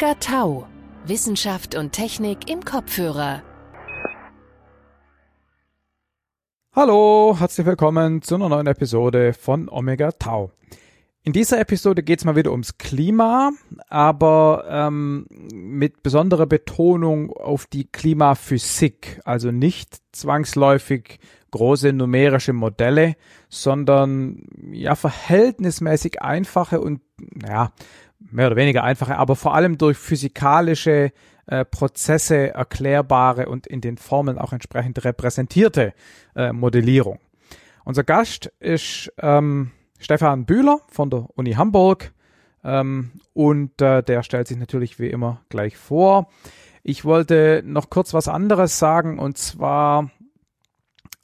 Omega Tau. Wissenschaft und Technik im Kopfhörer. Hallo, herzlich willkommen zu einer neuen Episode von Omega Tau. In dieser Episode geht es mal wieder ums Klima, aber ähm, mit besonderer Betonung auf die Klimaphysik, also nicht zwangsläufig große numerische Modelle, sondern ja verhältnismäßig einfache und ja mehr oder weniger einfache, aber vor allem durch physikalische äh, Prozesse erklärbare und in den Formeln auch entsprechend repräsentierte äh, Modellierung. Unser Gast ist ähm, Stefan Bühler von der Uni Hamburg ähm, und äh, der stellt sich natürlich wie immer gleich vor. Ich wollte noch kurz was anderes sagen und zwar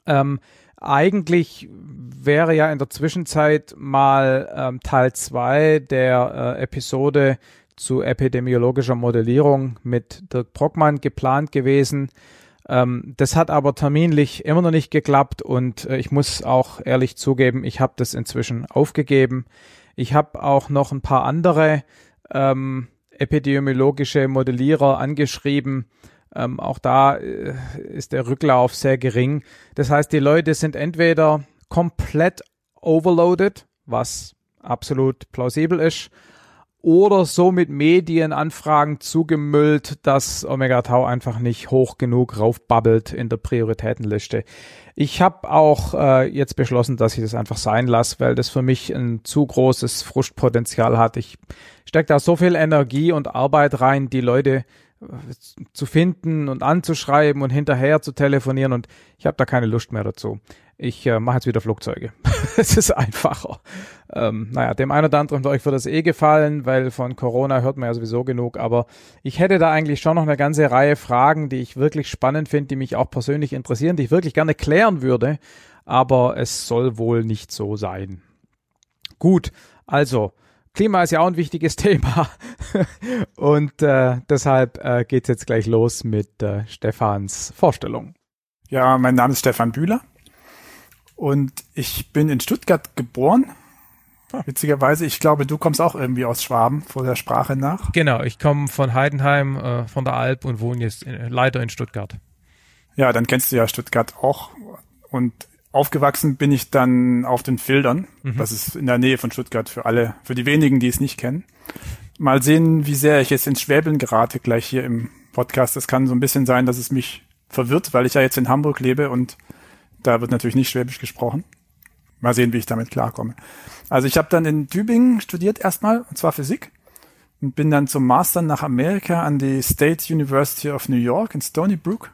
ähm, eigentlich wäre ja in der Zwischenzeit mal ähm, Teil 2 der äh, Episode zu epidemiologischer Modellierung mit Dirk Brockmann geplant gewesen. Ähm, das hat aber terminlich immer noch nicht geklappt und äh, ich muss auch ehrlich zugeben, ich habe das inzwischen aufgegeben. Ich habe auch noch ein paar andere ähm, epidemiologische Modellierer angeschrieben, ähm, auch da äh, ist der Rücklauf sehr gering. Das heißt, die Leute sind entweder komplett overloaded, was absolut plausibel ist, oder so mit Medienanfragen zugemüllt, dass Omega Tau einfach nicht hoch genug raufbabbelt in der Prioritätenliste. Ich habe auch äh, jetzt beschlossen, dass ich das einfach sein lasse, weil das für mich ein zu großes Frustpotenzial hat. Ich stecke da so viel Energie und Arbeit rein, die Leute zu finden und anzuschreiben und hinterher zu telefonieren und ich habe da keine Lust mehr dazu. Ich äh, mache jetzt wieder Flugzeuge. es ist einfacher. Ähm, naja, dem einen oder anderen von euch wird das eh gefallen, weil von Corona hört man ja sowieso genug, aber ich hätte da eigentlich schon noch eine ganze Reihe Fragen, die ich wirklich spannend finde, die mich auch persönlich interessieren, die ich wirklich gerne klären würde, aber es soll wohl nicht so sein. Gut, also Klima ist ja auch ein wichtiges Thema. Und äh, deshalb äh, geht jetzt gleich los mit äh, Stefans Vorstellung. Ja, mein Name ist Stefan Bühler und ich bin in Stuttgart geboren. Ah. Witzigerweise, ich glaube, du kommst auch irgendwie aus Schwaben vor der Sprache nach. Genau, ich komme von Heidenheim, äh, von der Alp und wohne jetzt in, leider in Stuttgart. Ja, dann kennst du ja Stuttgart auch. Und aufgewachsen bin ich dann auf den Filtern. Mhm. Das ist in der Nähe von Stuttgart für alle, für die wenigen, die es nicht kennen. Mal sehen, wie sehr ich jetzt ins Schwäbeln gerate gleich hier im Podcast. Das kann so ein bisschen sein, dass es mich verwirrt, weil ich ja jetzt in Hamburg lebe und da wird natürlich nicht Schwäbisch gesprochen. Mal sehen, wie ich damit klarkomme. Also ich habe dann in Tübingen studiert erstmal, und zwar Physik. Und bin dann zum Master nach Amerika an die State University of New York in Stony Brook.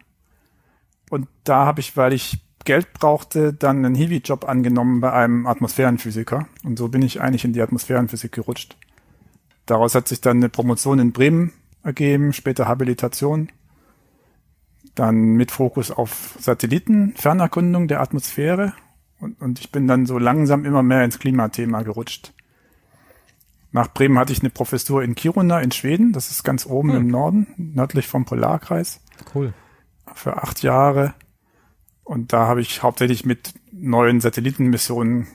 Und da habe ich, weil ich Geld brauchte, dann einen Hiwi-Job angenommen bei einem Atmosphärenphysiker. Und so bin ich eigentlich in die Atmosphärenphysik gerutscht. Daraus hat sich dann eine Promotion in Bremen ergeben, später Habilitation. Dann mit Fokus auf Satelliten, Fernerkundung der Atmosphäre. Und, und ich bin dann so langsam immer mehr ins Klimathema gerutscht. Nach Bremen hatte ich eine Professur in Kiruna in Schweden. Das ist ganz oben hm. im Norden, nördlich vom Polarkreis. Cool. Für acht Jahre. Und da habe ich hauptsächlich mit neuen Satellitenmissionen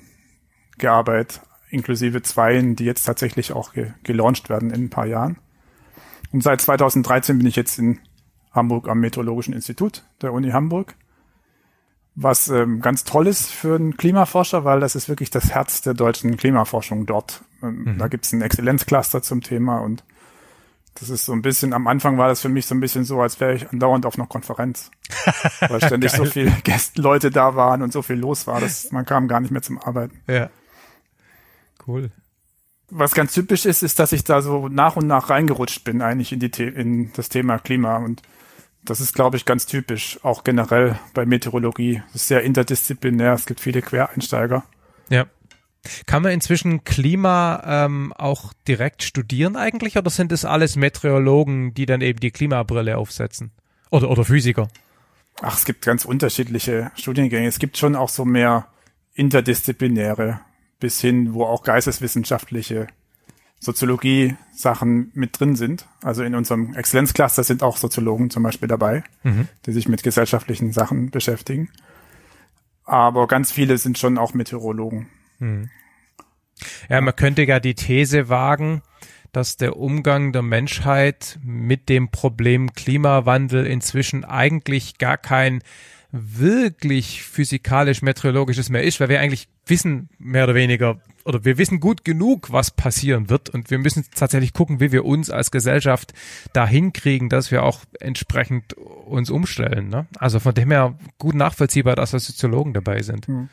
gearbeitet, inklusive zweien, die jetzt tatsächlich auch ge gelauncht werden in ein paar Jahren. Und seit 2013 bin ich jetzt in Hamburg am Meteorologischen Institut der Uni Hamburg, was ähm, ganz toll ist für einen Klimaforscher, weil das ist wirklich das Herz der deutschen Klimaforschung dort. Ähm, mhm. Da gibt es ein Exzellenzcluster zum Thema und das ist so ein bisschen, am Anfang war das für mich so ein bisschen so, als wäre ich andauernd auf einer Konferenz. weil ständig so viele Gästleute da waren und so viel los war, dass man kam gar nicht mehr zum Arbeiten. Ja. Cool. Was ganz typisch ist, ist, dass ich da so nach und nach reingerutscht bin, eigentlich in die, The in das Thema Klima und das ist, glaube ich, ganz typisch, auch generell bei Meteorologie. Es ist sehr interdisziplinär, es gibt viele Quereinsteiger. Ja. Kann man inzwischen Klima ähm, auch direkt studieren eigentlich oder sind es alles Meteorologen, die dann eben die Klimabrille aufsetzen? Oder, oder Physiker? Ach, es gibt ganz unterschiedliche Studiengänge. Es gibt schon auch so mehr interdisziplinäre bis hin, wo auch geisteswissenschaftliche Soziologie-Sachen mit drin sind. Also in unserem Exzellenzcluster sind auch Soziologen zum Beispiel dabei, mhm. die sich mit gesellschaftlichen Sachen beschäftigen. Aber ganz viele sind schon auch Meteorologen. Mhm. Ja, man könnte ja die These wagen, dass der Umgang der Menschheit mit dem Problem Klimawandel inzwischen eigentlich gar kein wirklich physikalisch-meteorologisches mehr ist, weil wir eigentlich wissen, mehr oder weniger, oder wir wissen gut genug, was passieren wird und wir müssen tatsächlich gucken, wie wir uns als Gesellschaft dahin kriegen, dass wir auch entsprechend uns umstellen. Ne? Also von dem her gut nachvollziehbar, dass da Soziologen dabei sind. Hm.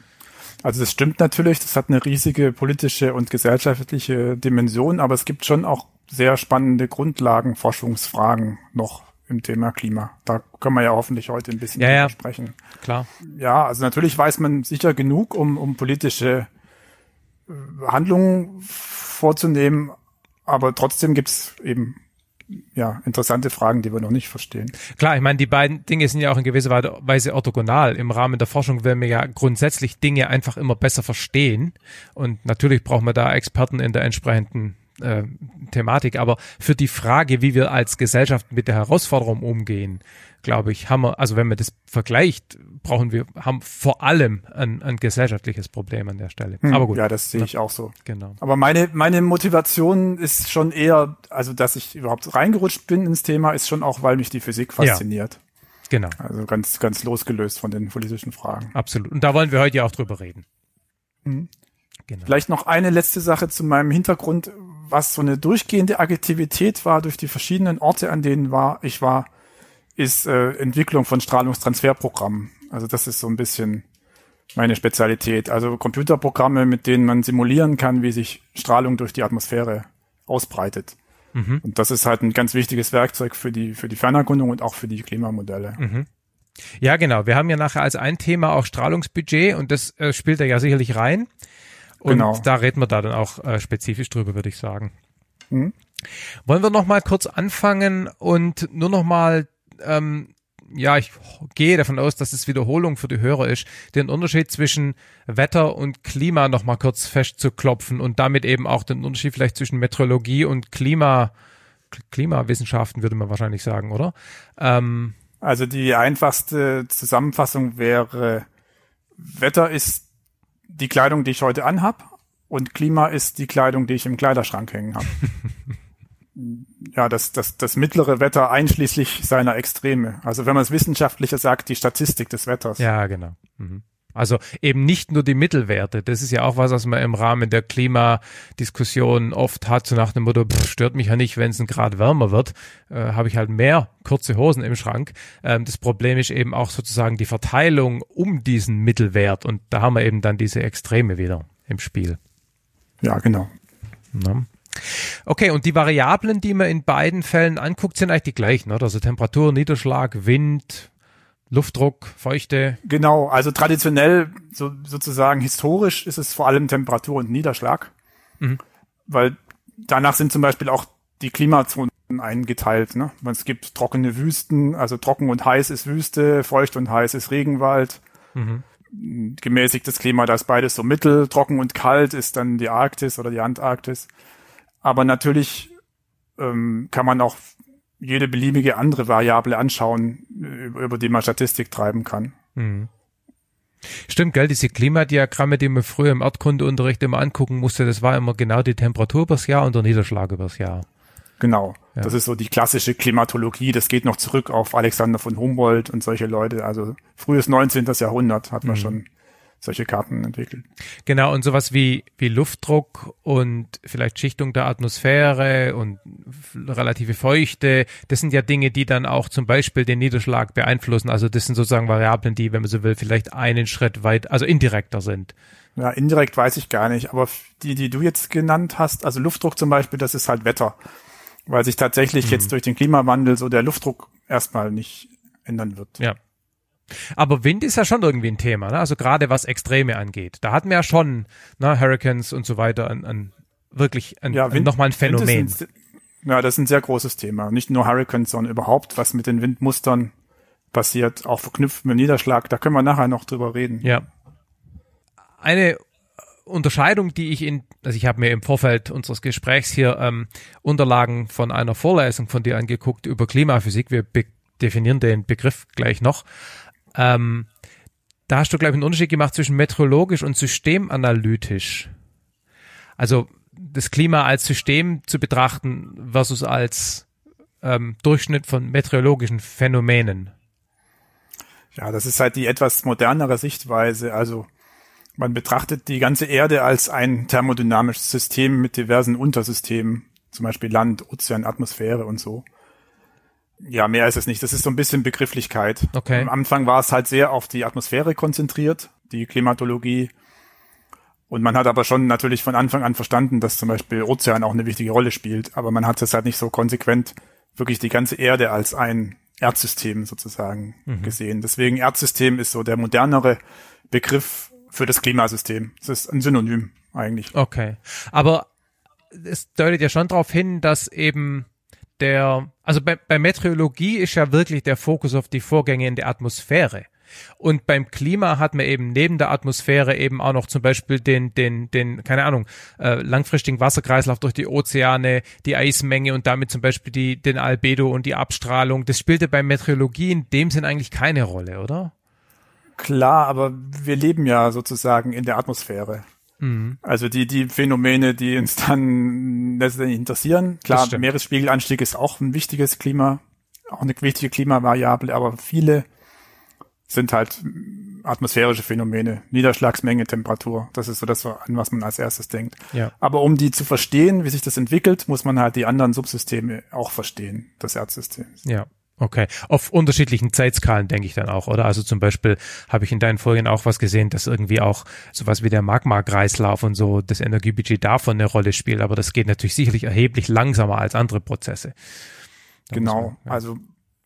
Also das stimmt natürlich, das hat eine riesige politische und gesellschaftliche Dimension, aber es gibt schon auch sehr spannende Grundlagenforschungsfragen noch im Thema Klima. Da können wir ja hoffentlich heute ein bisschen ja, ja. sprechen. Klar. Ja, also natürlich weiß man sicher genug, um, um politische äh, Handlungen vorzunehmen, aber trotzdem gibt's eben ja, interessante Fragen, die wir noch nicht verstehen. Klar, ich meine, die beiden Dinge sind ja auch in gewisser Weise orthogonal. Im Rahmen der Forschung werden wir ja grundsätzlich Dinge einfach immer besser verstehen. Und natürlich brauchen wir da Experten in der entsprechenden äh, Thematik. Aber für die Frage, wie wir als Gesellschaft mit der Herausforderung umgehen, glaube ich, haben wir, also wenn man das vergleicht, brauchen wir, haben vor allem ein, ein gesellschaftliches Problem an der Stelle. Hm, Aber gut. Ja, das sehe ich auch so. Genau. Aber meine, meine Motivation ist schon eher, also dass ich überhaupt reingerutscht bin ins Thema, ist schon auch, weil mich die Physik fasziniert. Ja. Genau. Also ganz, ganz losgelöst von den politischen Fragen. Absolut. Und da wollen wir heute ja auch drüber reden. Mhm. Genau. Vielleicht noch eine letzte Sache zu meinem Hintergrund, was so eine durchgehende Aktivität war durch die verschiedenen Orte, an denen war, ich war, ist äh, Entwicklung von Strahlungstransferprogrammen. Also das ist so ein bisschen meine Spezialität. Also Computerprogramme, mit denen man simulieren kann, wie sich Strahlung durch die Atmosphäre ausbreitet. Mhm. Und das ist halt ein ganz wichtiges Werkzeug für die, für die Fernerkundung und auch für die Klimamodelle. Mhm. Ja, genau. Wir haben ja nachher als ein Thema auch Strahlungsbudget und das äh, spielt da ja sicherlich rein. Und genau. da reden wir da dann auch äh, spezifisch drüber, würde ich sagen. Mhm. Wollen wir noch mal kurz anfangen und nur noch mal ähm, ja, ich gehe davon aus, dass es Wiederholung für die Hörer ist, den Unterschied zwischen Wetter und Klima noch mal kurz festzuklopfen und damit eben auch den Unterschied vielleicht zwischen Meteorologie und Klima, Klimawissenschaften würde man wahrscheinlich sagen, oder? Ähm, also die einfachste Zusammenfassung wäre, Wetter ist die Kleidung, die ich heute anhab und Klima ist die Kleidung, die ich im Kleiderschrank hängen habe. ja, das, das, das mittlere Wetter einschließlich seiner Extreme. Also wenn man es wissenschaftlicher sagt, die Statistik des Wetters. Ja, genau. Mhm. Also eben nicht nur die Mittelwerte. Das ist ja auch was, was man im Rahmen der Klimadiskussion oft hat, so nach dem Motto, pff, stört mich ja nicht, wenn es ein Grad wärmer wird, äh, habe ich halt mehr kurze Hosen im Schrank. Ähm, das Problem ist eben auch sozusagen die Verteilung um diesen Mittelwert und da haben wir eben dann diese Extreme wieder im Spiel. Ja, genau. Na? Okay, und die Variablen, die man in beiden Fällen anguckt, sind eigentlich die gleichen, oder? Also Temperatur, Niederschlag, Wind, Luftdruck, Feuchte. Genau, also traditionell, so, sozusagen historisch ist es vor allem Temperatur und Niederschlag. Mhm. Weil danach sind zum Beispiel auch die Klimazonen eingeteilt. Ne? Es gibt trockene Wüsten, also trocken und heiß ist Wüste, feucht und heiß ist Regenwald. Mhm. Gemäßigtes Klima, da ist beides so mittel, trocken und kalt ist dann die Arktis oder die Antarktis. Aber natürlich ähm, kann man auch jede beliebige andere Variable anschauen, über die man Statistik treiben kann. Mhm. Stimmt, gell, diese Klimadiagramme, die man früher im Erdkundeunterricht immer angucken musste, das war immer genau die Temperatur übers Jahr und der Niederschlag übers Jahr. Genau. Ja. Das ist so die klassische Klimatologie. Das geht noch zurück auf Alexander von Humboldt und solche Leute. Also frühes 19. Jahrhundert hat man mhm. schon solche Karten entwickelt. Genau, und sowas wie, wie Luftdruck und vielleicht Schichtung der Atmosphäre und relative Feuchte, das sind ja Dinge, die dann auch zum Beispiel den Niederschlag beeinflussen. Also das sind sozusagen Variablen, die, wenn man so will, vielleicht einen Schritt weit, also indirekter sind. Ja, indirekt weiß ich gar nicht, aber die, die du jetzt genannt hast, also Luftdruck zum Beispiel, das ist halt Wetter. Weil sich tatsächlich mhm. jetzt durch den Klimawandel so der Luftdruck erstmal nicht ändern wird. Ja. Aber Wind ist ja schon irgendwie ein Thema, ne? also gerade was Extreme angeht. Da hatten wir ja schon ne, Hurricanes und so weiter, ein, ein wirklich ein, ja, Wind, nochmal ein Phänomen. Ein, ja, das ist ein sehr großes Thema. Nicht nur Hurricanes, sondern überhaupt, was mit den Windmustern passiert, auch verknüpft mit Niederschlag. Da können wir nachher noch drüber reden. Ja. Eine Unterscheidung, die ich in, also ich habe mir im Vorfeld unseres Gesprächs hier ähm, Unterlagen von einer Vorlesung von dir angeguckt über Klimaphysik. Wir definieren den Begriff gleich noch. Ähm, da hast du, glaube ich, einen Unterschied gemacht zwischen meteorologisch und systemanalytisch. Also das Klima als System zu betrachten versus als ähm, Durchschnitt von meteorologischen Phänomenen. Ja, das ist halt die etwas modernere Sichtweise. Also man betrachtet die ganze Erde als ein thermodynamisches System mit diversen Untersystemen, zum Beispiel Land, Ozean, Atmosphäre und so. Ja, mehr ist es nicht. Das ist so ein bisschen Begrifflichkeit. Okay. Am Anfang war es halt sehr auf die Atmosphäre konzentriert, die Klimatologie. Und man hat aber schon natürlich von Anfang an verstanden, dass zum Beispiel Ozean auch eine wichtige Rolle spielt. Aber man hat es halt nicht so konsequent wirklich die ganze Erde als ein Erdsystem sozusagen mhm. gesehen. Deswegen Erdsystem ist so der modernere Begriff für das Klimasystem. Es ist ein Synonym eigentlich. Okay. Aber es deutet ja schon darauf hin, dass eben der, also bei, bei Meteorologie ist ja wirklich der Fokus auf die Vorgänge in der Atmosphäre. Und beim Klima hat man eben neben der Atmosphäre eben auch noch zum Beispiel den, den, den, keine Ahnung, äh, langfristigen Wasserkreislauf durch die Ozeane, die Eismenge und damit zum Beispiel die, den Albedo und die Abstrahlung. Das spielte bei Meteorologie in dem Sinn eigentlich keine Rolle, oder? Klar, aber wir leben ja sozusagen in der Atmosphäre. Mhm. Also die, die Phänomene, die uns dann letztendlich interessieren. Klar, Meeresspiegelanstieg ist auch ein wichtiges Klima, auch eine wichtige Klimavariable, aber viele sind halt atmosphärische Phänomene, Niederschlagsmenge, Temperatur. Das ist so das, an was man als erstes denkt. Ja. Aber um die zu verstehen, wie sich das entwickelt, muss man halt die anderen Subsysteme auch verstehen, des Erdsystems. Ja. Okay, auf unterschiedlichen Zeitskalen denke ich dann auch, oder? Also zum Beispiel habe ich in deinen Folgen auch was gesehen, dass irgendwie auch sowas wie der Magma-Kreislauf und so das Energiebudget davon eine Rolle spielt, aber das geht natürlich sicherlich erheblich langsamer als andere Prozesse. Da genau, man, ja. also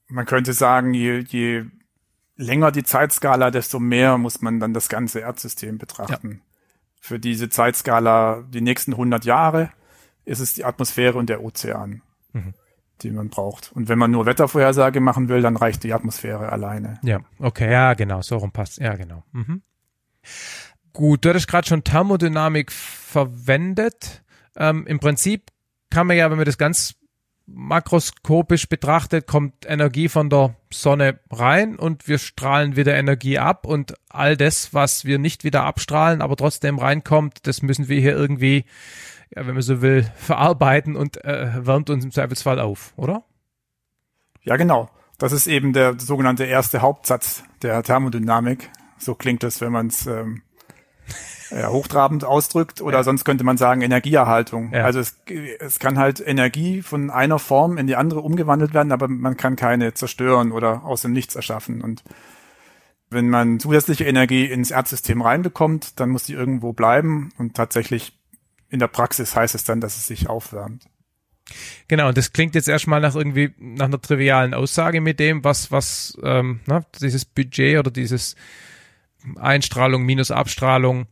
man könnte sagen, je, je länger die Zeitskala, desto mehr muss man dann das ganze Erdsystem betrachten. Ja. Für diese Zeitskala, die nächsten 100 Jahre, ist es die Atmosphäre und der Ozean. Mhm die man braucht. Und wenn man nur Wettervorhersage machen will, dann reicht die Atmosphäre alleine. Ja, okay, ja, genau, so rum passt. Ja, genau. Mhm. Gut, du hattest gerade schon Thermodynamik verwendet. Ähm, Im Prinzip kann man ja, wenn man das ganz makroskopisch betrachtet, kommt Energie von der Sonne rein und wir strahlen wieder Energie ab und all das, was wir nicht wieder abstrahlen, aber trotzdem reinkommt, das müssen wir hier irgendwie ja, wenn man so will, verarbeiten und äh, wärmt uns im Zweifelsfall auf, oder? Ja, genau. Das ist eben der sogenannte erste Hauptsatz der Thermodynamik. So klingt es, wenn man es ähm, ja, hochtrabend ausdrückt oder ja. sonst könnte man sagen Energieerhaltung. Ja. Also es, es kann halt Energie von einer Form in die andere umgewandelt werden, aber man kann keine zerstören oder aus dem Nichts erschaffen. Und wenn man zusätzliche Energie ins Erdsystem reinbekommt, dann muss die irgendwo bleiben und tatsächlich in der Praxis heißt es dann, dass es sich aufwärmt. Genau, und das klingt jetzt erstmal nach irgendwie nach einer trivialen Aussage mit dem, was, was, ähm, na, dieses Budget oder dieses Einstrahlung minus Abstrahlung,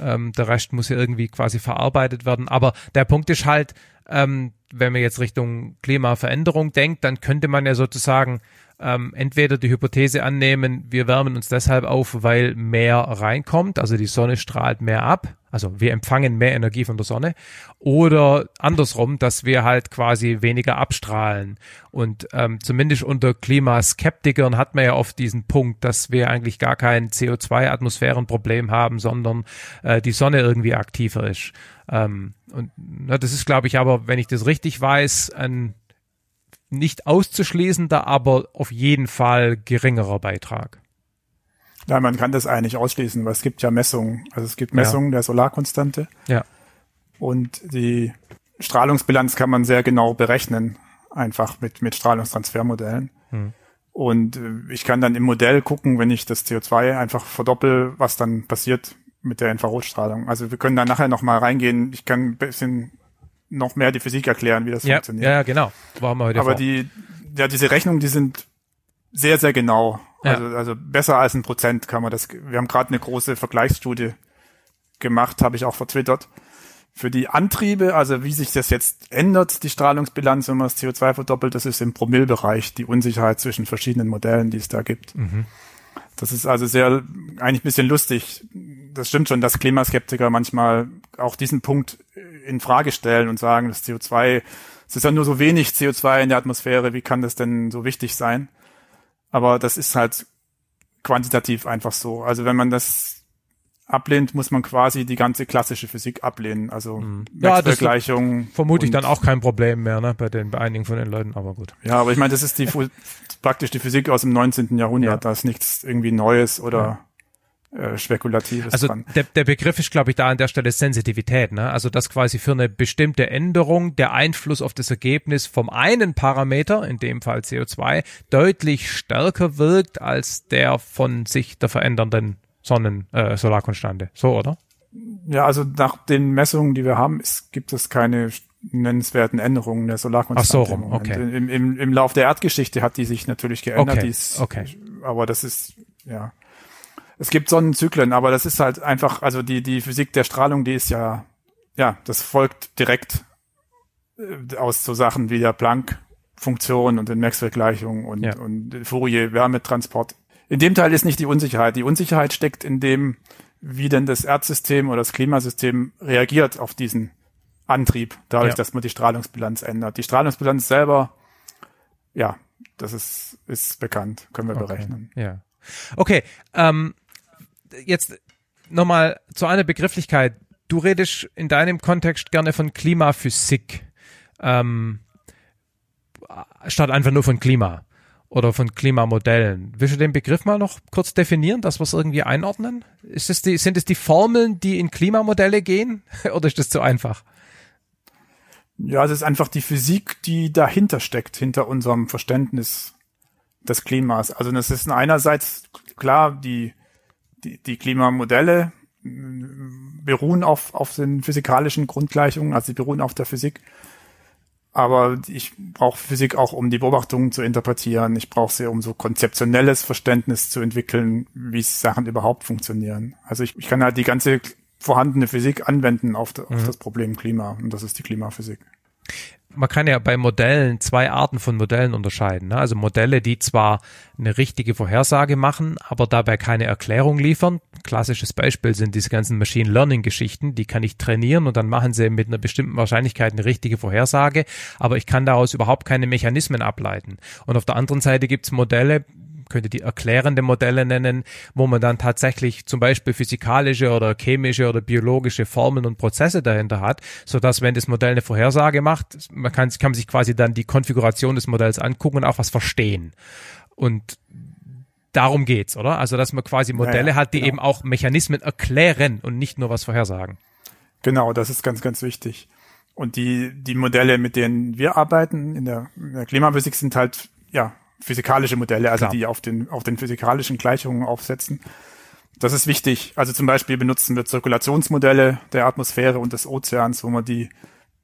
ähm, der Rest muss ja irgendwie quasi verarbeitet werden. Aber der Punkt ist halt, ähm, wenn man jetzt Richtung Klimaveränderung denkt, dann könnte man ja sozusagen ähm, entweder die Hypothese annehmen, wir wärmen uns deshalb auf, weil mehr reinkommt, also die Sonne strahlt mehr ab, also wir empfangen mehr Energie von der Sonne, oder andersrum, dass wir halt quasi weniger abstrahlen. Und ähm, zumindest unter Klimaskeptikern hat man ja oft diesen Punkt, dass wir eigentlich gar kein CO2-Atmosphärenproblem haben, sondern äh, die Sonne irgendwie aktiver ist. Ähm, und na, das ist, glaube ich, aber, wenn ich das richtig weiß, ein nicht auszuschließender, aber auf jeden Fall geringerer Beitrag. Ja, man kann das eigentlich ausschließen, weil es gibt ja Messungen. Also es gibt Messungen ja. der Solarkonstante. Ja. Und die Strahlungsbilanz kann man sehr genau berechnen, einfach mit, mit Strahlungstransfermodellen. Hm. Und äh, ich kann dann im Modell gucken, wenn ich das CO2 einfach verdoppel, was dann passiert mit der Infrarotstrahlung. Also wir können da nachher nochmal reingehen. Ich kann ein bisschen noch mehr die Physik erklären, wie das ja, funktioniert. Ja, genau. War wir heute Aber vor. die, ja, diese Rechnungen, die sind sehr, sehr genau. Ja. Also, also besser als ein Prozent kann man das. Wir haben gerade eine große Vergleichsstudie gemacht, habe ich auch vertwittert. Für die Antriebe, also wie sich das jetzt ändert, die Strahlungsbilanz, wenn man das CO2 verdoppelt, das ist im Promillbereich die Unsicherheit zwischen verschiedenen Modellen, die es da gibt. Mhm. Das ist also sehr, eigentlich ein bisschen lustig. Das stimmt schon, dass Klimaskeptiker manchmal auch diesen Punkt in Frage stellen und sagen, das CO2, es ist ja nur so wenig CO2 in der Atmosphäre, wie kann das denn so wichtig sein? Aber das ist halt quantitativ einfach so. Also wenn man das ablehnt, muss man quasi die ganze klassische Physik ablehnen. Also mhm. ja, Maxwell-Gleichung. Vermute ich dann auch kein Problem mehr, ne, bei den bei einigen von den Leuten, aber gut. Ja, aber ich meine, das ist die praktisch die Physik aus dem 19. Jahrhundert. Ja. Da ist nichts irgendwie Neues oder ja äh, Spekulatives also dran. Der, der Begriff ist, glaube ich, da an der Stelle Sensitivität. Ne? Also dass quasi für eine bestimmte Änderung der Einfluss auf das Ergebnis vom einen Parameter, in dem Fall CO2, deutlich stärker wirkt als der von sich der verändernden Sonnen äh, Solarkonstante. So, oder? Ja, also nach den Messungen, die wir haben, ist, gibt es keine nennenswerten Änderungen der Solarkonstante. Ach so rum, okay. Im, im, Im Lauf der Erdgeschichte hat die sich natürlich geändert. Okay, die ist, okay. Aber das ist, ja. Es gibt Sonnenzyklen, aber das ist halt einfach, also die, die Physik der Strahlung, die ist ja, ja, das folgt direkt äh, aus so Sachen wie der Planck-Funktion und den Maxwell-Gleichungen und, ja. und Fourier-Wärmetransport. In dem Teil ist nicht die Unsicherheit. Die Unsicherheit steckt in dem, wie denn das Erdsystem oder das Klimasystem reagiert auf diesen Antrieb, dadurch, ja. dass man die Strahlungsbilanz ändert. Die Strahlungsbilanz selber, ja, das ist, ist bekannt, können wir okay. berechnen. Ja. Okay, ähm, jetzt nochmal zu einer Begrifflichkeit. Du redest in deinem Kontext gerne von Klimaphysik, ähm, statt einfach nur von Klima oder von Klimamodellen. Willst du den Begriff mal noch kurz definieren, dass wir es irgendwie einordnen? Ist es die, sind es die Formeln, die in Klimamodelle gehen oder ist das zu einfach? Ja, es ist einfach die Physik, die dahinter steckt, hinter unserem Verständnis des Klimas. Also das ist einerseits klar, die die, die Klimamodelle beruhen auf, auf den physikalischen Grundgleichungen, also sie beruhen auf der Physik. Aber ich brauche Physik auch, um die Beobachtungen zu interpretieren. Ich brauche sie, um so konzeptionelles Verständnis zu entwickeln, wie Sachen überhaupt funktionieren. Also ich, ich kann halt die ganze vorhandene Physik anwenden auf, auf mhm. das Problem Klima. Und das ist die Klimaphysik man kann ja bei Modellen zwei Arten von Modellen unterscheiden. Ne? Also Modelle, die zwar eine richtige Vorhersage machen, aber dabei keine Erklärung liefern. Klassisches Beispiel sind diese ganzen Machine Learning Geschichten. Die kann ich trainieren und dann machen sie mit einer bestimmten Wahrscheinlichkeit eine richtige Vorhersage, aber ich kann daraus überhaupt keine Mechanismen ableiten. Und auf der anderen Seite gibt's Modelle, könnte die erklärende Modelle nennen, wo man dann tatsächlich zum Beispiel physikalische oder chemische oder biologische Formeln und Prozesse dahinter hat, so dass wenn das Modell eine Vorhersage macht, man kann, kann sich quasi dann die Konfiguration des Modells angucken und auch was verstehen. Und darum geht's, oder? Also, dass man quasi Modelle ja, hat, die genau. eben auch Mechanismen erklären und nicht nur was vorhersagen. Genau, das ist ganz, ganz wichtig. Und die, die Modelle, mit denen wir arbeiten in der, in der Klimaphysik sind halt, ja, physikalische Modelle, also Klar. die auf den, auf den physikalischen Gleichungen aufsetzen. Das ist wichtig. Also zum Beispiel benutzen wir Zirkulationsmodelle der Atmosphäre und des Ozeans, wo man die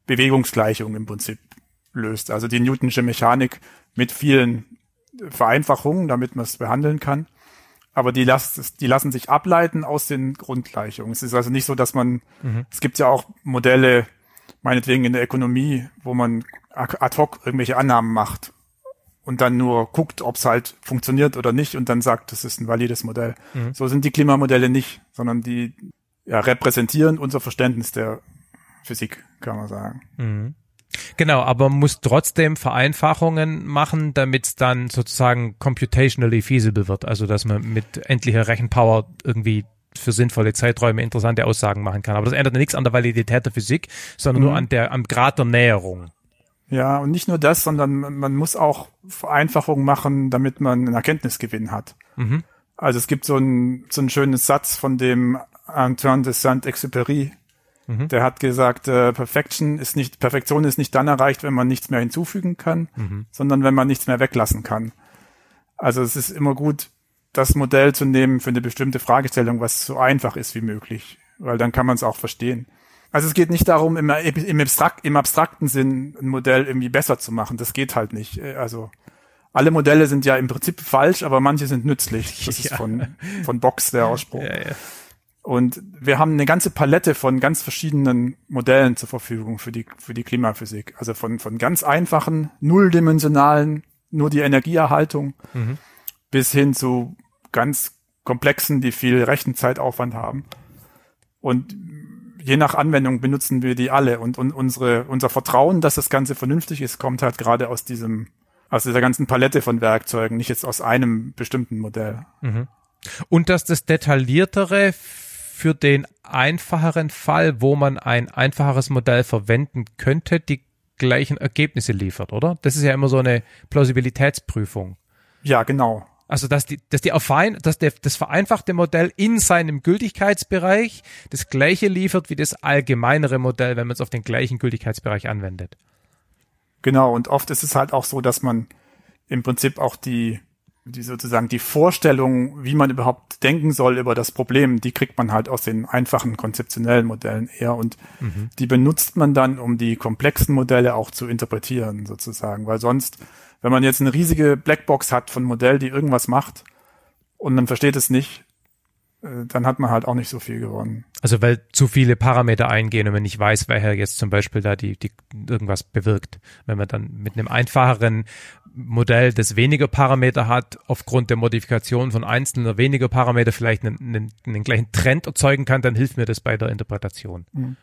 Bewegungsgleichung im Prinzip löst. Also die Newtonsche Mechanik mit vielen Vereinfachungen, damit man es behandeln kann. Aber die, las die lassen sich ableiten aus den Grundgleichungen. Es ist also nicht so, dass man, mhm. es gibt ja auch Modelle, meinetwegen in der Ökonomie, wo man ad hoc irgendwelche Annahmen macht und dann nur guckt, ob es halt funktioniert oder nicht und dann sagt, das ist ein valides Modell. Mhm. So sind die Klimamodelle nicht, sondern die ja, repräsentieren unser Verständnis der Physik, kann man sagen. Mhm. Genau, aber man muss trotzdem Vereinfachungen machen, damit es dann sozusagen computationally feasible wird. Also dass man mit endlicher Rechenpower irgendwie für sinnvolle Zeiträume interessante Aussagen machen kann. Aber das ändert nichts an der Validität der Physik, sondern mhm. nur an der am Grad der Näherung. Ja, und nicht nur das, sondern man muss auch Vereinfachungen machen, damit man einen Erkenntnisgewinn hat. Mhm. Also es gibt so einen so einen schönen Satz von dem Antoine de Saint-Exupéry, mhm. der hat gesagt, äh, Perfection ist nicht, Perfektion ist nicht dann erreicht, wenn man nichts mehr hinzufügen kann, mhm. sondern wenn man nichts mehr weglassen kann. Also es ist immer gut, das Modell zu nehmen für eine bestimmte Fragestellung, was so einfach ist wie möglich, weil dann kann man es auch verstehen. Also es geht nicht darum, im, im, Abstrakt, im abstrakten Sinn ein Modell irgendwie besser zu machen. Das geht halt nicht. Also alle Modelle sind ja im Prinzip falsch, aber manche sind nützlich. Das ja. ist von, von Box der Ausspruch. Ja, ja. Und wir haben eine ganze Palette von ganz verschiedenen Modellen zur Verfügung für die, für die Klimaphysik. Also von, von ganz einfachen, nulldimensionalen, nur die Energieerhaltung, mhm. bis hin zu ganz komplexen, die viel Rechenzeitaufwand haben. Und je nach Anwendung benutzen wir die alle und, und unsere, unser Vertrauen, dass das Ganze vernünftig ist, kommt halt gerade aus diesem, aus dieser ganzen Palette von Werkzeugen, nicht jetzt aus einem bestimmten Modell. Mhm. Und dass das detailliertere für den einfacheren Fall, wo man ein einfacheres Modell verwenden könnte, die gleichen Ergebnisse liefert, oder? Das ist ja immer so eine Plausibilitätsprüfung. Ja, genau. Also dass die, dass die Erfein, dass der, das vereinfachte Modell in seinem Gültigkeitsbereich das gleiche liefert wie das allgemeinere Modell, wenn man es auf den gleichen Gültigkeitsbereich anwendet. Genau, und oft ist es halt auch so, dass man im Prinzip auch die, die sozusagen die Vorstellung, wie man überhaupt denken soll über das Problem, die kriegt man halt aus den einfachen konzeptionellen Modellen eher und mhm. die benutzt man dann, um die komplexen Modelle auch zu interpretieren sozusagen, weil sonst wenn man jetzt eine riesige Blackbox hat von Modell, die irgendwas macht und man versteht es nicht, äh, dann hat man halt auch nicht so viel gewonnen. Also weil zu viele Parameter eingehen und man nicht weiß, welcher jetzt zum Beispiel da die, die irgendwas bewirkt. Wenn man dann mit einem einfacheren Modell, das weniger Parameter hat, aufgrund der Modifikation von einzelnen oder weniger Parameter vielleicht einen, einen, einen gleichen Trend erzeugen kann, dann hilft mir das bei der Interpretation. Mhm.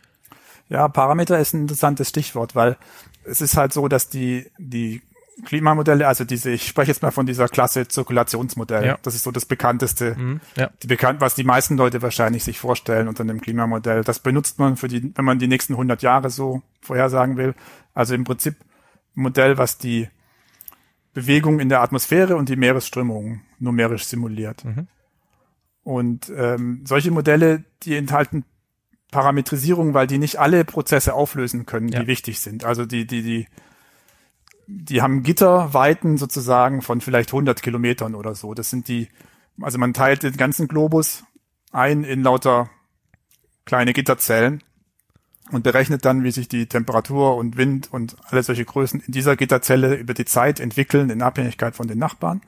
Ja, Parameter ist ein interessantes Stichwort, weil es ist halt so, dass die, die Klimamodelle, also diese, ich spreche jetzt mal von dieser Klasse Zirkulationsmodell. Ja. Das ist so das bekannteste, mhm, ja. die bekannt, was die meisten Leute wahrscheinlich sich vorstellen unter einem Klimamodell. Das benutzt man für die, wenn man die nächsten 100 Jahre so vorhersagen will. Also im Prinzip ein Modell, was die Bewegung in der Atmosphäre und die Meeresströmung numerisch simuliert. Mhm. Und ähm, solche Modelle, die enthalten Parametrisierung, weil die nicht alle Prozesse auflösen können, die ja. wichtig sind. Also die, die, die die haben Gitterweiten sozusagen von vielleicht 100 Kilometern oder so. Das sind die, also man teilt den ganzen Globus ein in lauter kleine Gitterzellen und berechnet dann, wie sich die Temperatur und Wind und alle solche Größen in dieser Gitterzelle über die Zeit entwickeln in Abhängigkeit von den Nachbarn.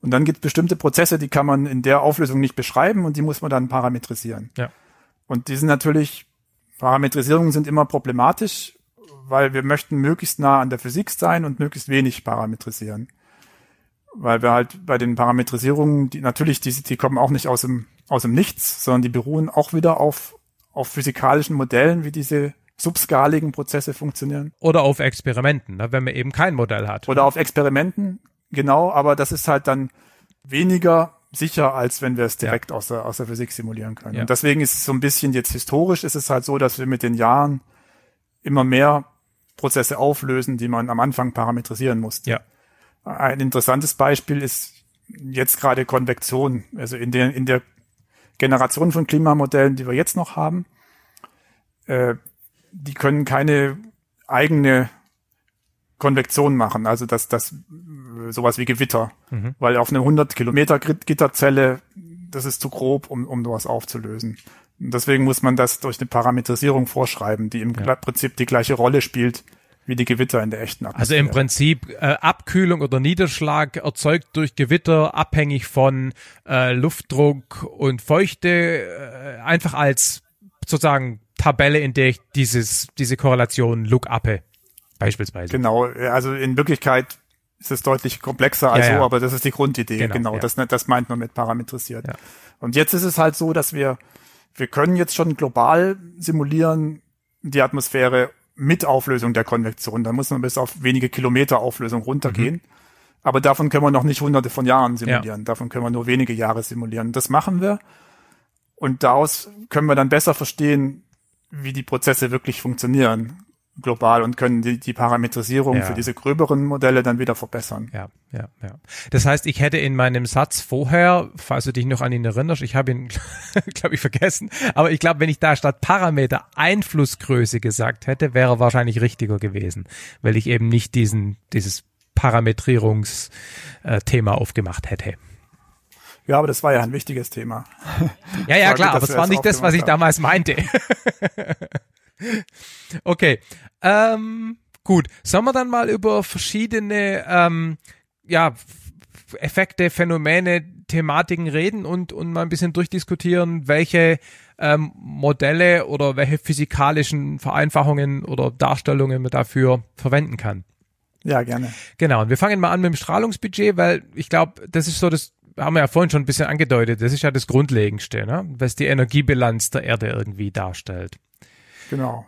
Und dann gibt es bestimmte Prozesse, die kann man in der Auflösung nicht beschreiben und die muss man dann parametrisieren. Ja. Und die sind natürlich, Parametrisierungen sind immer problematisch, weil wir möchten möglichst nah an der Physik sein und möglichst wenig parametrisieren. Weil wir halt bei den Parametrisierungen, die natürlich, die, die kommen auch nicht aus dem, aus dem Nichts, sondern die beruhen auch wieder auf, auf physikalischen Modellen, wie diese subskaligen Prozesse funktionieren. Oder auf Experimenten, ne, wenn man eben kein Modell hat. Oder auf Experimenten, genau, aber das ist halt dann weniger sicher, als wenn wir es direkt ja. aus, der, aus der Physik simulieren können. Ja. Und deswegen ist es so ein bisschen jetzt historisch, ist es halt so, dass wir mit den Jahren immer mehr Prozesse auflösen, die man am Anfang parametrisieren musste. Ja. Ein interessantes Beispiel ist jetzt gerade Konvektion. Also in der, in der Generation von Klimamodellen, die wir jetzt noch haben, äh, die können keine eigene Konvektion machen, also das, das sowas wie Gewitter, mhm. weil auf eine 100 Kilometer Gitterzelle, das ist zu grob, um, um sowas aufzulösen. Deswegen muss man das durch eine Parametrisierung vorschreiben, die im ja. Prinzip die gleiche Rolle spielt wie die Gewitter in der echten Atmosphäre. Also im Prinzip äh, Abkühlung oder Niederschlag erzeugt durch Gewitter abhängig von äh, Luftdruck und Feuchte äh, einfach als sozusagen Tabelle, in der ich dieses diese Korrelation look uppe beispielsweise. Genau, also in Wirklichkeit ist es deutlich komplexer als ja, ja. so, aber das ist die Grundidee. Genau, genau ja. das, das meint man mit parametrisiert. Und jetzt ist es halt so, dass wir wir können jetzt schon global simulieren die Atmosphäre mit Auflösung der Konvektion. Da muss man bis auf wenige Kilometer Auflösung runtergehen. Mhm. Aber davon können wir noch nicht hunderte von Jahren simulieren. Ja. Davon können wir nur wenige Jahre simulieren. Das machen wir. Und daraus können wir dann besser verstehen, wie die Prozesse wirklich funktionieren global und können die, die Parametrisierung ja. für diese gröberen Modelle dann wieder verbessern. Ja, ja, ja. Das heißt, ich hätte in meinem Satz vorher, falls du dich noch an ihn erinnerst, ich habe ihn, glaube ich, vergessen, aber ich glaube, wenn ich da statt Parameter Einflussgröße gesagt hätte, wäre wahrscheinlich richtiger gewesen, weil ich eben nicht diesen, dieses Parametrierungsthema aufgemacht hätte. Ja, aber das war ja ein wichtiges Thema. Ja, ja, klar, aber es war nicht das, was ich damals meinte. okay. Ähm, gut. Sollen wir dann mal über verschiedene ähm, ja, Effekte, Phänomene, Thematiken reden und, und mal ein bisschen durchdiskutieren, welche ähm, Modelle oder welche physikalischen Vereinfachungen oder Darstellungen man dafür verwenden kann. Ja, gerne. Genau. Und wir fangen mal an mit dem Strahlungsbudget, weil ich glaube, das ist so das haben wir ja vorhin schon ein bisschen angedeutet, das ist ja das Grundlegendste, ne? was die Energiebilanz der Erde irgendwie darstellt. Genau.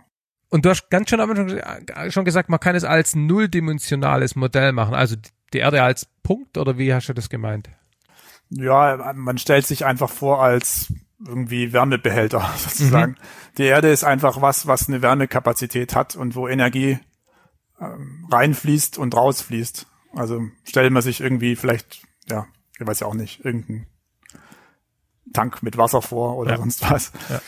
Und du hast ganz schön schon gesagt, man kann es als nulldimensionales Modell machen, also die Erde als Punkt oder wie hast du das gemeint? Ja, man stellt sich einfach vor als irgendwie Wärmebehälter sozusagen. Mhm. Die Erde ist einfach was, was eine Wärmekapazität hat und wo Energie ähm, reinfließt und rausfließt. Also stellt man sich irgendwie vielleicht, ja, ich weiß ja auch nicht, irgendeinen Tank mit Wasser vor oder ja. sonst was. Ja.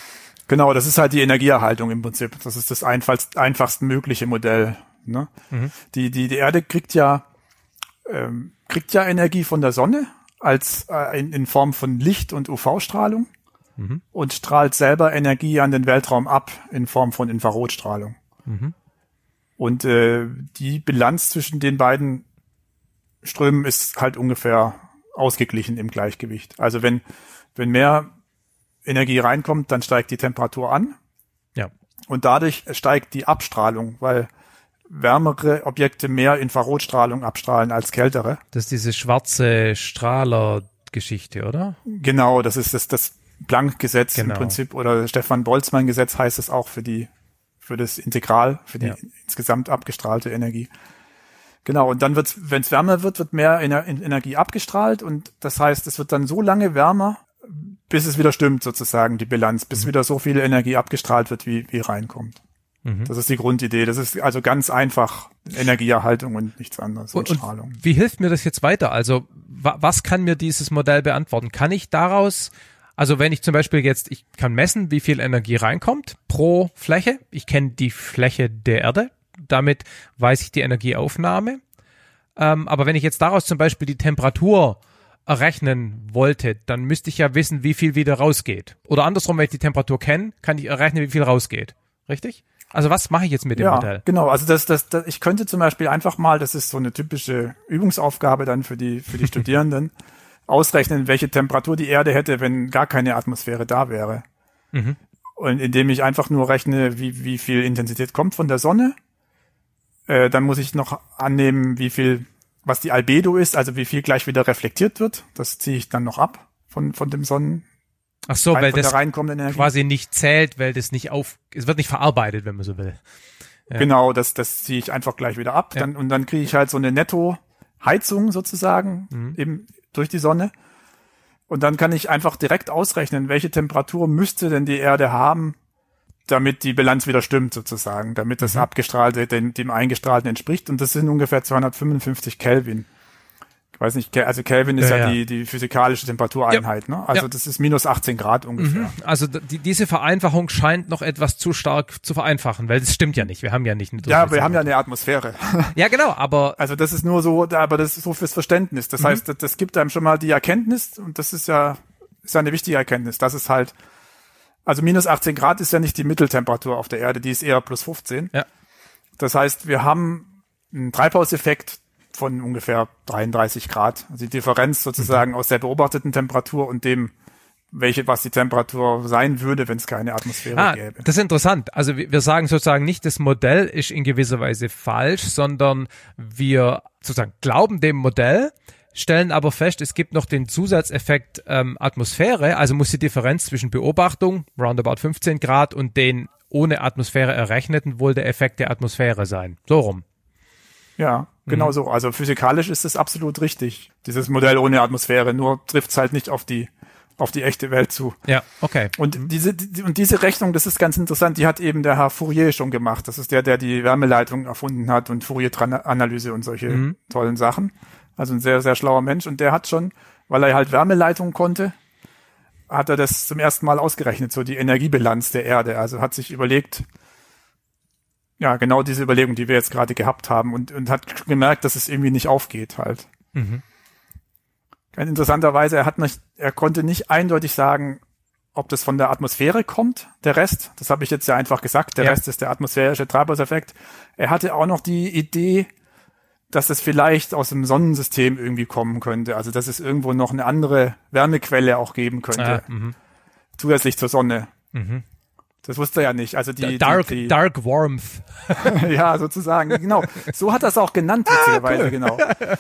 Genau, das ist halt die Energieerhaltung im Prinzip. Das ist das einfachst, einfachst mögliche Modell. Ne? Mhm. Die, die, die Erde kriegt ja, ähm, kriegt ja Energie von der Sonne als äh, in, in Form von Licht und UV-Strahlung mhm. und strahlt selber Energie an den Weltraum ab in Form von Infrarotstrahlung. Mhm. Und äh, die Bilanz zwischen den beiden Strömen ist halt ungefähr ausgeglichen im Gleichgewicht. Also wenn, wenn mehr Energie reinkommt, dann steigt die Temperatur an. Ja. Und dadurch steigt die Abstrahlung, weil wärmere Objekte mehr Infrarotstrahlung abstrahlen als kältere. Das ist diese schwarze Strahler-Geschichte, oder? Genau, das ist das, das Planck-Gesetz genau. im Prinzip oder Stefan Boltzmann-Gesetz heißt es auch für die, für das Integral, für die ja. insgesamt abgestrahlte Energie. Genau, und dann wird wenn es wärmer wird, wird mehr Ener Energie abgestrahlt und das heißt, es wird dann so lange wärmer, bis es wieder stimmt sozusagen, die Bilanz, bis mhm. wieder so viel Energie abgestrahlt wird, wie, wie reinkommt. Mhm. Das ist die Grundidee. Das ist also ganz einfach Energieerhaltung und nichts anderes und, und Strahlung. Wie hilft mir das jetzt weiter? Also wa was kann mir dieses Modell beantworten? Kann ich daraus also wenn ich zum Beispiel jetzt, ich kann messen, wie viel Energie reinkommt pro Fläche. Ich kenne die Fläche der Erde. Damit weiß ich die Energieaufnahme. Ähm, aber wenn ich jetzt daraus zum Beispiel die Temperatur errechnen wollte, dann müsste ich ja wissen, wie viel wieder rausgeht. Oder andersrum, wenn ich die Temperatur kenne, kann ich errechnen, wie viel rausgeht. Richtig? Also was mache ich jetzt mit dem ja, Modell? Genau, also das, das, das, ich könnte zum Beispiel einfach mal, das ist so eine typische Übungsaufgabe dann für die, für die Studierenden, ausrechnen, welche Temperatur die Erde hätte, wenn gar keine Atmosphäre da wäre. Mhm. Und indem ich einfach nur rechne, wie, wie viel Intensität kommt von der Sonne, äh, dann muss ich noch annehmen, wie viel, was die Albedo ist, also wie viel gleich wieder reflektiert wird. Das ziehe ich dann noch ab von, von dem Sonnen, Ach so, weil das quasi nicht zählt, weil das nicht auf, es wird nicht verarbeitet, wenn man so will. Ja. Genau, das, das ziehe ich einfach gleich wieder ab. Ja. Dann, und dann kriege ich halt so eine Netto-Heizung sozusagen mhm. eben durch die Sonne. Und dann kann ich einfach direkt ausrechnen, welche Temperatur müsste denn die Erde haben, damit die Bilanz wieder stimmt sozusagen, damit das mhm. Abgestrahlte dem, dem Eingestrahlten entspricht. Und das sind ungefähr 255 Kelvin ich weiß nicht, also Kelvin ist ja, ja, Die, die physikalische Temperatureinheit, ja. ne? Also ja. das ist minus 18 Grad ungefähr. Mhm. Also die, diese Vereinfachung scheint noch etwas zu stark zu vereinfachen, weil das stimmt ja nicht. Wir haben ja nicht eine Ja, wir haben ja eine Atmosphäre. Ja, genau, aber. Also das ist nur so, aber das ist so fürs Verständnis. Das mhm. heißt, das, das gibt einem schon mal die Erkenntnis, und das ist ja, ist ja eine wichtige Erkenntnis, dass es halt, also minus 18 Grad ist ja nicht die Mitteltemperatur auf der Erde, die ist eher plus 15. Ja. Das heißt, wir haben einen Treibhauseffekt, von ungefähr 33 Grad. Also die Differenz sozusagen mhm. aus der beobachteten Temperatur und dem, welche, was die Temperatur sein würde, wenn es keine Atmosphäre ah, gäbe. Das ist interessant. Also wir sagen sozusagen nicht, das Modell ist in gewisser Weise falsch, sondern wir sozusagen glauben dem Modell, stellen aber fest, es gibt noch den Zusatzeffekt ähm, Atmosphäre, also muss die Differenz zwischen Beobachtung, roundabout 15 Grad, und den ohne Atmosphäre errechneten wohl der Effekt der Atmosphäre sein. So rum. Ja, genau mhm. so. Also physikalisch ist es absolut richtig. Dieses Modell ohne Atmosphäre, nur trifft es halt nicht auf die auf die echte Welt zu. Ja, okay. Und mhm. diese die, und diese Rechnung, das ist ganz interessant, die hat eben der Herr Fourier schon gemacht. Das ist der, der die Wärmeleitung erfunden hat und Fourier-Analyse und solche mhm. tollen Sachen. Also ein sehr, sehr schlauer Mensch. Und der hat schon, weil er halt Wärmeleitung konnte, hat er das zum ersten Mal ausgerechnet, so die Energiebilanz der Erde. Also hat sich überlegt, ja, genau diese Überlegung, die wir jetzt gerade gehabt haben und, und hat gemerkt, dass es irgendwie nicht aufgeht halt. Mhm. Interessanterweise, er hat nicht, er konnte nicht eindeutig sagen, ob das von der Atmosphäre kommt, der Rest. Das habe ich jetzt ja einfach gesagt. Der ja. Rest ist der atmosphärische Treibhauseffekt. Er hatte auch noch die Idee, dass es vielleicht aus dem Sonnensystem irgendwie kommen könnte. Also, dass es irgendwo noch eine andere Wärmequelle auch geben könnte. Ah, zusätzlich zur Sonne. Mhm. Das wusste er ja nicht. Also die Dark, die, die Dark Warmth. ja, sozusagen. Genau. So hat er es auch genannt, witzigerweise, ah, cool. genau.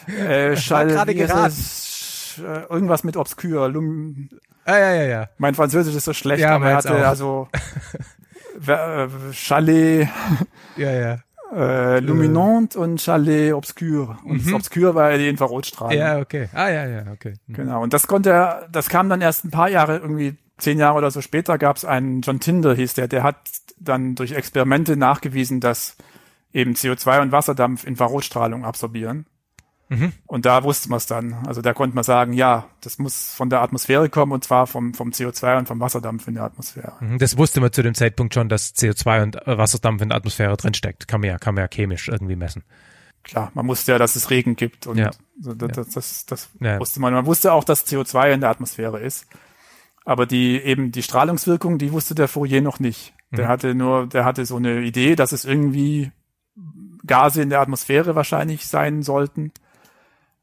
Äh, Schall, gerade geraten. Äh, irgendwas mit Obscur. Lum ah, ja, ja, ja. Mein Französisch ist so schlecht, ja, aber er hatte auch. also Chalet. ja, ja. Äh, Luminant äh. und Chalet Obscur. Und mhm. Obscur war ja die Infrarotstrahlung. Ja, okay. Ah, ja, ja, okay. Mhm. Genau. Und das konnte er, das kam dann erst ein paar Jahre irgendwie zehn Jahre oder so später gab es einen, John Tyndall hieß der, der hat dann durch Experimente nachgewiesen, dass eben CO2 und Wasserdampf Infrarotstrahlung absorbieren. Mhm. Und da wusste man es dann. Also da konnte man sagen, ja, das muss von der Atmosphäre kommen und zwar vom, vom CO2 und vom Wasserdampf in der Atmosphäre. Mhm, das wusste man zu dem Zeitpunkt schon, dass CO2 und äh, Wasserdampf in der Atmosphäre drinsteckt. Kann man ja, kann man ja chemisch irgendwie messen. Klar, man wusste ja, dass es Regen gibt und ja. das, das, das, das ja. wusste man. Man wusste auch, dass CO2 in der Atmosphäre ist. Aber die eben die Strahlungswirkung, die wusste der Fourier noch nicht. Der mhm. hatte nur, der hatte so eine Idee, dass es irgendwie Gase in der Atmosphäre wahrscheinlich sein sollten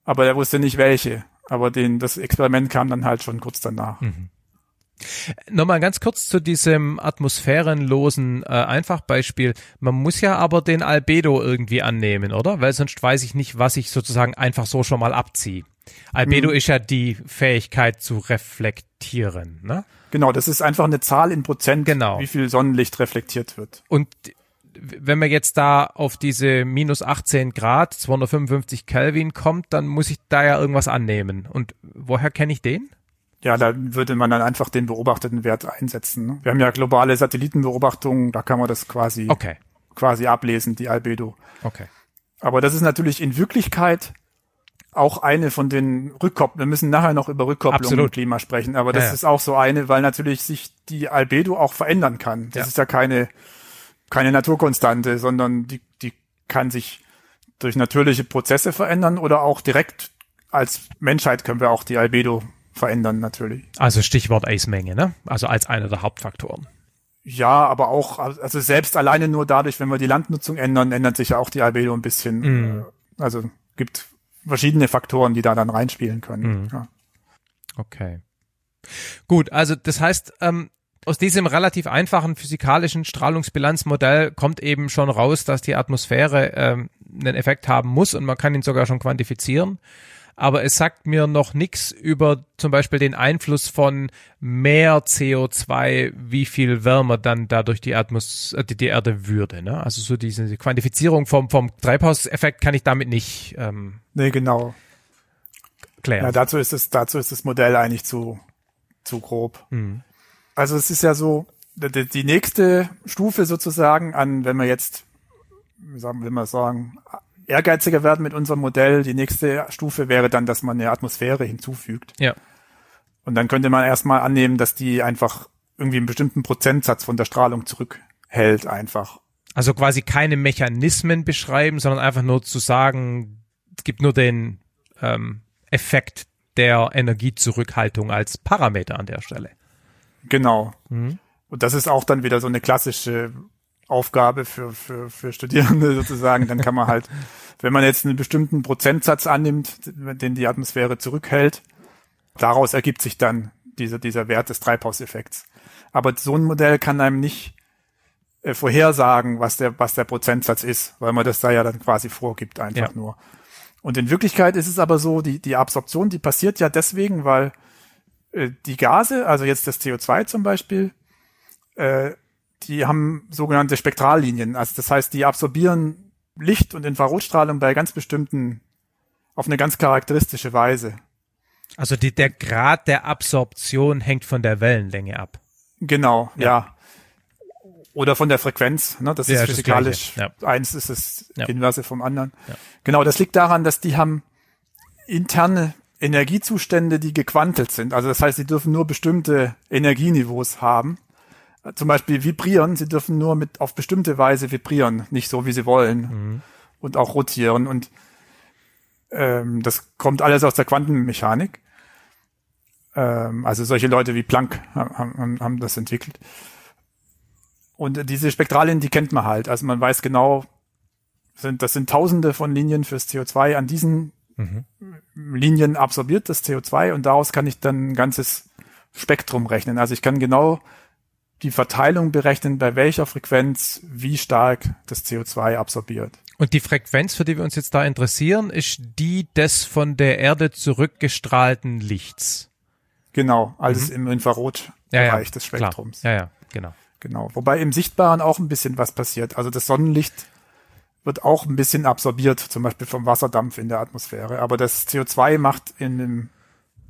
aber er wusste nicht welche. Aber den, das Experiment kam dann halt schon kurz danach. Mhm. Nochmal ganz kurz zu diesem atmosphärenlosen äh, Einfachbeispiel. Man muss ja aber den Albedo irgendwie annehmen, oder? Weil sonst weiß ich nicht, was ich sozusagen einfach so schon mal abziehe. Albedo mhm. ist ja die Fähigkeit zu reflektieren, ne? Genau, das ist einfach eine Zahl in Prozent, genau. wie viel Sonnenlicht reflektiert wird. Und wenn man jetzt da auf diese minus 18 Grad, 255 Kelvin kommt, dann muss ich da ja irgendwas annehmen. Und woher kenne ich den? Ja, da würde man dann einfach den beobachteten Wert einsetzen. Ne? Wir haben ja globale Satellitenbeobachtungen, da kann man das quasi, okay. quasi ablesen, die Albedo. Okay. Aber das ist natürlich in Wirklichkeit auch eine von den Rückkopplungen. Wir müssen nachher noch über Rückkopplung Absolut. im Klima sprechen, aber das ja, ja. ist auch so eine, weil natürlich sich die Albedo auch verändern kann. Das ja. ist ja keine keine Naturkonstante, sondern die, die kann sich durch natürliche Prozesse verändern oder auch direkt als Menschheit können wir auch die Albedo verändern natürlich. Also Stichwort Eismenge, ne? Also als einer der Hauptfaktoren. Ja, aber auch, also selbst alleine nur dadurch, wenn wir die Landnutzung ändern, ändert sich ja auch die Albedo ein bisschen. Mm. Also gibt verschiedene Faktoren, die da dann reinspielen können. Mm. Ja. Okay. Gut, also das heißt, ähm, aus diesem relativ einfachen physikalischen Strahlungsbilanzmodell kommt eben schon raus, dass die Atmosphäre ähm, einen Effekt haben muss und man kann ihn sogar schon quantifizieren. Aber es sagt mir noch nichts über zum Beispiel den Einfluss von mehr CO2, wie viel wärmer dann dadurch die, Atmos äh, die, die Erde würde. Ne? Also so diese Quantifizierung vom, vom Treibhauseffekt kann ich damit nicht. Ähm, nee, genau. Klären. Ja, dazu ist es, dazu ist das Modell eigentlich zu, zu grob. Mhm. Also es ist ja so, die, nächste Stufe sozusagen an, wenn wir jetzt, wie sagen, will man sagen, ehrgeiziger werden mit unserem Modell, die nächste Stufe wäre dann, dass man eine Atmosphäre hinzufügt. Ja. Und dann könnte man erstmal annehmen, dass die einfach irgendwie einen bestimmten Prozentsatz von der Strahlung zurückhält einfach. Also quasi keine Mechanismen beschreiben, sondern einfach nur zu sagen, es gibt nur den ähm, Effekt der Energiezurückhaltung als Parameter an der Stelle. Genau. Mhm. Und das ist auch dann wieder so eine klassische Aufgabe für, für, für Studierende sozusagen. Dann kann man halt, wenn man jetzt einen bestimmten Prozentsatz annimmt, den die Atmosphäre zurückhält, daraus ergibt sich dann dieser, dieser Wert des Treibhauseffekts. Aber so ein Modell kann einem nicht äh, vorhersagen, was der, was der Prozentsatz ist, weil man das da ja dann quasi vorgibt einfach ja. nur. Und in Wirklichkeit ist es aber so, die, die Absorption, die passiert ja deswegen, weil die Gase, also jetzt das CO2 zum Beispiel, äh, die haben sogenannte Spektrallinien. Also das heißt, die absorbieren Licht und Infrarotstrahlung bei ganz bestimmten, auf eine ganz charakteristische Weise. Also die, der Grad der Absorption hängt von der Wellenlänge ab. Genau, ja. ja. Oder von der Frequenz, ne? das ja, ist physikalisch. Das ja. Eins ist das Inverse vom anderen. Genau, das liegt daran, dass die haben interne Energiezustände, die gequantelt sind. Also das heißt, sie dürfen nur bestimmte Energieniveaus haben. Zum Beispiel vibrieren, sie dürfen nur mit auf bestimmte Weise vibrieren, nicht so wie sie wollen. Mhm. Und auch rotieren. Und ähm, das kommt alles aus der Quantenmechanik. Ähm, also solche Leute wie Planck haben, haben, haben das entwickelt. Und diese Spektralien, die kennt man halt. Also man weiß genau, sind, das sind tausende von Linien fürs CO2 an diesen mhm. Linien absorbiert das CO2 und daraus kann ich dann ein ganzes Spektrum rechnen. Also ich kann genau die Verteilung berechnen, bei welcher Frequenz wie stark das CO2 absorbiert. Und die Frequenz, für die wir uns jetzt da interessieren, ist die des von der Erde zurückgestrahlten Lichts. Genau, alles mhm. im Infrarotbereich ja, ja, des Spektrums. Klar. Ja, ja, genau. Genau. Wobei im Sichtbaren auch ein bisschen was passiert. Also das Sonnenlicht wird auch ein bisschen absorbiert, zum Beispiel vom Wasserdampf in der Atmosphäre. Aber das CO2 macht in dem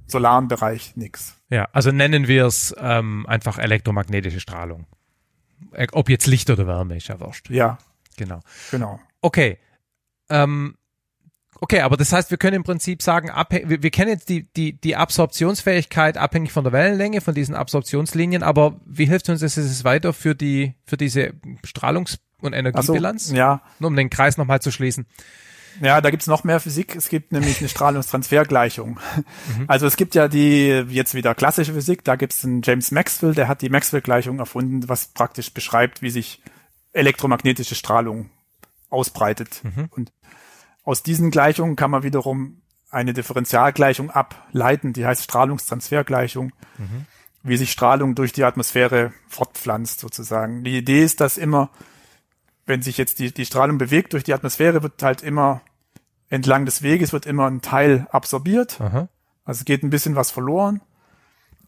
solaren Bereich nichts. Ja, also nennen wir es ähm, einfach elektromagnetische Strahlung. Äh, ob jetzt Licht oder Wärme, ist ja wurscht. Ja. Genau. Genau. Okay. Ähm, okay, aber das heißt, wir können im Prinzip sagen, wir, wir kennen jetzt die, die, die Absorptionsfähigkeit abhängig von der Wellenlänge, von diesen Absorptionslinien, aber wie hilft uns das jetzt weiter für die, für diese Strahlungs- und Energiebilanz? So, ja. Nur um den Kreis nochmal zu schließen. Ja, da gibt's noch mehr Physik. Es gibt nämlich eine Strahlungstransfergleichung. Mhm. Also es gibt ja die jetzt wieder klassische Physik. Da gibt's einen James Maxwell, der hat die Maxwell-Gleichung erfunden, was praktisch beschreibt, wie sich elektromagnetische Strahlung ausbreitet. Mhm. Und aus diesen Gleichungen kann man wiederum eine Differentialgleichung ableiten, die heißt Strahlungstransfergleichung, mhm. wie sich Strahlung durch die Atmosphäre fortpflanzt sozusagen. Die Idee ist, dass immer wenn sich jetzt die, die Strahlung bewegt durch die Atmosphäre, wird halt immer entlang des Weges wird immer ein Teil absorbiert. Aha. Also geht ein bisschen was verloren.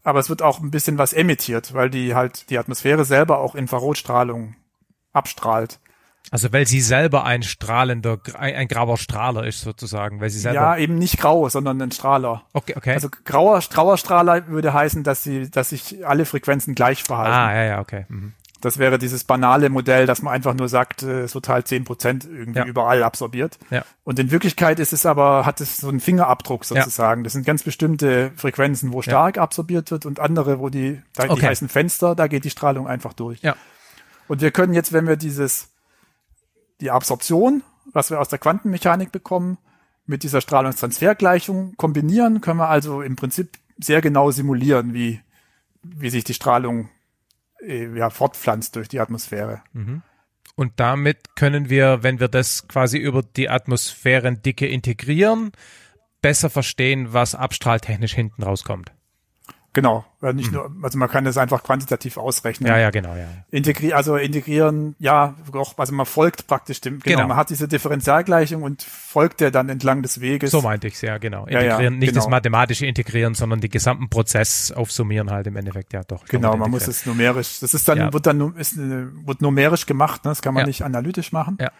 Aber es wird auch ein bisschen was emittiert, weil die halt die Atmosphäre selber auch Infrarotstrahlung abstrahlt. Also weil sie selber ein strahlender, ein, ein, grauer Strahler ist sozusagen, weil sie selber. Ja, eben nicht grau, sondern ein Strahler. Okay, okay. Also grauer, grauer Strahler würde heißen, dass sie, dass sich alle Frequenzen gleich verhalten. Ah, ja, ja, okay. Mhm. Das wäre dieses banale Modell, dass man einfach nur sagt, es wird halt zehn Prozent irgendwie ja. überall absorbiert. Ja. Und in Wirklichkeit ist es aber, hat es so einen Fingerabdruck sozusagen. Ja. Das sind ganz bestimmte Frequenzen, wo stark ja. absorbiert wird und andere, wo die, da okay. die heißen Fenster, da geht die Strahlung einfach durch. Ja. Und wir können jetzt, wenn wir dieses, die Absorption, was wir aus der Quantenmechanik bekommen, mit dieser Strahlungstransfergleichung kombinieren, können wir also im Prinzip sehr genau simulieren, wie, wie sich die Strahlung äh, ja, fortpflanzt durch die Atmosphäre. Mhm. Und damit können wir, wenn wir das quasi über die Atmosphärendicke integrieren, besser verstehen, was abstrahltechnisch hinten rauskommt. Genau, nicht nur, also man kann das einfach quantitativ ausrechnen. Ja, ja, genau, ja. Integri also integrieren, ja, auch, also man folgt praktisch dem, genau, genau. man hat diese Differentialgleichung und folgt der dann entlang des Weges. So meinte ich ja, genau. Integrieren, ja, ja, nicht genau. das mathematische Integrieren, sondern die gesamten Prozess aufsummieren halt im Endeffekt, ja doch. Genau, man muss es numerisch, das ist dann, ja. wird dann, ist, wird numerisch gemacht, ne? das kann man nicht analytisch machen. Ja.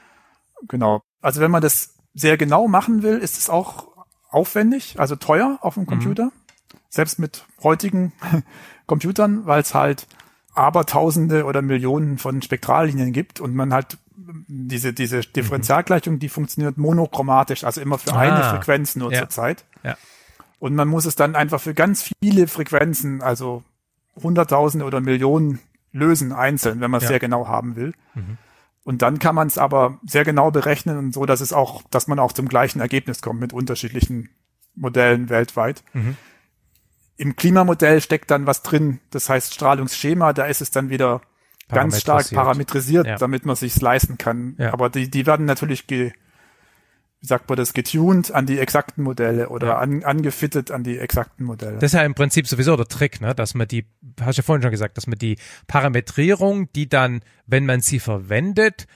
Genau. Also wenn man das sehr genau machen will, ist es auch aufwendig, also teuer auf dem mhm. Computer. Mhm selbst mit heutigen Computern, weil es halt Abertausende oder Millionen von Spektrallinien gibt und man halt diese, diese Differentialgleichung, die funktioniert monochromatisch, also immer für ah, eine Frequenz nur ja. zur Zeit. Ja. Und man muss es dann einfach für ganz viele Frequenzen, also Hunderttausende oder Millionen lösen einzeln, wenn man es ja. sehr genau haben will. Mhm. Und dann kann man es aber sehr genau berechnen und so, dass es auch, dass man auch zum gleichen Ergebnis kommt mit unterschiedlichen Modellen weltweit. Mhm. Im Klimamodell steckt dann was drin, das heißt Strahlungsschema, da ist es dann wieder ganz stark parametrisiert, ja. damit man sich's leisten kann. Ja. Aber die, die werden natürlich ge, wie sagt man das, getuned an die exakten Modelle oder ja. an, angefittet an die exakten Modelle. Das ist ja im Prinzip sowieso der Trick, ne? dass man die, hast du ja vorhin schon gesagt, dass man die Parametrierung, die dann, wenn man sie verwendet,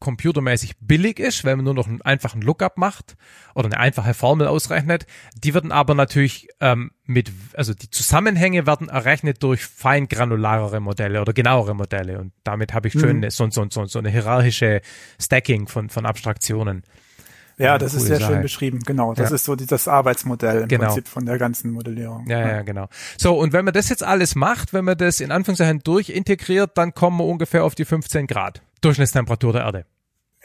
computermäßig billig ist, weil man nur noch einen einfachen Lookup macht oder eine einfache Formel ausrechnet. Die werden aber natürlich ähm, mit, also die Zusammenhänge werden errechnet durch feingranularere Modelle oder genauere Modelle und damit habe ich schön mhm. so, so, so, so eine hierarchische Stacking von, von Abstraktionen. Ja, das ist sehr Sache. schön beschrieben, genau. Das ja. ist so das Arbeitsmodell im genau. Prinzip von der ganzen Modellierung. Ja, ja, ja, genau. So, und wenn man das jetzt alles macht, wenn man das in Anführungszeichen durchintegriert, dann kommen wir ungefähr auf die 15 Grad. Durchschnittstemperatur der Erde.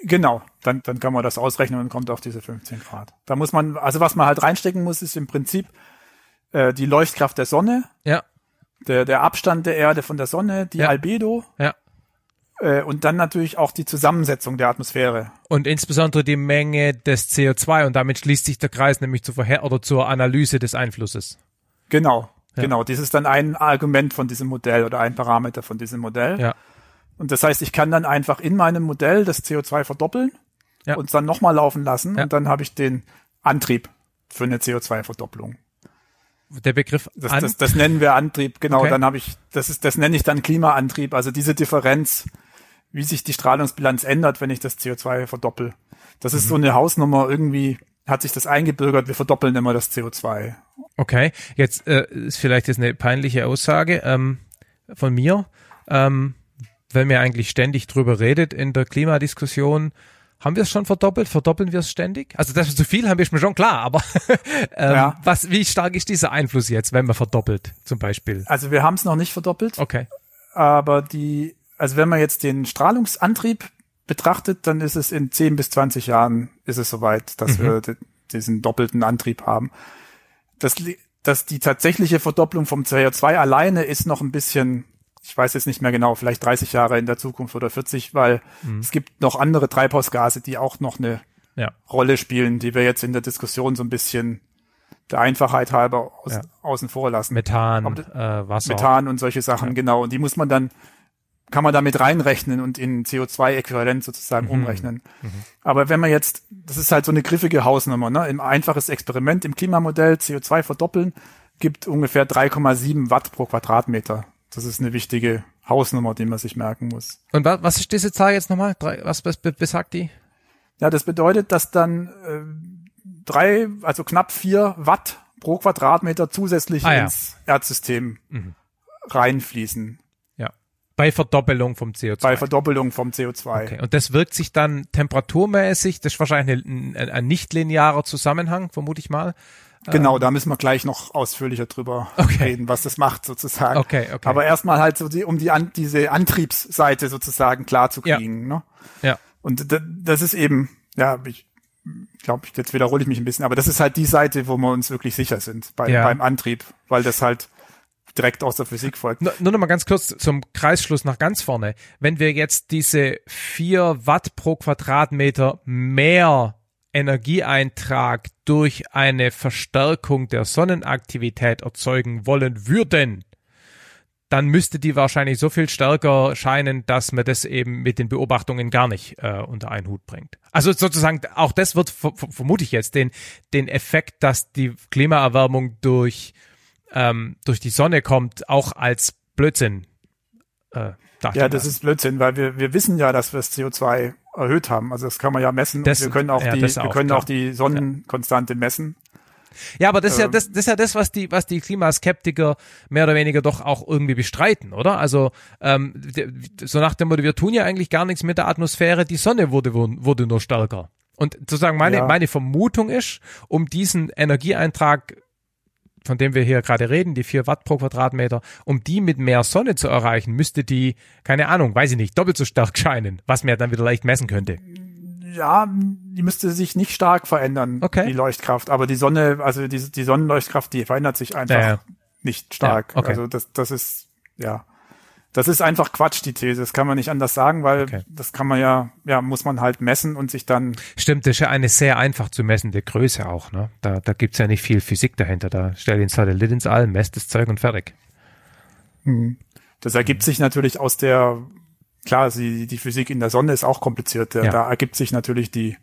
Genau, dann, dann kann man das ausrechnen und kommt auf diese 15 Grad. Da muss man, also was man halt reinstecken muss, ist im Prinzip äh, die Leuchtkraft der Sonne, ja. der, der Abstand der Erde von der Sonne, die ja. Albedo ja. Äh, und dann natürlich auch die Zusammensetzung der Atmosphäre. Und insbesondere die Menge des CO2 und damit schließt sich der Kreis nämlich zur Vorher oder zur Analyse des Einflusses. Genau, ja. genau. Das ist dann ein Argument von diesem Modell oder ein Parameter von diesem Modell. Ja. Und das heißt, ich kann dann einfach in meinem Modell das CO2 verdoppeln ja. und dann nochmal laufen lassen ja. und dann habe ich den Antrieb für eine CO2-Verdopplung. Der Begriff das, das, das nennen wir Antrieb, genau, okay. dann habe ich, das ist, das nenne ich dann Klimaantrieb, also diese Differenz, wie sich die Strahlungsbilanz ändert, wenn ich das CO2 verdoppel. Das ist mhm. so eine Hausnummer, irgendwie hat sich das eingebürgert, wir verdoppeln immer das CO2. Okay, jetzt äh, ist vielleicht jetzt eine peinliche Aussage ähm, von mir. Ähm, wenn man eigentlich ständig drüber redet in der Klimadiskussion, Haben wir es schon verdoppelt? Verdoppeln wir es ständig? Also das ist zu viel, haben wir schon klar, aber ähm, ja. was, wie stark ist dieser Einfluss jetzt, wenn man verdoppelt, zum Beispiel? Also wir haben es noch nicht verdoppelt. Okay. Aber die, also wenn man jetzt den Strahlungsantrieb betrachtet, dann ist es in 10 bis 20 Jahren ist es soweit, dass mhm. wir diesen doppelten Antrieb haben. Das, dass die tatsächliche Verdopplung vom CO2 alleine ist noch ein bisschen, ich weiß jetzt nicht mehr genau, vielleicht 30 Jahre in der Zukunft oder 40, weil mhm. es gibt noch andere Treibhausgase, die auch noch eine ja. Rolle spielen, die wir jetzt in der Diskussion so ein bisschen der Einfachheit halber aus, ja. außen vor lassen. Methan, äh, Wasser. Methan und solche Sachen, ja. genau. Und die muss man dann kann man damit reinrechnen und in CO2-Äquivalent sozusagen mhm. umrechnen. Mhm. Aber wenn man jetzt, das ist halt so eine griffige Hausnummer, ne? Im einfaches Experiment im Klimamodell CO2 verdoppeln, gibt ungefähr 3,7 Watt pro Quadratmeter. Das ist eine wichtige Hausnummer, die man sich merken muss. Und was, was ist diese Zahl jetzt nochmal? Was, was besagt die? Ja, das bedeutet, dass dann äh, drei, also knapp vier Watt pro Quadratmeter zusätzlich ah, ins ja. Erdsystem mhm. reinfließen. Bei Verdoppelung vom CO2. Bei Verdoppelung vom CO2. Okay. Und das wirkt sich dann temperaturmäßig, das ist wahrscheinlich ein, ein, ein nicht linearer Zusammenhang, vermute ich mal. Genau, ähm, da müssen wir gleich noch ausführlicher drüber okay. reden, was das macht sozusagen. Okay, okay. Aber erstmal halt so die, um die an, diese Antriebsseite sozusagen klar zu kriegen. Ja. Ne? ja. Und das ist eben, ja, ich glaube, jetzt wiederhole ich mich ein bisschen, aber das ist halt die Seite, wo wir uns wirklich sicher sind bei, ja. beim Antrieb, weil das halt direkt aus der Physik folgt. Nur, nur noch mal ganz kurz zum Kreisschluss nach ganz vorne. Wenn wir jetzt diese vier Watt pro Quadratmeter mehr Energieeintrag durch eine Verstärkung der Sonnenaktivität erzeugen wollen würden, dann müsste die wahrscheinlich so viel stärker scheinen, dass man das eben mit den Beobachtungen gar nicht äh, unter einen Hut bringt. Also sozusagen, auch das wird, vermute ich jetzt, den, den Effekt, dass die Klimaerwärmung durch ähm, durch die Sonne kommt, auch als Blödsinn. Äh, ja, das ist Blödsinn, weil wir, wir wissen ja, dass wir das CO2 erhöht haben. Also das kann man ja messen das, und wir können auch ja, die, wir können auch die Sonnenkonstante ja. messen. Ja, aber das ist ja ähm. das, das ist ja das, was die, was die Klimaskeptiker mehr oder weniger doch auch irgendwie bestreiten, oder? Also ähm, so nach dem Motto, wir tun ja eigentlich gar nichts mit der Atmosphäre, die Sonne wurde, wurde nur stärker. Und sozusagen meine, ja. meine Vermutung ist, um diesen Energieeintrag von dem wir hier gerade reden, die vier Watt pro Quadratmeter, um die mit mehr Sonne zu erreichen, müsste die, keine Ahnung, weiß ich nicht, doppelt so stark scheinen, was mir dann wieder leicht messen könnte. Ja, die müsste sich nicht stark verändern, okay. die Leuchtkraft. Aber die Sonne, also die, die Sonnenleuchtkraft, die verändert sich einfach ja, ja. nicht stark. Ja, okay. Also das, das ist, ja. Das ist einfach Quatsch, die These. Das kann man nicht anders sagen, weil okay. das kann man ja, ja, muss man halt messen und sich dann. Stimmt, das ist ja eine sehr einfach zu messende Größe auch, ne? Da, da gibt's ja nicht viel Physik dahinter. Da stell den Satellit ins All, messt das Zeug und fertig. Mhm. Das ergibt sich natürlich aus der, klar, die, die Physik in der Sonne ist auch kompliziert. Ja. Da ergibt sich natürlich die,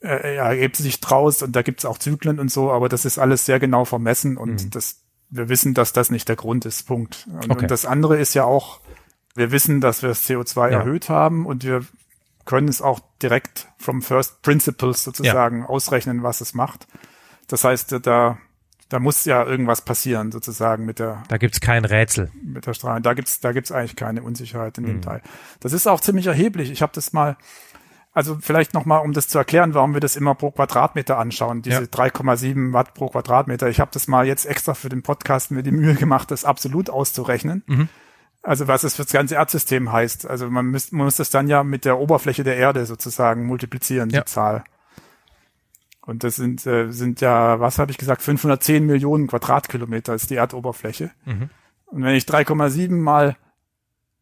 äh, ergibt sich draus und da gibt's auch Zyklen und so, aber das ist alles sehr genau vermessen und mhm. das wir wissen, dass das nicht der Grund ist. Punkt. Und, okay. und das andere ist ja auch, wir wissen, dass wir das CO2 ja. erhöht haben und wir können es auch direkt from first principles sozusagen ja. ausrechnen, was es macht. Das heißt, da, da muss ja irgendwas passieren sozusagen mit der. Da gibt's kein Rätsel. Mit der Strahlung. Da gibt's, da gibt's eigentlich keine Unsicherheit in mhm. dem Teil. Das ist auch ziemlich erheblich. Ich habe das mal, also vielleicht nochmal, um das zu erklären, warum wir das immer pro Quadratmeter anschauen, diese ja. 3,7 Watt pro Quadratmeter. Ich habe das mal jetzt extra für den Podcast mir die Mühe gemacht, das absolut auszurechnen. Mhm. Also was es für das ganze Erdsystem heißt. Also man, müsst, man muss das dann ja mit der Oberfläche der Erde sozusagen multiplizieren, ja. die Zahl. Und das sind, äh, sind ja, was habe ich gesagt, 510 Millionen Quadratkilometer ist die Erdoberfläche. Mhm. Und wenn ich 3,7 mal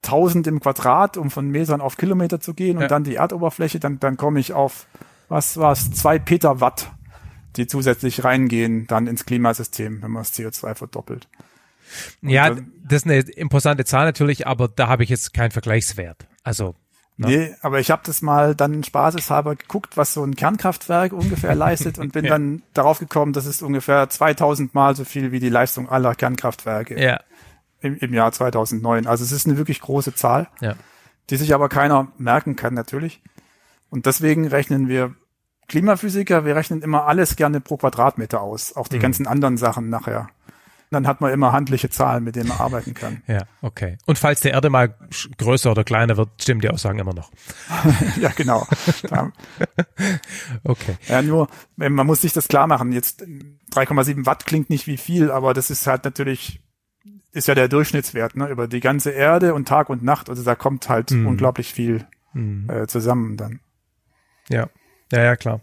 1000 im Quadrat, um von Metern auf Kilometer zu gehen und ja. dann die Erdoberfläche, dann, dann komme ich auf, was war's, zwei Petawatt, die zusätzlich reingehen dann ins Klimasystem, wenn man das CO2 verdoppelt. Und ja, dann, das ist eine imposante Zahl natürlich, aber da habe ich jetzt keinen Vergleichswert. Also Ne? Nee, aber ich habe das mal dann spaßeshalber geguckt, was so ein Kernkraftwerk ungefähr leistet und bin ja. dann darauf gekommen, das ist ungefähr 2000 Mal so viel wie die Leistung aller Kernkraftwerke. Ja im, im Jahr 2009. Also es ist eine wirklich große Zahl, ja. die sich aber keiner merken kann natürlich. Und deswegen rechnen wir Klimaphysiker, wir rechnen immer alles gerne pro Quadratmeter aus, auch die mhm. ganzen anderen Sachen nachher. dann hat man immer handliche Zahlen, mit denen man arbeiten kann. Ja, okay. Und falls die Erde mal größer oder kleiner wird, stimmen die Aussagen immer noch. ja, genau. okay. Ja, nur, man muss sich das klar machen. Jetzt 3,7 Watt klingt nicht wie viel, aber das ist halt natürlich, ist ja der Durchschnittswert, ne, über die ganze Erde und Tag und Nacht. Also da kommt halt mhm. unglaublich viel mhm. äh, zusammen dann. Ja, ja, ja, klar.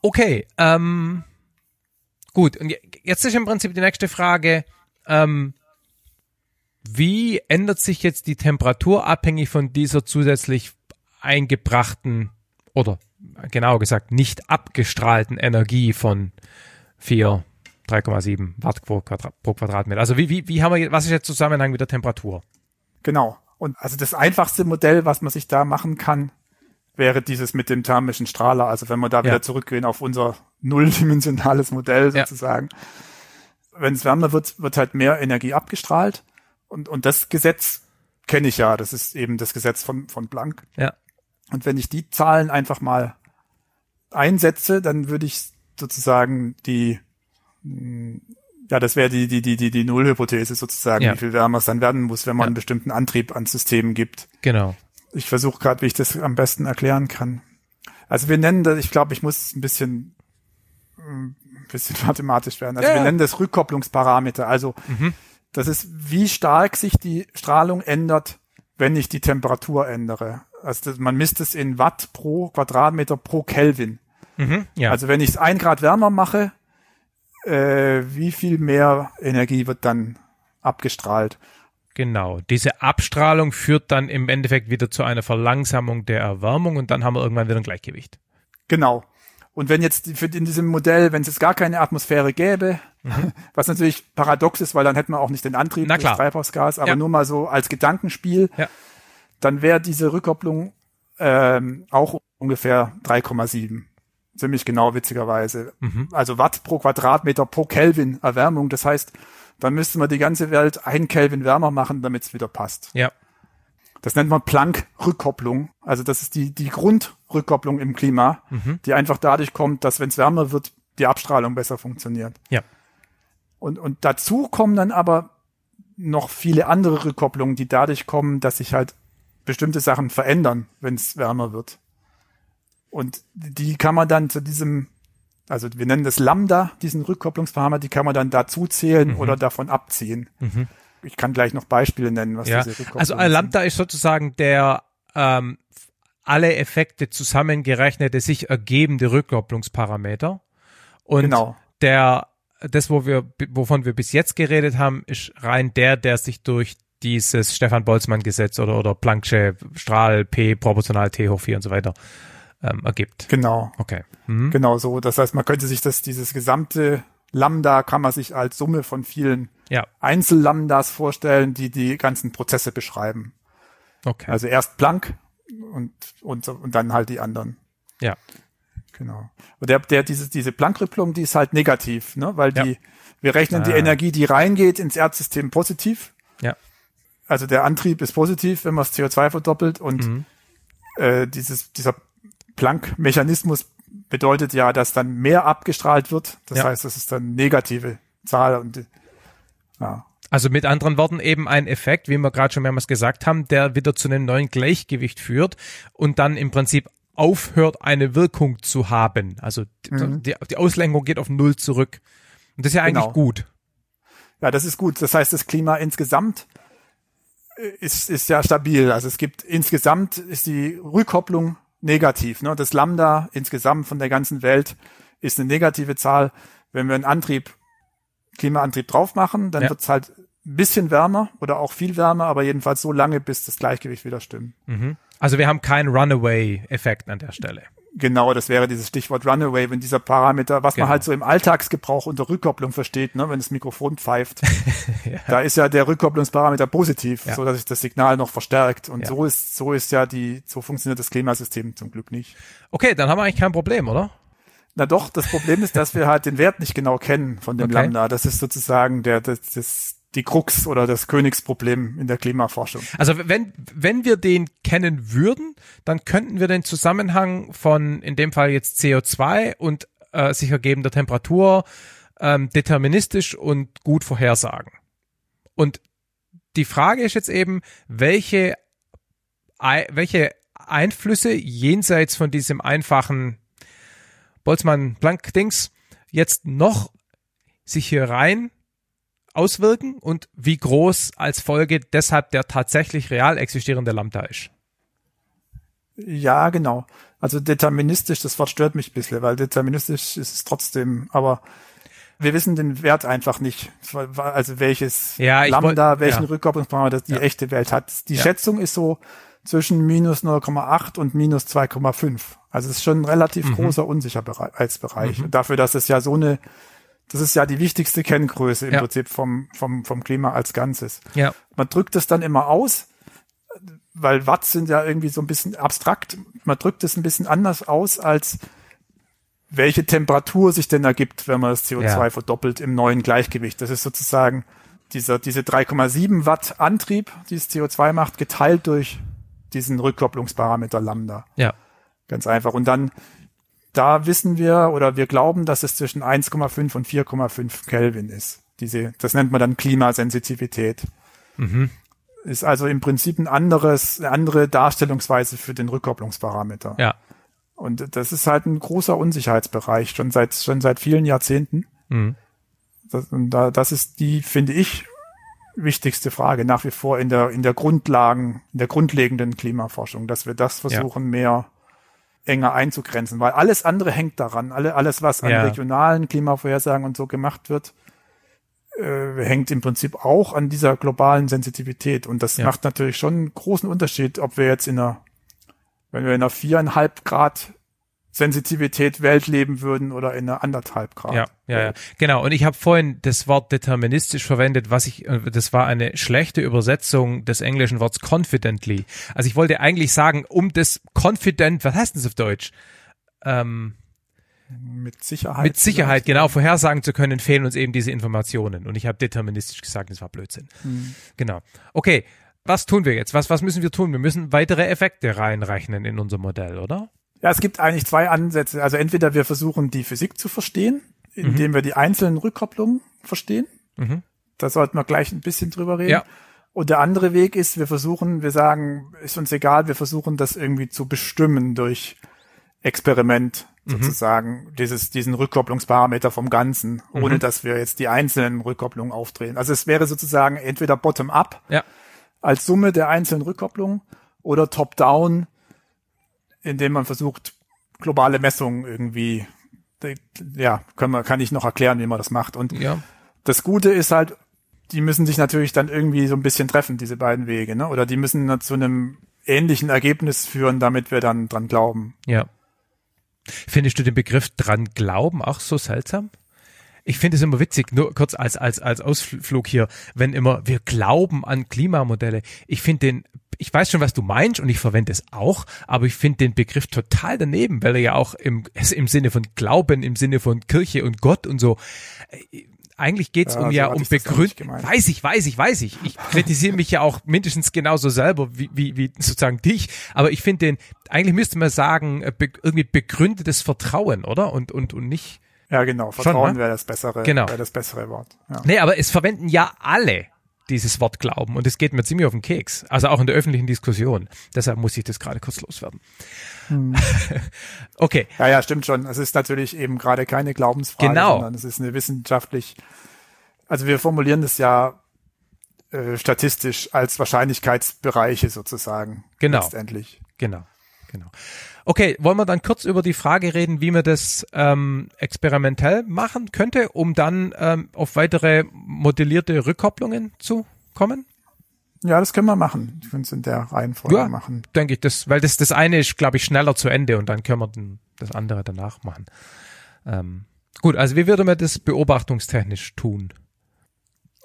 Okay, ähm, gut. Und jetzt ist im Prinzip die nächste Frage, ähm, wie ändert sich jetzt die Temperatur abhängig von dieser zusätzlich eingebrachten oder genauer gesagt nicht abgestrahlten Energie von 4, 3,7 Watt pro, Quadrat, pro Quadratmeter. Also wie, wie, wie haben wir, was ist jetzt Zusammenhang mit der Temperatur? Genau. Und also das einfachste Modell, was man sich da machen kann, wäre dieses mit dem thermischen Strahler. Also wenn wir da ja. wieder zurückgehen auf unser nulldimensionales Modell sozusagen. Ja. Wenn es wärmer wird, wird halt mehr Energie abgestrahlt. Und, und das Gesetz kenne ich ja. Das ist eben das Gesetz von, von Planck. Ja. Und wenn ich die Zahlen einfach mal einsetze, dann würde ich sozusagen die, ja, das wäre die, die, die, die, die Nullhypothese sozusagen, ja. wie viel wärmer es dann werden muss, wenn man ja. einen bestimmten Antrieb ans System gibt. Genau. Ich versuche gerade, wie ich das am besten erklären kann. Also wir nennen das, ich glaube, ich muss ein bisschen, ein bisschen mathematisch werden. Also ja. wir nennen das Rückkopplungsparameter. Also mhm. das ist, wie stark sich die Strahlung ändert, wenn ich die Temperatur ändere. Also das, man misst es in Watt pro Quadratmeter pro Kelvin. Mhm, ja. Also wenn ich es ein Grad wärmer mache, äh, wie viel mehr Energie wird dann abgestrahlt? Genau. Diese Abstrahlung führt dann im Endeffekt wieder zu einer Verlangsamung der Erwärmung und dann haben wir irgendwann wieder ein Gleichgewicht. Genau. Und wenn jetzt in diesem Modell, wenn es jetzt gar keine Atmosphäre gäbe, mhm. was natürlich paradox ist, weil dann hätten wir auch nicht den Antrieb des Treibhausgas, aber ja. nur mal so als Gedankenspiel, ja. dann wäre diese Rückkopplung ähm, auch ungefähr 3,7. Ziemlich genau, witzigerweise. Mhm. Also Watt pro Quadratmeter pro Kelvin Erwärmung. Das heißt, dann müsste man die ganze Welt ein Kelvin wärmer machen, damit es wieder passt. Ja. Das nennt man Planck-Rückkopplung. Also das ist die, die Grundrückkopplung im Klima, mhm. die einfach dadurch kommt, dass wenn es wärmer wird, die Abstrahlung besser funktioniert. Ja. Und, und dazu kommen dann aber noch viele andere Rückkopplungen, die dadurch kommen, dass sich halt bestimmte Sachen verändern, wenn es wärmer wird. Und die kann man dann zu diesem also wir nennen das Lambda, diesen Rückkopplungsparameter, die kann man dann dazu zählen mhm. oder davon abziehen. Mhm. Ich kann gleich noch Beispiele nennen, was ja. diese Rückkopplung Also Lambda sind. ist sozusagen der ähm, alle Effekte zusammengerechnete, sich ergebende Rückkopplungsparameter. Und genau. der, das, wo wir, wovon wir bis jetzt geredet haben, ist rein der, der sich durch dieses Stefan-Boltzmann-Gesetz oder, oder Planck'sche Strahl P proportional T hoch 4 und so weiter ähm, ergibt. Genau. Okay. Mhm. Genau so. Das heißt, man könnte sich das, dieses gesamte Lambda kann man sich als Summe von vielen ja. Einzellambdas vorstellen, die die ganzen Prozesse beschreiben. Okay. Also erst Planck und, und, und dann halt die anderen. Ja. Genau. Und der, der, diese, diese Planck-Ripplung, die ist halt negativ, ne, weil die, ja. wir rechnen ah. die Energie, die reingeht ins Erdsystem positiv. Ja. Also der Antrieb ist positiv, wenn man das CO2 verdoppelt und mhm. äh, dieses, dieser Planck-Mechanismus bedeutet ja, dass dann mehr abgestrahlt wird. Das ja. heißt, das ist dann negative Zahl und ja. Also mit anderen Worten eben ein Effekt, wie wir gerade schon mehrmals gesagt haben, der wieder zu einem neuen Gleichgewicht führt und dann im Prinzip aufhört, eine Wirkung zu haben. Also mhm. die, die, Auslenkung geht auf Null zurück. Und das ist ja eigentlich genau. gut. Ja, das ist gut. Das heißt, das Klima insgesamt äh, ist, ist ja stabil. Also es gibt insgesamt ist die Rückkopplung negativ. Ne? Das Lambda insgesamt von der ganzen Welt ist eine negative Zahl. Wenn wir einen Antrieb, Klimaantrieb drauf machen, dann ja. wird es halt ein bisschen wärmer oder auch viel wärmer, aber jedenfalls so lange, bis das Gleichgewicht wieder stimmt. Mhm. Also wir haben keinen Runaway-Effekt an der Stelle. Genau, das wäre dieses Stichwort Runaway, wenn dieser Parameter, was genau. man halt so im Alltagsgebrauch unter Rückkopplung versteht, ne, wenn das Mikrofon pfeift, ja. da ist ja der Rückkopplungsparameter positiv, ja. so dass sich das Signal noch verstärkt. Und ja. so ist, so ist ja die, so funktioniert das Klimasystem zum Glück nicht. Okay, dann haben wir eigentlich kein Problem, oder? Na doch, das Problem ist, dass wir halt den Wert nicht genau kennen von dem okay. Lambda. Das ist sozusagen der, das, das, die Krux oder das Königsproblem in der Klimaforschung. Also wenn, wenn wir den kennen würden, dann könnten wir den Zusammenhang von in dem Fall jetzt CO2 und äh, sich ergebender Temperatur ähm, deterministisch und gut vorhersagen. Und die Frage ist jetzt eben, welche, welche Einflüsse jenseits von diesem einfachen Boltzmann-Planck-Dings jetzt noch sich hier rein auswirken und wie groß als Folge deshalb der tatsächlich real existierende Lambda ist. Ja, genau. Also deterministisch, das Wort stört mich ein bisschen, weil deterministisch ist es trotzdem, aber wir wissen den Wert einfach nicht. Also welches ja, Lambda, wollt, welchen ja. Rückkopplungsparameter die ja. echte Welt hat. Die Ja. Schätzung ist so zwischen minus 0,8 und minus 2,5. Also es ist schon ein relativ Mhm. großer Unsicherheitsbereich. Und dafür, dass es ja so eine, das ist ja die wichtigste Kenngröße im Ja. Prinzip vom, vom, vom Klima als Ganzes. Ja. Man drückt es dann immer aus, weil Watt sind ja irgendwie so ein bisschen abstrakt. Man drückt es ein bisschen anders aus, als welche Temperatur sich denn ergibt, wenn man das CO2 Ja. verdoppelt im neuen Gleichgewicht. Das ist sozusagen dieser, diese 3,7 Watt Antrieb, die das CO2 macht, geteilt durch diesen Rückkopplungsparameter Lambda. Ja. Ganz einfach. Und dann, da wissen wir oder wir glauben, dass es zwischen 1,5 und 4,5 Kelvin ist. Diese, das nennt man dann Klimasensitivität. Ist also im Prinzip ein anderes, eine andere Darstellungsweise für den Rückkopplungsparameter. Ja. Und das ist halt ein großer Unsicherheitsbereich, schon seit, schon seit vielen Jahrzehnten. Mhm. Das, und da, das ist die, finde ich, wichtigste Frage nach wie vor in der, in der Grundlagen, in der grundlegenden Klimaforschung, dass wir das versuchen, mehr enger einzugrenzen, weil alles andere hängt daran. Alle, alles, was an Ja. regionalen Klimavorhersagen und so gemacht wird, äh, hängt im Prinzip auch an dieser globalen Sensitivität. Und das Ja. macht natürlich schon einen großen Unterschied, ob wir jetzt in einer, wenn wir in einer viereinhalb Grad Sensitivität Welt leben würden oder in einer anderthalb Grad. Ja, ja, ja. Genau. Und ich habe vorhin das Wort deterministisch verwendet, was ich, äh, das war eine schlechte Übersetzung des englischen Worts confidently. Also ich wollte eigentlich sagen, um das confident, was heißt das auf Deutsch? Ähm, Mit Sicherheit. mit Sicherheit genau vorhersagen zu können, fehlen uns eben diese Informationen. Und ich habe deterministisch gesagt, das war Blödsinn. Genau. Okay, was tun wir jetzt? Was, was müssen wir tun? Wir müssen weitere Effekte reinrechnen in unser Modell, oder? Ja, es gibt eigentlich zwei Ansätze. Also entweder wir versuchen die Physik zu verstehen, indem wir die einzelnen Rückkopplungen verstehen. Mhm. Da sollten wir gleich ein bisschen drüber reden. Ja. Und der andere Weg ist, wir versuchen, wir sagen, ist uns egal, wir versuchen das irgendwie zu bestimmen durch Experiment sozusagen, dieses, diesen Rückkopplungsparameter vom Ganzen, ohne dass wir jetzt die einzelnen Rückkopplungen aufdrehen. Also es wäre sozusagen entweder bottom-up Ja. als Summe der einzelnen Rückkopplungen oder top-down, indem man versucht, globale Messungen irgendwie, ja, können wir, kann ich noch erklären, wie man das macht. Und Ja. das Gute ist halt, die müssen sich natürlich dann irgendwie so ein bisschen treffen, diese beiden Wege, ne? Oder die müssen zu einem ähnlichen Ergebnis führen, damit wir dann dran glauben. Ja. Findest du den Begriff dran glauben auch so seltsam? Ich finde es immer witzig, nur kurz als, als, als Ausflug hier, wenn immer wir glauben an Klimamodelle. Ich finde den, ich weiß schon, was du meinst und ich verwende es auch, aber ich finde den Begriff total daneben, weil er ja auch im, im Sinne von Glauben, im Sinne von Kirche und Gott und so, äh, eigentlich geht's Ja, um so ja um Begründung. Weiß ich, weiß ich, weiß ich. Ich kritisiere mich ja auch mindestens genauso selber wie, wie, wie sozusagen dich. Aber ich finde den, eigentlich müsste man sagen, äh, be, irgendwie begründetes Vertrauen, oder? Und, und, und nicht. Ja, genau. Vertrauen ne? wäre das bessere, Genau. wäre das bessere Wort. Ja. Nee, aber es verwenden ja alle dieses Wort Glauben und es geht mir ziemlich auf den Keks. Also auch in der öffentlichen Diskussion. Deshalb muss ich das gerade kurz loswerden. okay. ja, ja, stimmt schon. Es ist natürlich eben gerade keine Glaubensfrage, Genau. sondern es ist eine wissenschaftlich, also wir formulieren das ja äh, statistisch als Wahrscheinlichkeitsbereiche sozusagen. Genau. Letztendlich. Genau, genau. Okay, wollen wir dann kurz über die Frage reden, wie man das ähm, experimentell machen könnte, um dann ähm, auf weitere modellierte Rückkopplungen zu kommen? Ja, das können wir machen. Ich würde es in der Reihenfolge Ja. machen. Denke ich, das, weil das das eine ist, glaube ich, schneller zu Ende und dann können wir den, das andere danach machen. Ähm, gut, also wie würde man das beobachtungstechnisch tun?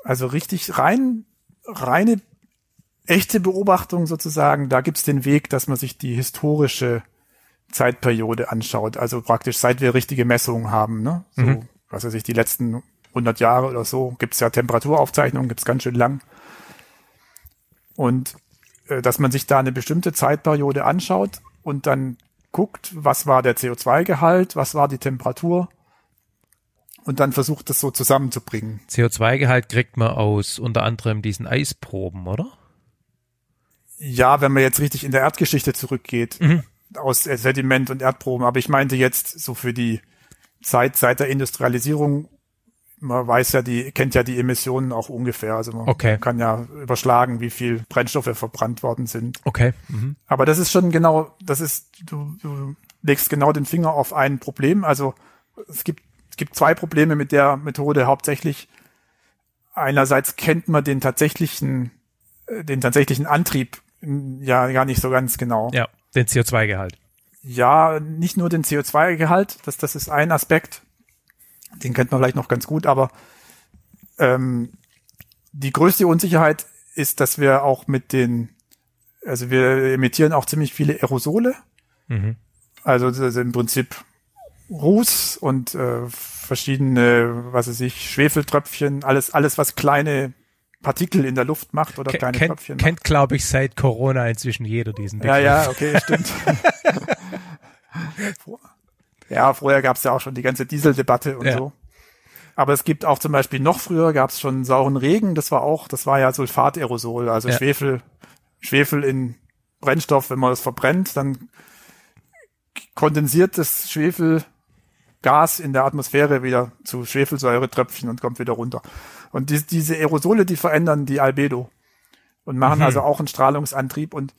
Also richtig rein, reine, echte Beobachtung sozusagen, da gibt's den Weg, dass man sich die historische Zeitperiode anschaut. Also praktisch seit wir richtige Messungen haben, ne? So, Mhm. was weiß ich, die letzten 100 Jahre oder so, gibt's ja Temperaturaufzeichnungen, gibt's ganz schön lang. Und äh, dass man sich da eine bestimmte Zeitperiode anschaut und dann guckt, was war der CO2-Gehalt, was war die Temperatur und dann versucht, das so zusammenzubringen. CO2-Gehalt kriegt man aus unter anderem diesen Eisproben, oder? Ja, wenn man jetzt richtig in der Erdgeschichte zurückgeht, mhm. Aus Sediment und Erdproben. Aber ich meinte jetzt so für die Zeit seit der Industrialisierung, man weiß ja, die kennt ja die Emissionen auch ungefähr. Also man okay. kann ja überschlagen, wie viel Brennstoffe verbrannt worden sind. Okay. Mhm. Aber das ist schon genau, das ist, du, du legst genau den Finger auf ein Problem. Also es gibt, es gibt zwei Probleme mit der Methode hauptsächlich. Einerseits kennt man den tatsächlichen, äh, den tatsächlichen Antrieb ja gar nicht so ganz genau. Ja, den CO2-Gehalt. Ja, nicht nur den CO2-Gehalt, das, das ist ein Aspekt, den kennt man vielleicht noch ganz gut, aber ähm, die größte Unsicherheit ist, dass wir auch mit den, also wir emittieren auch ziemlich viele Aerosole. Mhm. Also das ist im Prinzip Ruß und äh, verschiedene, was weiß ich, Schwefeltröpfchen, alles, alles, was kleine Partikel in der Luft macht oder kleine kennt, Tröpfchen. Kennt, glaube ich, seit Corona inzwischen jeder diesen Begriff. Ja, ja, okay, stimmt. ja, vorher gab es ja auch schon die ganze Dieseldebatte und ja. so. Aber es gibt auch zum Beispiel noch früher gab es schon sauren Regen, das war auch, das war ja Sulfaterosol, also ja. Schwefel, Schwefel in Brennstoff, wenn man es verbrennt, dann kondensiert das Schwefelgas in der Atmosphäre wieder zu Schwefelsäuretröpfchen und kommt wieder runter. Und die, diese Aerosole, die verändern die Albedo und machen mhm. also auch einen Strahlungsantrieb und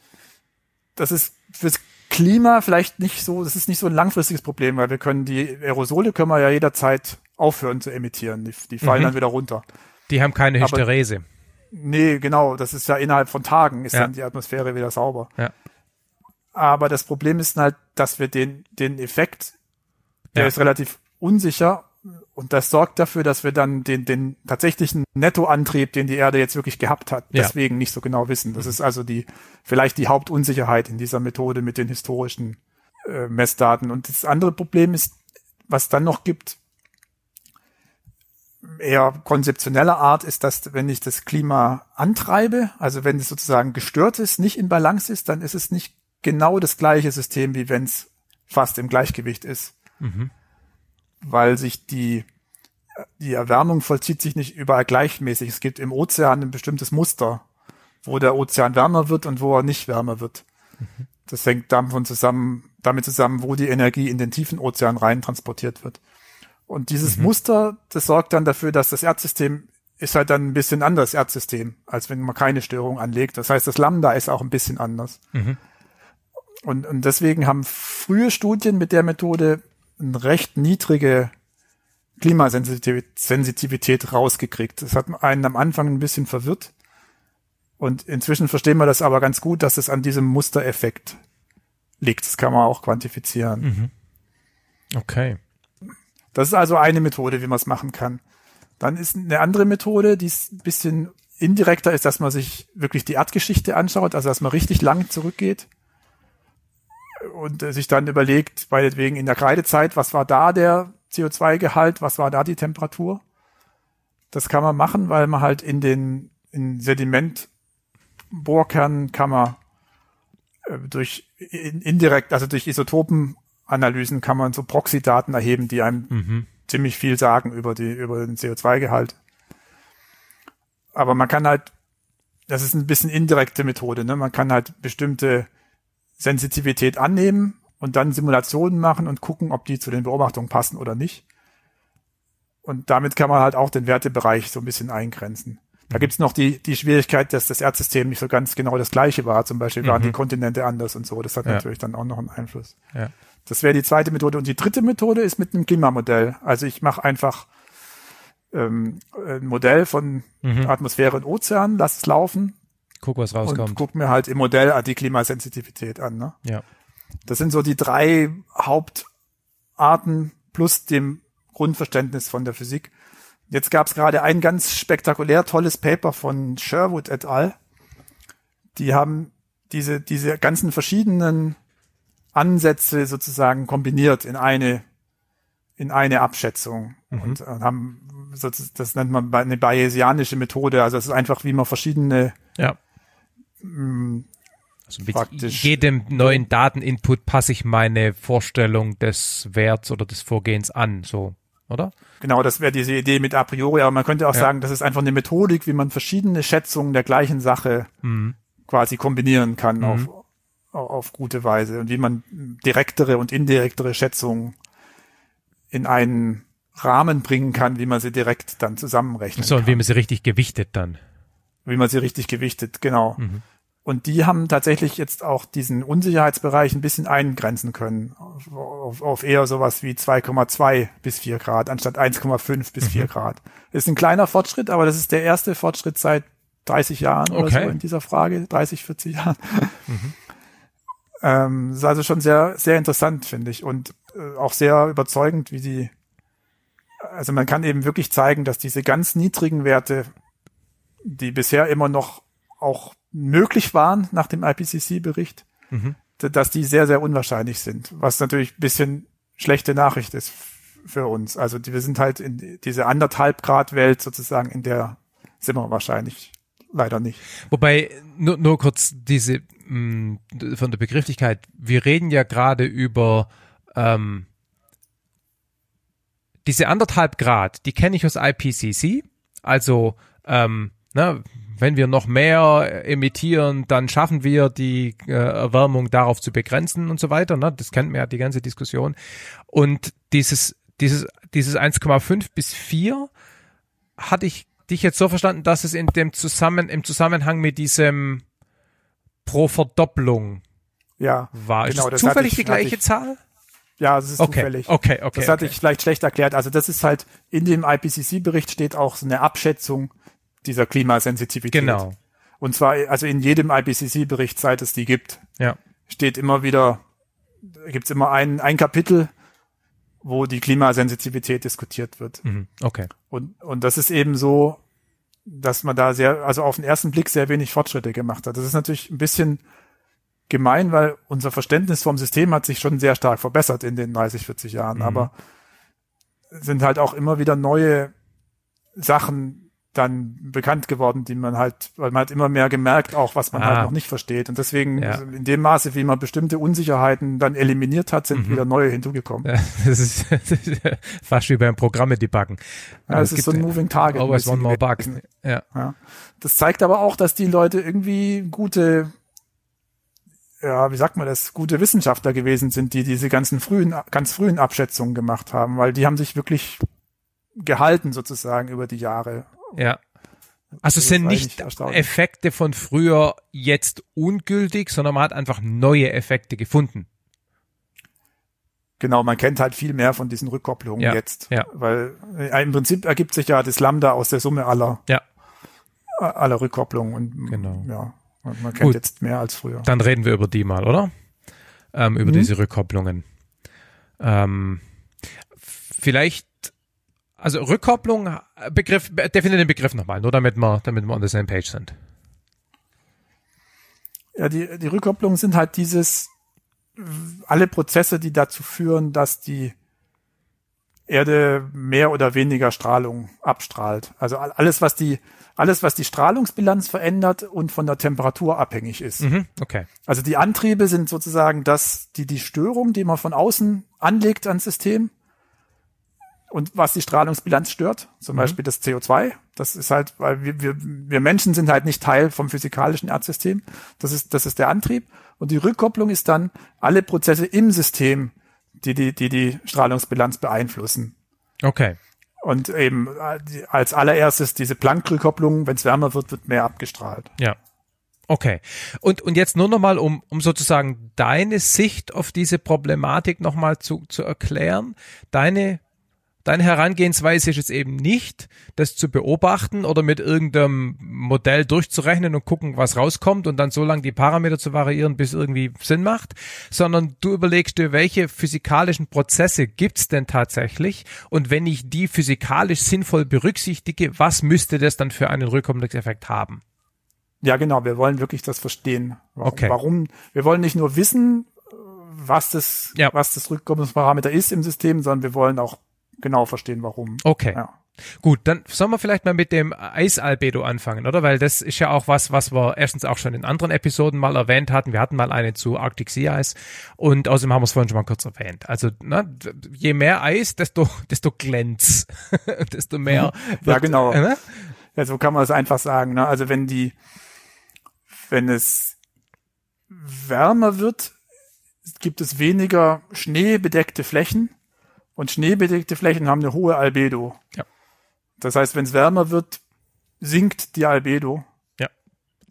das ist fürs Klima vielleicht nicht so, das ist nicht so ein langfristiges Problem, weil wir können die Aerosole können wir ja jederzeit aufhören zu emittieren. Die, die fallen mhm. dann wieder runter. Die haben keine Hysterese. Aber, nee, genau. Das ist ja innerhalb von Tagen ist ja. dann die Atmosphäre wieder sauber. Ja. Aber das Problem ist halt, dass wir den, den Effekt, der ja. ist relativ unsicher und das sorgt dafür, dass wir dann den, den tatsächlichen Nettoantrieb, den die Erde jetzt wirklich gehabt hat, ja. deswegen nicht so genau wissen. Das ist also die, vielleicht die Hauptunsicherheit in dieser Methode mit den historischen äh, Messdaten. Und das andere Problem ist, was dann noch gibt, eher konzeptioneller Art ist, dass wenn ich das Klima antreibe, also wenn es sozusagen gestört ist, nicht in Balance ist, dann ist es nicht genau das gleiche System, wie wenn es fast im Gleichgewicht ist. Mhm weil sich die, die Erwärmung vollzieht sich nicht überall gleichmäßig. Es gibt im Ozean ein bestimmtes Muster, wo der Ozean wärmer wird und wo er nicht wärmer wird. Mhm. Das hängt davon zusammen, damit zusammen, wo die Energie in den tiefen Ozean rein transportiert wird. Und dieses mhm. Muster, das sorgt dann dafür, dass das Erdsystem ist halt dann ein bisschen anders Erdsystem, als wenn man keine Störung anlegt. Das heißt, das Lambda ist auch ein bisschen anders. Mhm. Und, und deswegen haben frühe Studien mit der Methode eine recht niedrige Klimasensitivität rausgekriegt. Das hat einen am Anfang ein bisschen verwirrt. Und inzwischen verstehen wir das aber ganz gut, dass es an diesem Mustereffekt liegt. Das kann man auch quantifizieren. Mhm. Okay. Das ist also eine Methode, wie man es machen kann. Dann ist eine andere Methode, die ist ein bisschen indirekter ist, dass man sich wirklich die Erdgeschichte anschaut, also dass man richtig lang zurückgeht und äh, sich dann überlegt, meinetwegen in der Kreidezeit, was war da der CO2-Gehalt, was war da die Temperatur. Das kann man machen, weil man halt in den in Sedimentbohrkernen kann man äh, durch in, indirekt, also durch Isotopenanalysen kann man so Proxy-Daten erheben, die einem mhm. ziemlich viel sagen über die über den CO2-Gehalt. Aber man kann halt, das ist ein bisschen indirekte Methode, ne? Man kann halt bestimmte Sensitivität annehmen und dann Simulationen machen und gucken, ob die zu den Beobachtungen passen oder nicht. Und damit kann man halt auch den Wertebereich so ein bisschen eingrenzen. Da mhm. gibt's noch die, die Schwierigkeit, dass das Erdsystem nicht so ganz genau das gleiche war. Zum Beispiel waren die mhm. Kontinente anders und so. Das hat ja. natürlich dann auch noch einen Einfluss. Ja. Das wäre die zweite Methode. Und die dritte Methode ist mit einem Klimamodell. Also ich mache einfach ähm, ein Modell von mhm. Atmosphäre und Ozean, lass es laufen Guck, was rauskommt. Und guck mir halt im Modell die Klimasensitivität an. Ne? Ja. Das sind so die drei Hauptarten plus dem Grundverständnis von der Physik. Jetzt gab es gerade ein ganz spektakulär tolles Paper von Sherwood et al. Die haben diese, diese ganzen verschiedenen Ansätze sozusagen kombiniert in eine, in eine Abschätzung mhm. und, und haben, das nennt man eine bayesianische Methode. Also es ist einfach, wie man verschiedene ja. Also mit jedem neuen Dateninput passe ich meine Vorstellung des Werts oder des Vorgehens an. So. oder? Genau, das wäre diese Idee mit a priori, aber man könnte auch ja. sagen, das ist einfach eine Methodik, wie man verschiedene Schätzungen der gleichen Sache mhm. quasi kombinieren kann mhm. auf, auf gute Weise und wie man direktere und indirektere Schätzungen in einen Rahmen bringen kann, wie man sie direkt dann zusammenrechnet. So, und wie man sie richtig gewichtet dann. Wie man sie richtig gewichtet, genau. Mhm. Und die haben tatsächlich jetzt auch diesen Unsicherheitsbereich ein bisschen eingrenzen können. Auf, auf eher sowas wie 2,2 bis 4 Grad, anstatt 1,5 bis mhm. 4 Grad. Ist ein kleiner Fortschritt, aber das ist der erste Fortschritt seit 30 Jahren okay. oder so in dieser Frage, 30, 40 Jahren. Mhm. Ähm, ist also schon sehr, sehr interessant, finde ich. Und äh, auch sehr überzeugend, wie die, also man kann eben wirklich zeigen, dass diese ganz niedrigen Werte, die bisher immer noch auch möglich waren nach dem IPCC-Bericht, mhm. dass die sehr, sehr unwahrscheinlich sind. Was natürlich ein bisschen schlechte Nachricht ist für uns. Also die, wir sind halt in diese anderthalb Grad Welt sozusagen, in der sind wir wahrscheinlich leider nicht. Wobei, nur, nur kurz diese mh, mm, von der Begrifflichkeit, wir reden ja gerade über ähm, diese anderthalb Grad, die kenne ich aus IPCC. Also, ähm, ne, wenn wir noch mehr emittieren, dann schaffen wir die äh, Erwärmung darauf zu begrenzen und so weiter. Ne? Das kennt man ja die ganze Diskussion. Und dieses, dieses, dieses 1,5 bis 4 hatte ich dich jetzt so verstanden, dass es in dem Zusammen, im Zusammenhang mit diesem pro Verdopplung ja, war. Genau, ist das zufällig ich, die gleiche ich, Zahl? Ja, das ist okay, zufällig. Okay, okay. Das hatte okay. ich vielleicht schlecht erklärt. Also das ist halt in dem IPCC-Bericht steht auch so eine Abschätzung dieser Klimasensitivität. Genau. Und zwar, also in jedem IPCC-Bericht, seit es die gibt, ja. steht immer wieder, gibt's immer ein, ein Kapitel, wo die Klimasensitivität diskutiert wird. Mhm. Okay. Und, und das ist eben so, dass man da sehr, also auf den ersten Blick sehr wenig Fortschritte gemacht hat. Das ist natürlich ein bisschen gemein, weil unser Verständnis vom System hat sich schon sehr stark verbessert in den 30, 40 Jahren, mhm. aber sind halt auch immer wieder neue Sachen dann bekannt geworden, die man halt, weil man hat immer mehr gemerkt, auch was man halt ah. halt noch nicht versteht. Und deswegen, ja. in dem Maße, wie man bestimmte Unsicherheiten dann eliminiert hat, sind mhm. wieder neue hinzugekommen. Ja, das, ist, das ist fast wie beim Programme debuggen. Ja, es ist so ein Moving Target. Always one more bug. Ja. ja. Das zeigt aber auch, dass die Leute irgendwie gute ja, wie sagt man das, gute Wissenschaftler gewesen sind, die diese ganzen frühen, ganz frühen Abschätzungen gemacht haben, weil die haben sich wirklich gehalten sozusagen über die Jahre. Ja. Also sind nicht Effekte von früher jetzt ungültig, sondern man hat einfach neue Effekte gefunden. Genau, man kennt halt viel mehr von diesen Rückkopplungen ja, jetzt. Ja. Weil äh, im Prinzip ergibt sich ja das Lambda aus der Summe aller, ja. aller Rückkopplungen. Und genau. ja, man kennt Gut. jetzt mehr als früher. Dann reden wir über die mal, oder? Ähm, über mhm. diese Rückkopplungen. Ähm, vielleicht also Rückkopplung, Begriff, definiere den Begriff nochmal, nur damit wir, damit wir on the same page sind. Ja, die, die Rückkopplungen sind halt dieses, alle Prozesse, die dazu führen, dass die Erde mehr oder weniger Strahlung abstrahlt. Also alles, was die, alles, was die Strahlungsbilanz verändert und von der Temperatur abhängig ist. Mhm, okay. Also die Antriebe sind sozusagen das, die, die Störung, die man von außen anlegt ans System und was die Strahlungsbilanz stört, zum mhm. Beispiel das CO2. Das ist halt, weil wir, wir, wir Menschen sind halt nicht Teil vom physikalischen Erdsystem. Das ist, das ist der Antrieb. Und die Rückkopplung ist dann alle Prozesse im System, die die, die, die Strahlungsbilanz beeinflussen. Okay. Und eben als allererstes diese Planck-Rückkopplung, wenn es wärmer wird, wird mehr abgestrahlt. Ja. Okay. Und, und jetzt nur nochmal, um, um sozusagen deine Sicht auf diese Problematik nochmal zu, zu erklären. Deine Deine Herangehensweise ist es eben nicht, das zu beobachten oder mit irgendeinem Modell durchzurechnen und gucken, was rauskommt und dann so lange die Parameter zu variieren, bis irgendwie Sinn macht, sondern du überlegst dir, welche physikalischen Prozesse gibt's denn tatsächlich und wenn ich die physikalisch sinnvoll berücksichtige, was müsste das dann für einen Rückkopplungseffekt haben? Ja, genau. Wir wollen wirklich das verstehen. Warum, okay. warum wir wollen nicht nur wissen, was das, ja. was das Rückkopplungsparameter ist im System, sondern wir wollen auch genau verstehen, warum. Okay. Ja. Gut, dann sollen wir vielleicht mal mit dem Eisalbedo anfangen, oder? Weil das ist ja auch was, was wir erstens auch schon in anderen Episoden mal erwähnt hatten. Wir hatten mal eine zu Arctic Sea Eis und außerdem haben wir es vorhin schon mal kurz erwähnt. Also ne, je mehr Eis, desto desto glänz, desto mehr. Wird, ja, genau. Äh, ja, so kann man es einfach sagen. Ne? Also wenn die, wenn es wärmer wird, gibt es weniger schneebedeckte Flächen und schneebedeckte Flächen haben eine hohe Albedo. Ja. Das heißt, wenn es wärmer wird, sinkt die Albedo. Ja.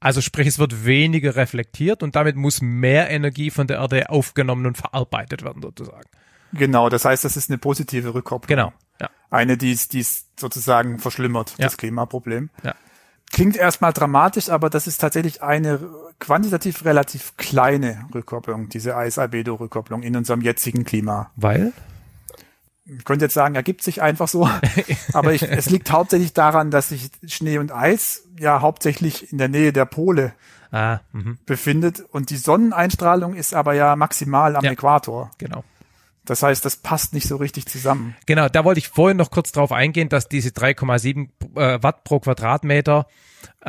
Also sprich, es wird weniger reflektiert und damit muss mehr Energie von der Erde aufgenommen und verarbeitet werden, sozusagen. Genau, das heißt, das ist eine positive Rückkopplung. Genau. Ja. Eine, die es, sozusagen verschlimmert, ja. das Klimaproblem. Ja. Klingt erstmal dramatisch, aber das ist tatsächlich eine quantitativ relativ kleine Rückkopplung, diese Eis-Albedo-Rückkopplung in unserem jetzigen Klima. Weil? Ich könnte jetzt sagen, ergibt sich einfach so. Aber ich, es liegt hauptsächlich daran, dass sich Schnee und Eis ja hauptsächlich in der Nähe der Pole ah, mhm. befindet. Und die Sonneneinstrahlung ist aber ja maximal am Ja. Äquator. Genau. Das heißt, das passt nicht so richtig zusammen. Genau, da wollte ich vorhin noch kurz drauf eingehen, dass diese 3,7 äh, Watt pro Quadratmeter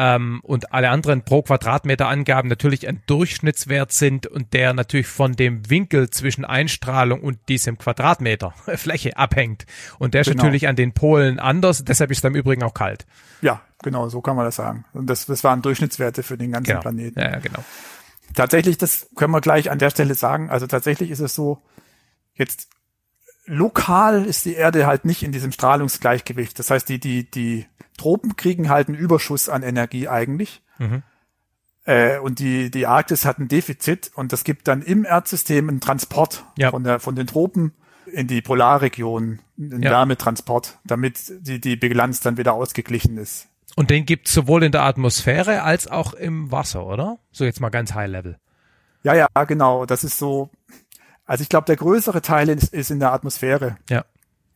ähm, und alle anderen pro Quadratmeter Angaben natürlich ein Durchschnittswert sind und der natürlich von dem Winkel zwischen Einstrahlung und diesem Quadratmeter Fläche abhängt. Und der ist Genau. natürlich an den Polen anders, deshalb ist es im Übrigen auch kalt. Ja, genau, so kann man das sagen. Und das, das waren Durchschnittswerte für den ganzen Genau. Planeten. Ja, ja, genau. Tatsächlich, das können wir gleich an der Stelle sagen. Also tatsächlich ist es so, jetzt lokal ist die Erde halt nicht in diesem Strahlungsgleichgewicht. Das heißt, die, die, die Tropen kriegen halt einen Überschuss an Energie eigentlich. Mhm. Äh, und die, die Arktis hat ein Defizit und das gibt dann im Erdsystem einen Transport Ja. von, der, von den Tropen in die Polarregion, einen Ja. Wärmetransport, damit die, die Bilanz dann wieder ausgeglichen ist. Und den gibt es sowohl in der Atmosphäre als auch im Wasser, oder? So jetzt mal ganz high level. Ja, ja, genau. Das ist so. Also ich glaube, der größere Teil ist, ist in der Atmosphäre. Ja.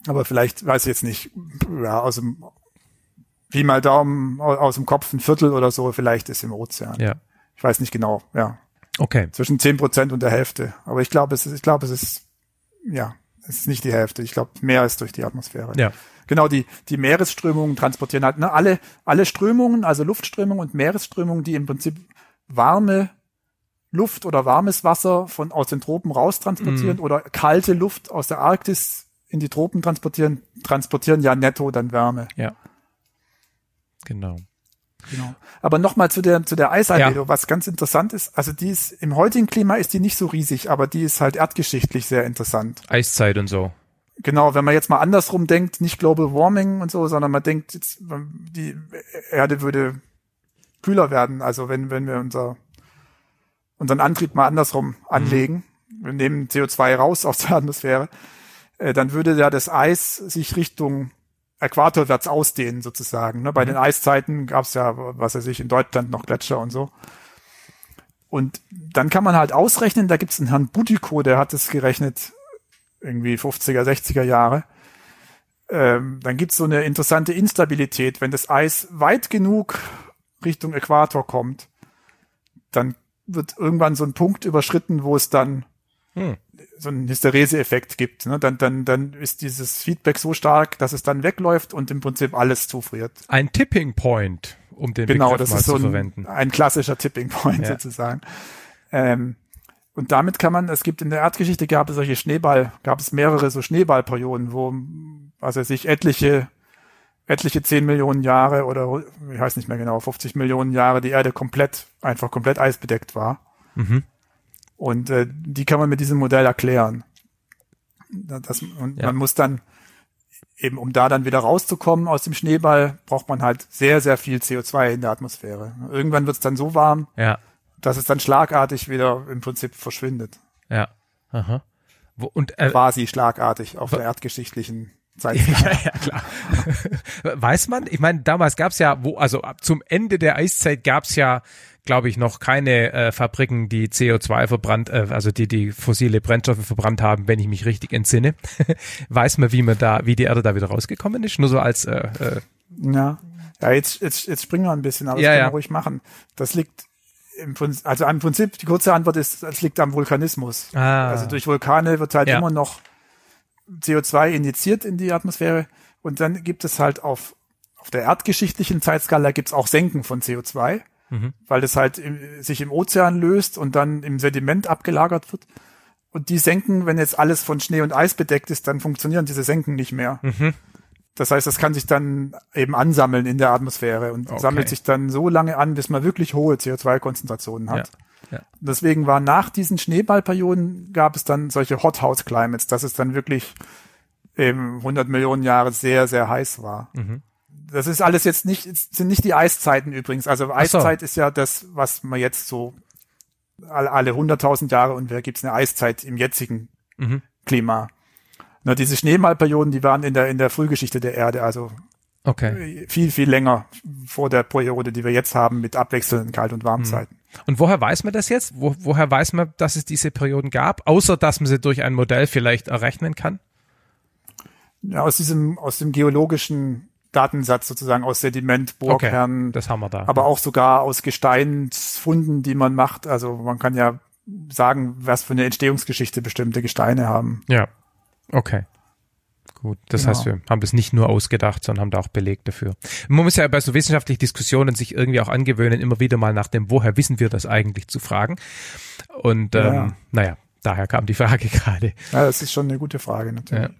Aber vielleicht, weiß ich jetzt nicht, ja, aus dem, wie mal Daumen au- aus dem Kopf ein Viertel oder so, vielleicht ist im Ozean. Ja. Ich weiß nicht genau, ja. Okay. Zwischen zehn Prozent und der Hälfte. Aber ich glaube, es ist, ich glaube, es ist, ja, es ist nicht die Hälfte. Ich glaube, mehr ist durch die Atmosphäre. Ja. Genau, die, die Meeresströmungen transportieren halt, ne, alle, alle Strömungen, also Luftströmungen und Meeresströmungen, die im Prinzip warme Luft oder warmes Wasser von, aus den Tropen raus transportieren oder kalte Luft aus der Arktis in die Tropen transportieren, transportieren ja netto dann Wärme. Ja. Genau. Genau. Aber nochmal zu der, zu der Eisalbedo, was ganz interessant ist. Also die ist, im heutigen Klima ist die nicht so riesig, aber die ist halt erdgeschichtlich sehr interessant. Eiszeit und so. Genau, wenn man jetzt mal andersrum denkt, nicht Global Warming und so, sondern man denkt, jetzt, die Erde würde kühler werden. Also wenn, wenn wir unser, unseren Antrieb mal andersrum anlegen, wir nehmen CO2 raus aus der Atmosphäre, äh, dann würde ja das Eis sich Richtung Äquatorwärts ausdehnen sozusagen. Ne? Bei den Eiszeiten gab es ja, was weiß ich, in Deutschland noch Gletscher und so. Und dann kann man halt ausrechnen, da gibt es einen Herrn Butiko, der hat es gerechnet, irgendwie 50er, 60er Jahre. Ähm, dann gibt es so eine interessante Instabilität. Wenn das Eis weit genug Richtung Äquator kommt, dann wird irgendwann so ein Punkt überschritten, wo es dann Hm. so einen Hysterese-Effekt gibt. Ne? Dann, dann, dann ist dieses Feedback so stark, dass es dann wegläuft und im Prinzip alles zufriert. Ein Tipping Point, um den Genau, Begriff das ist so zu ein, verwenden. ein klassischer Tipping Point Ja. sozusagen. Ähm, und damit kann man, es gibt in der Erdgeschichte gab es solche Schneeball, gab es mehrere so Schneeballperioden, wo, was weiß ich, etliche, etliche 10 Millionen Jahre oder ich weiß nicht mehr genau, 50 Millionen Jahre die Erde komplett, einfach komplett eisbedeckt war. Mhm. Und äh, die kann man mit diesem Modell erklären. Das, und Ja. man muss dann eben, um da dann wieder rauszukommen aus dem Schneeball, braucht man halt sehr, sehr viel CO2 in der Atmosphäre. Irgendwann wird es dann so warm, Ja, dass es dann schlagartig wieder im Prinzip verschwindet. ja. Aha. Wo, und äh, Quasi schlagartig auf der erdgeschichtlichen Zeit. ja, ja, klar. Weiß man? Ich meine, damals gab's ja, wo, also ab zum Ende der Eiszeit gab's ja, glaube ich, noch keine äh, Fabriken, die CO2 verbrannt, äh, also die die fossile Brennstoffe verbrannt haben, wenn ich mich richtig entsinne. Weiß man, wie man da, wie die Erde da wieder rausgekommen ist? Nur so als äh, äh, Ja, ja jetzt, jetzt, jetzt springen wir ein bisschen, aber das Ja, können ja. wir ruhig machen. Das liegt im Prinzip, also im Prinzip, die kurze Antwort ist, es liegt am Vulkanismus. Ah. Also durch Vulkane wird halt Ja. immer noch CO2 injiziert in die Atmosphäre Und dann gibt es halt auf, auf der erdgeschichtlichen Zeitskala gibt's auch Senken von CO2, mhm. weil das halt im, sich im Ozean löst und dann im Sediment abgelagert wird. Und die Senken, wenn jetzt alles von Schnee und Eis bedeckt ist, dann funktionieren diese Senken nicht mehr. Mhm. Das heißt, das kann sich dann eben ansammeln in der Atmosphäre und okay. sammelt sich dann so lange an, bis man wirklich hohe CO2-Konzentrationen hat. Ja. Ja. Deswegen war nach diesen Schneeballperioden gab es dann solche Hot House Climates, dass es dann wirklich eben 100 Millionen Jahre sehr, sehr heiß war. Mhm. Das ist alles jetzt nicht, sind nicht die Eiszeiten übrigens. Also Eiszeit so. ist ja das, was man jetzt so alle, alle 100.000 Jahre und wer gibt's eine Eiszeit im jetzigen mhm. Klima. Na, diese Schneemalperioden, die waren in der, in der Frühgeschichte der Erde, also okay. viel, viel länger vor der Periode, die wir jetzt haben mit abwechselnden Kalt- und Warmzeiten. Und woher weiß man das jetzt? Wo, woher weiß man, dass es diese Perioden gab, außer dass man sie durch ein Modell vielleicht errechnen kann? Ja, aus diesem, aus dem geologischen Datensatz sozusagen aus Sediment, Bohrkernen. Okay, das haben wir da. Aber auch sogar aus Gesteinsfunden, die man macht. Also man kann ja sagen, was für eine Entstehungsgeschichte bestimmte Gesteine haben. Ja. Okay. Gut, das genau. heißt, wir haben das nicht nur ausgedacht, sondern haben da auch Beleg dafür. Man muss ja bei so wissenschaftlichen Diskussionen sich irgendwie auch angewöhnen, immer wieder mal nach dem, woher wissen wir das eigentlich zu fragen. Und ähm, ja. naja, daher kam die Frage gerade. Ja, das ist schon eine gute Frage natürlich. Ja.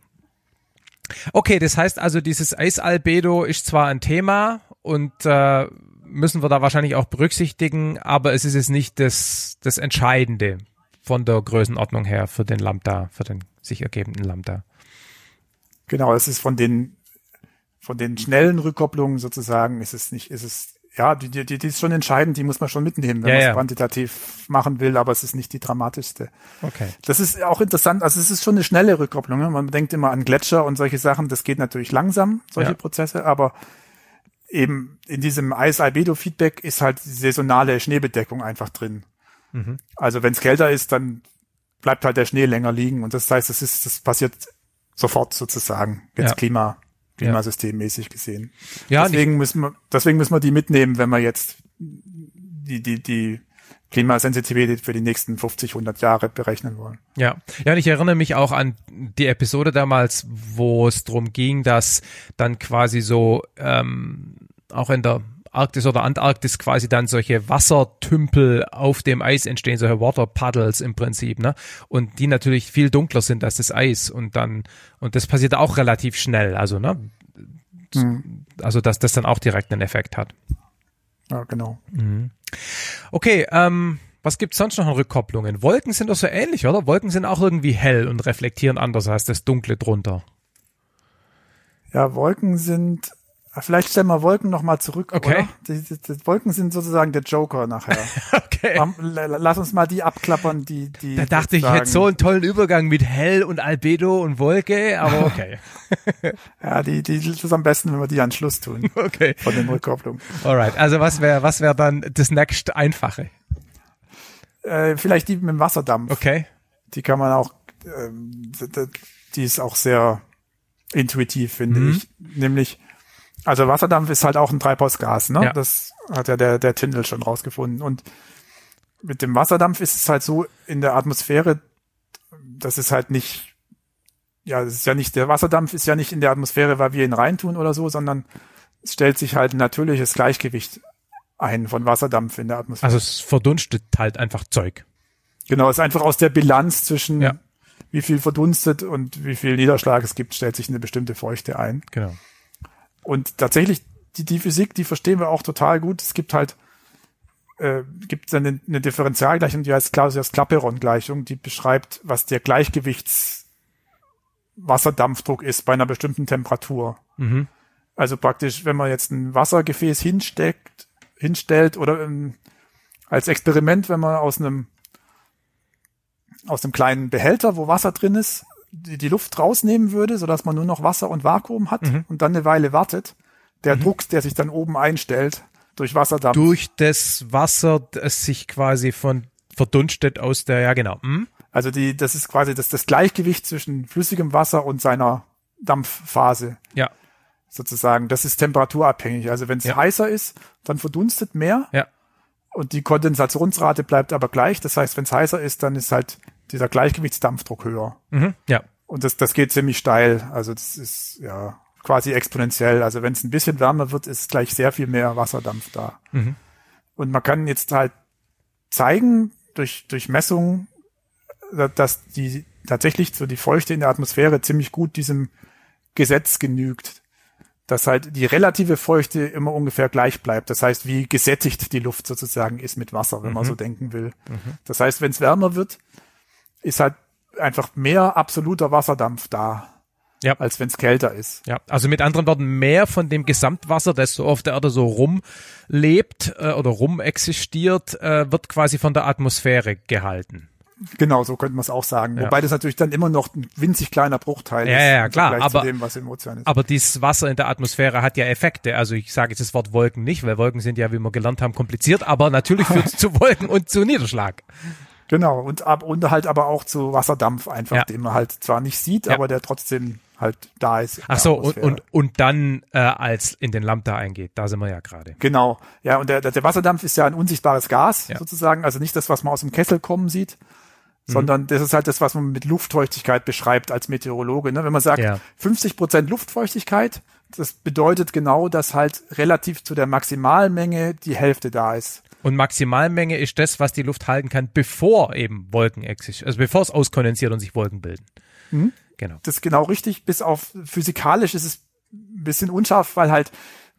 Okay, das heißt also, dieses Eisalbedo ist zwar ein Thema und äh, müssen wir da wahrscheinlich auch berücksichtigen, aber es ist jetzt nicht das, das Entscheidende von der Größenordnung her für den Lambda, für den sich ergebenden Lambda. Genau, es ist von den von den schnellen Rückkopplungen sozusagen, ist es nicht, ist es ja, die, die, die ist schon entscheidend, die muss man schon mitnehmen, wenn ja, man es ja. quantitativ machen will, aber es ist nicht die dramatischste. Okay. Das ist auch interessant, also es ist schon eine schnelle Rückkopplung. Ne? Man denkt immer an Gletscher und solche Sachen, das geht natürlich langsam, solche ja. Prozesse, aber eben in diesem Eis-Albedo-Feedback ist halt die saisonale Schneebedeckung einfach drin. Mhm. Also wenn es kälter ist, dann bleibt halt der Schnee länger liegen und das heißt, das ist, das passiert sofort sozusagen, jetzt Klima klimasystemmäßig gesehen. Ja, deswegen müssen wir, deswegen müssen wir die mitnehmen, wenn wir jetzt die, die, die Klimasensitivität für die nächsten 50, 100 Jahre berechnen wollen. Ja, ja, und ich erinnere mich auch an die Episode damals, wo es darum ging, dass dann quasi so ähm, auch in der Arktis oder Antarktis quasi dann solche Wassertümpel auf dem Eis entstehen, solche Water Puddles im Prinzip, ne? Und die natürlich viel dunkler sind als das Eis und dann, und das passiert auch relativ schnell, also, ne? Mhm. Also, dass das dann auch direkt einen Effekt hat. Ja, genau. Mhm. Okay, ähm, was gibt's sonst noch an Rückkopplungen? Wolken sind doch so ähnlich, oder? Wolken sind auch irgendwie hell und reflektieren anders als das Dunkle drunter. Ja, Wolken sind Vielleicht stellen wir Wolken noch mal zurück. Okay. Die, die, die, Wolken sind sozusagen der Joker nachher. okay. Lass uns mal die abklappern, die die. Da dachte ich, ich hätte so einen tollen Übergang mit Hell und Albedo und Wolke, aber okay. ja, die die ist am besten, wenn wir die an Schluss tun. Okay. Von den Rückkopplungen. Alright. Also was wäre was wäre dann das nächst einfache? Äh, vielleicht die mit dem Wasserdampf. Okay. Die kann man auch. Ähm, die ist auch sehr intuitiv, finde mhm. ich. Nämlich also Wasserdampf ist halt auch ein Treibhausgas, ne? Ja. Das hat ja der, der Tyndall schon rausgefunden. Und mit dem Wasserdampf ist es halt so in der Atmosphäre, das ist halt nicht, ja, das ist ja nicht, der Wasserdampf ist ja nicht in der Atmosphäre, weil wir ihn reintun oder so, sondern es stellt sich halt ein natürliches Gleichgewicht ein von Wasserdampf in der Atmosphäre. Also es verdunstet halt einfach Zeug. Genau, es ist einfach aus der Bilanz zwischen ja. wie viel verdunstet und wie viel Niederschlag es gibt, stellt sich eine bestimmte Feuchte ein. Genau. Und tatsächlich, die, die Physik, die verstehen wir auch total gut. Es gibt halt, äh, gibt eine, eine Differentialgleichung, die heißt Clausius-Clapeyron-Gleichung, die beschreibt, was der Gleichgewichtswasserdampfdruck ist bei einer bestimmten Temperatur. Mhm. Also praktisch, wenn man jetzt ein Wassergefäß hinsteckt, hinstellt oder ähm, als Experiment, wenn man aus einem aus einem kleinen Behälter, wo Wasser drin ist, die, Luft rausnehmen würde, sodass man nur noch Wasser und Vakuum hat mhm. und dann eine Weile wartet, der mhm. Druck, der sich dann oben einstellt, durch Wasserdampf. Durch das Wasser, das sich quasi von verdunstet aus der, ja genau. Hm? Also die, das ist quasi das, das Gleichgewicht zwischen flüssigem Wasser und seiner Dampfphase. Ja. Sozusagen. Das ist temperaturabhängig. Also wenn es ja. heißer ist, dann verdunstet mehr. Ja. Und die Kondensationsrate bleibt aber gleich. Das heißt, wenn es heißer ist, dann ist halt dieser Gleichgewichtsdampfdruck höher. Mhm, ja. Und das, das geht ziemlich steil. Also das ist, ja, quasi exponentiell. Also wenn es ein bisschen wärmer wird, ist gleich sehr viel mehr Wasserdampf da. Mhm. Und man kann jetzt halt zeigen durch, durch Messungen, dass die tatsächlich so die Feuchte in der Atmosphäre ziemlich gut diesem Gesetz genügt. Dass halt die relative Feuchte immer ungefähr gleich bleibt. Das heißt, wie gesättigt die Luft sozusagen ist mit Wasser, wenn Mhm. man so denken will. Das heißt, wenn es wärmer wird, ist halt einfach mehr absoluter Wasserdampf da, Ja. als wenn es kälter ist. Ja, also mit anderen Worten, mehr von dem Gesamtwasser, das so auf der Erde so rumlebt äh, oder rumexistiert, äh, wird quasi von der Atmosphäre gehalten. Genau, so könnte man es auch sagen. Ja. Wobei das natürlich dann immer noch ein winzig kleiner Bruchteil Ja, ist. ja, klar, aber- zu dem, was im Ozean ist. Aber dieses Wasser in der Atmosphäre hat ja Effekte. Also ich sage jetzt das Wort Wolken nicht, weil Wolken sind ja, wie wir gelernt haben, kompliziert, aber natürlich führt es zu Wolken und zu Niederschlag. Genau, und, ab, und halt aber auch zu Wasserdampf einfach, Ja. den man halt zwar nicht sieht, Ja. aber der trotzdem halt da ist. Ach so, und, und, und dann äh, als in den Lambda eingeht. Da sind wir ja gerade. Genau, ja, und der, der Wasserdampf ist ja ein unsichtbares Gas Ja. sozusagen, also nicht das, was man aus dem Kessel kommen sieht, Mhm. sondern das ist halt das, was man mit Luftfeuchtigkeit beschreibt als Meteorologe. Ne? Wenn man sagt, Ja. 50 Prozent Luftfeuchtigkeit, das bedeutet genau, dass halt relativ zu der Maximalmenge die Hälfte da ist. Und Maximalmenge ist das, was die Luft halten kann, bevor eben Wolken existieren, also bevor es auskondensiert und sich Wolken bilden. Mhm. Genau. Das ist genau richtig, bis auf physikalisch ist es ein bisschen unscharf, weil halt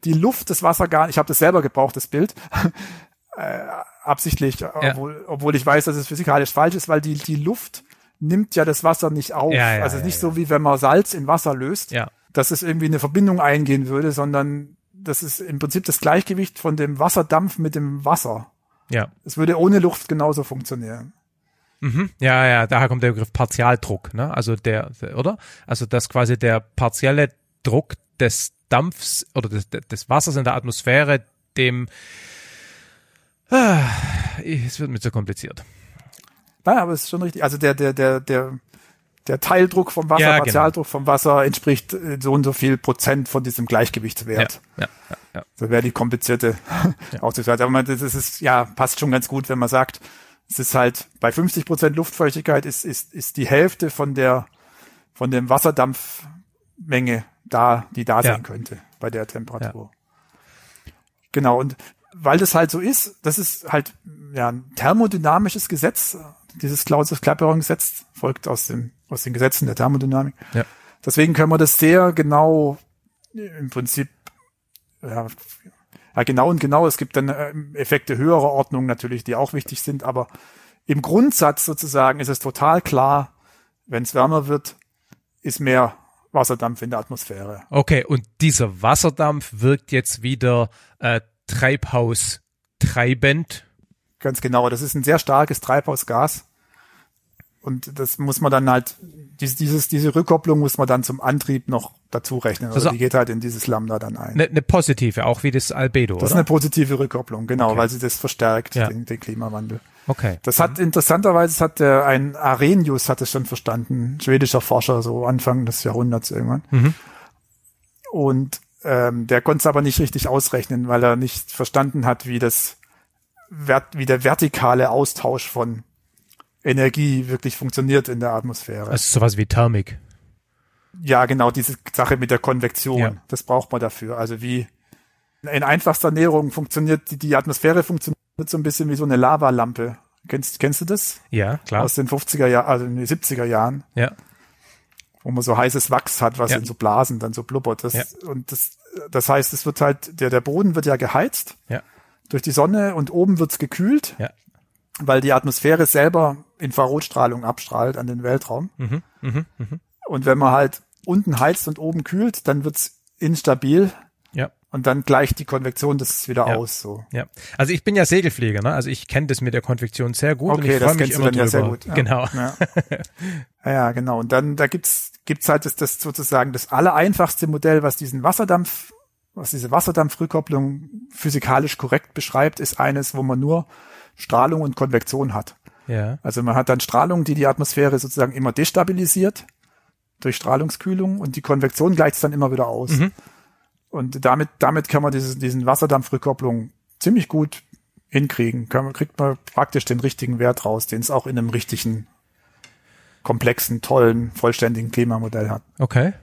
die Luft das Wasser gar nicht, ich habe das selber gebraucht, das Bild, äh, absichtlich, obwohl, obwohl ich weiß, dass es physikalisch falsch ist, weil die, die Luft nimmt ja das Wasser nicht auf. Ja, ja, also ja, nicht ja. so wie wenn man Salz in Wasser löst, Ja. dass es irgendwie eine Verbindung eingehen würde, sondern das ist im Prinzip das Gleichgewicht von dem Wasserdampf mit dem Wasser. Ja. Es würde ohne Luft genauso funktionieren. Mhm. Ja, ja, daher kommt der Begriff Partialdruck, ne? Also der, der oder? Also dass quasi der partielle Druck des Dampfs oder des, des Wassers in der Atmosphäre dem ah, es wird mir zu kompliziert. Ja, aber es ist schon richtig. Also der, der, der, der, der Teildruck vom Wasser, Ja, genau. Partialdruck vom Wasser entspricht äh, so und so viel Prozent von diesem Gleichgewichtswert. Ja, ja, ja. Das wäre die komplizierte Ausdrucksweise. Aber man, das ist, ja, passt schon ganz gut, wenn man sagt, es ist halt bei 50 Prozent Luftfeuchtigkeit ist, ist, ist die Hälfte von der, von dem Wasserdampfmenge da, die da Ja. sein könnte bei der Temperatur. Genau. Und weil das halt so ist, das ist halt, ja, ein thermodynamisches Gesetz. Dieses Clausius-Clapeyron-Gesetz folgt aus dem, aus den Gesetzen der Thermodynamik. Ja. Deswegen können wir das sehr genau im Prinzip ja, ja, genau und genau. Es gibt dann ähm, Effekte höherer Ordnung natürlich, die auch wichtig sind, aber im Grundsatz sozusagen ist es total klar, wenn es wärmer wird, ist mehr Wasserdampf in der Atmosphäre. Okay, und dieser Wasserdampf wirkt jetzt wieder äh, treibhaustreibend. Ganz genau. Das ist ein sehr starkes Treibhausgas. Und das muss man dann halt, dieses, dieses, diese Rückkopplung muss man dann zum Antrieb noch dazu rechnen. Also die geht halt in dieses Lambda dann ein. Eine ne positive, auch wie das Albedo, das ist oder? eine positive Rückkopplung, genau, Okay. weil sie das verstärkt, Ja. den, den Klimawandel. Okay. Das hat interessanterweise, das hat der, ein Arrhenius hat es schon verstanden, schwedischer Forscher, so Anfang des Jahrhunderts irgendwann. Mhm. Und ähm, der konnte es aber nicht richtig ausrechnen, weil er nicht verstanden hat, wie das wie der vertikale Austausch von Energie wirklich funktioniert in der Atmosphäre. Also sowas wie Thermik. ja, genau, diese Sache mit der Konvektion, Ja. das braucht man dafür. Also wie in einfachster Ernährung funktioniert, die, die Atmosphäre funktioniert so ein bisschen wie so eine Lavalampe. Kennst, kennst du das? Ja, klar. aus den 50er Jahren, also in den 70er Jahren, Ja. wo man so heißes Wachs hat, was Ja. in so Blasen dann so blubbert. Das, Ja. Und das, das heißt, es wird halt, der, der Boden wird ja geheizt Ja. Durch die Sonne und oben wird's gekühlt, Ja. weil die Atmosphäre selber Infrarotstrahlung abstrahlt an den Weltraum. Mhm. Mhm. Und wenn man halt unten heizt und oben kühlt, dann wird's instabil Ja. und dann gleicht die Konvektion das wieder Ja. aus. So. Ja, also ich bin ja Segelflieger, ne? Also ich kenne das mit der Konvektion sehr gut und Okay, ich das freue mich kennst du immer dann ja sehr gut. Ja. Genau. Ja. ja, ja, genau. Und dann da gibt's gibt's halt das, das sozusagen das allereinfachste Modell, was diesen Wasserdampf, was diese Wasserdampfrückkopplung physikalisch korrekt beschreibt, ist eines, wo man nur Strahlung und Konvektion hat. Ja. Also man hat dann Strahlung, die die Atmosphäre sozusagen immer destabilisiert durch Strahlungskühlung und die Konvektion gleicht es dann immer wieder aus. Mhm. Und damit, damit kann man diese, diesen Wasserdampfrückkopplung ziemlich gut hinkriegen. Kann kriegt man praktisch den richtigen Wert raus, den es auch in einem richtigen, komplexen, tollen, vollständigen Klimamodell hat. Okay.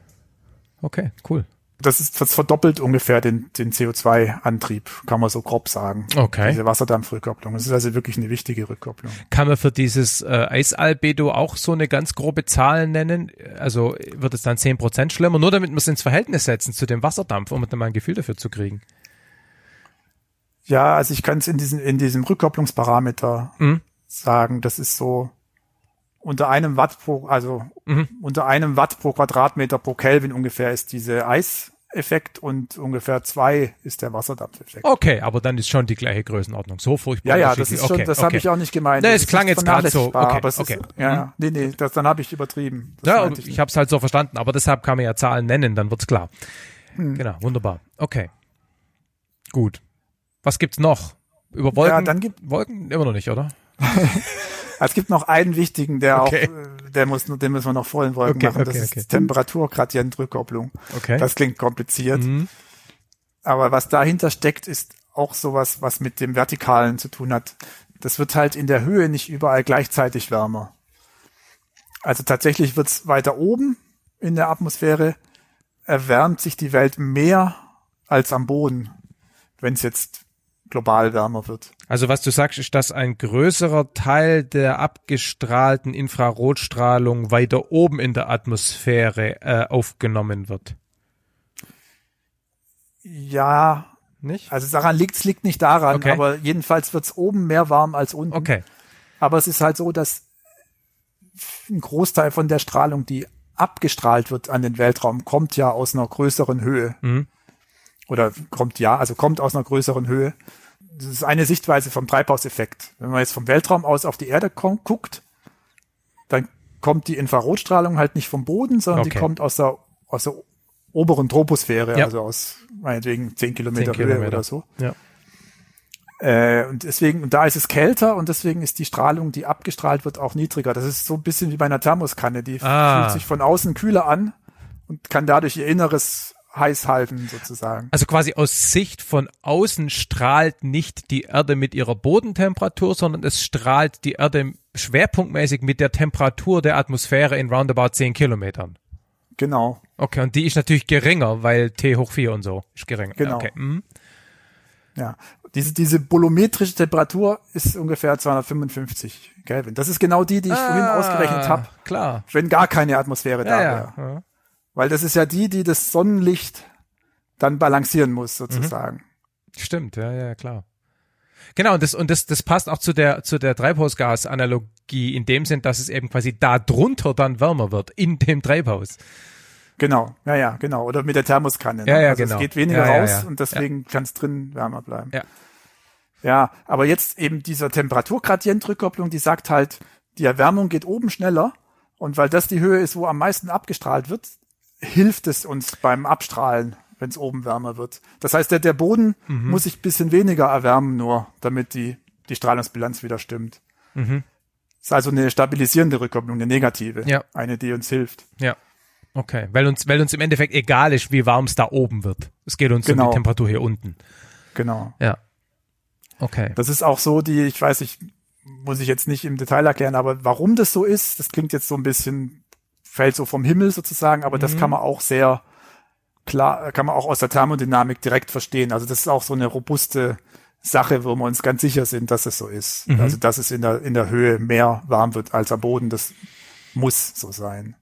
Okay, cool. Das ist das verdoppelt ungefähr den, den CO2-Antrieb, kann man so grob sagen. Okay. Diese Wasserdampfrückkopplung. Das ist also wirklich eine wichtige Rückkopplung. Kann man für dieses äh, Eisalbedo auch so eine ganz grobe Zahl nennen? Also wird es dann zehn Prozent schlimmer, nur damit wir es ins Verhältnis setzen zu dem Wasserdampf, um dann mal ein Gefühl dafür zu kriegen? Ja, also ich kann es in diesem, in diesem Rückkopplungsparameter Mhm. sagen, das ist so unter einem Watt pro, also Mhm. unter einem Watt pro Quadratmeter pro Kelvin ungefähr ist diese Eiseffekt und ungefähr zwei ist der Wasserdampfeffekt. Okay, aber dann ist schon die gleiche Größenordnung. So furchtbar. Ja, ja, das ist schon, okay, das okay. habe ich auch nicht gemeint. Nee, es klang jetzt gerade so. Okay, aber okay. Ist, ja, ja, nee, nee, das, dann habe ich übertrieben. Das Ja, ich, nicht. habe es halt so verstanden, aber deshalb kann man ja Zahlen nennen, dann wird's klar. Hm. Genau, wunderbar. Okay. Gut. Was gibt's noch? Über Wolken? Ja, dann gibt- Wolken immer noch nicht, oder? Es gibt noch einen wichtigen, der Okay. auch, äh, der muss, den müssen wir noch vor den Wolken Okay, machen. Das okay, ist. Temperaturgradientrückkopplung. Okay. Das klingt kompliziert. Mhm. Aber was dahinter steckt, ist auch sowas, was mit dem Vertikalen zu tun hat. Das wird halt in der Höhe nicht überall gleichzeitig wärmer. Also tatsächlich wird's weiter oben in der Atmosphäre, erwärmt sich die Welt mehr als am Boden, wenn es jetzt global wärmer wird. Also was du sagst, ist, dass ein größerer Teil der abgestrahlten Infrarotstrahlung weiter oben in der Atmosphäre äh, aufgenommen wird. Ja, Nicht? also daran liegt's liegt nicht daran, Okay. aber jedenfalls wird's oben mehr warm als unten. Okay. Aber es ist halt so, dass ein Großteil von der Strahlung, die abgestrahlt wird an den Weltraum, kommt ja aus einer größeren Höhe. Mhm. Oder kommt ja, also kommt aus einer größeren Höhe. Das ist eine Sichtweise vom Treibhauseffekt. Wenn man jetzt vom Weltraum aus auf die Erde guckt, dann kommt die Infrarotstrahlung halt nicht vom Boden, sondern Okay. die kommt aus der, aus der oberen Troposphäre, Ja. also aus meinetwegen 10 Kilometer, 10 Höhe oder so. Ja. Äh, und deswegen, und da ist es kälter und deswegen ist die Strahlung, die abgestrahlt wird, auch niedriger. Das ist so ein bisschen wie bei einer Thermoskanne. Die Ah. fühlt sich von außen kühler an und kann dadurch ihr Inneres heiß halten, sozusagen. Also quasi aus Sicht von außen strahlt nicht die Erde mit ihrer Bodentemperatur, sondern es strahlt die Erde schwerpunktmäßig mit der Temperatur der Atmosphäre in roundabout 10 Kilometern. Genau. Okay, und die ist natürlich geringer, weil T hoch 4 und so ist geringer. Genau. Okay. mhm. Ja. Diese, diese bolometrische Temperatur ist ungefähr 255 Kelvin. Das ist genau die, die ich vorhin Ah, ausgerechnet habe, Klar. wenn gar keine Atmosphäre da Ja, wäre. ja. Ja. Weil das ist ja die, die das Sonnenlicht dann balancieren muss, sozusagen. Stimmt, ja, ja, klar. Genau, und das, und das, das passt auch zu der, zu der Treibhausgasanalogie in dem Sinn, dass es eben quasi da drunter dann wärmer wird, in dem Treibhaus. Genau, ja, ja, genau. Oder mit der Thermoskanne. ne? Ja, ja, also genau. Es geht weniger Ja, ja, raus ja. und deswegen kann es drin wärmer bleiben. Ja. Ja, aber jetzt eben dieser Temperaturgradientrückkopplung, die sagt halt, die Erwärmung geht oben schneller und weil das die Höhe ist, wo am meisten abgestrahlt wird, hilft es uns beim Abstrahlen, wenn es oben wärmer wird. Das heißt, der, der Boden Mhm. muss sich bisschen weniger erwärmen nur, damit die, die Strahlungsbilanz wieder stimmt. Mhm. ist also eine stabilisierende Rückkopplung, eine negative. Ja. Eine, die uns hilft. Ja. Okay, weil uns, weil uns im Endeffekt egal ist, wie warm es da oben wird. Es geht uns um Genau. die Temperatur hier unten. Genau. Ja. Okay. Das ist auch so, die, ich weiß, ich muss ich jetzt nicht im Detail erklären, aber warum das so ist, das klingt jetzt so ein bisschen, fällt so vom Himmel sozusagen, aber das Mhm. kann man auch sehr klar, kann man auch aus der Thermodynamik direkt verstehen. Also das ist auch so eine robuste Sache, wo wir uns ganz sicher sind, dass es so ist. Mhm. Also dass es in der, in der Höhe mehr warm wird als am Boden, das muss so sein.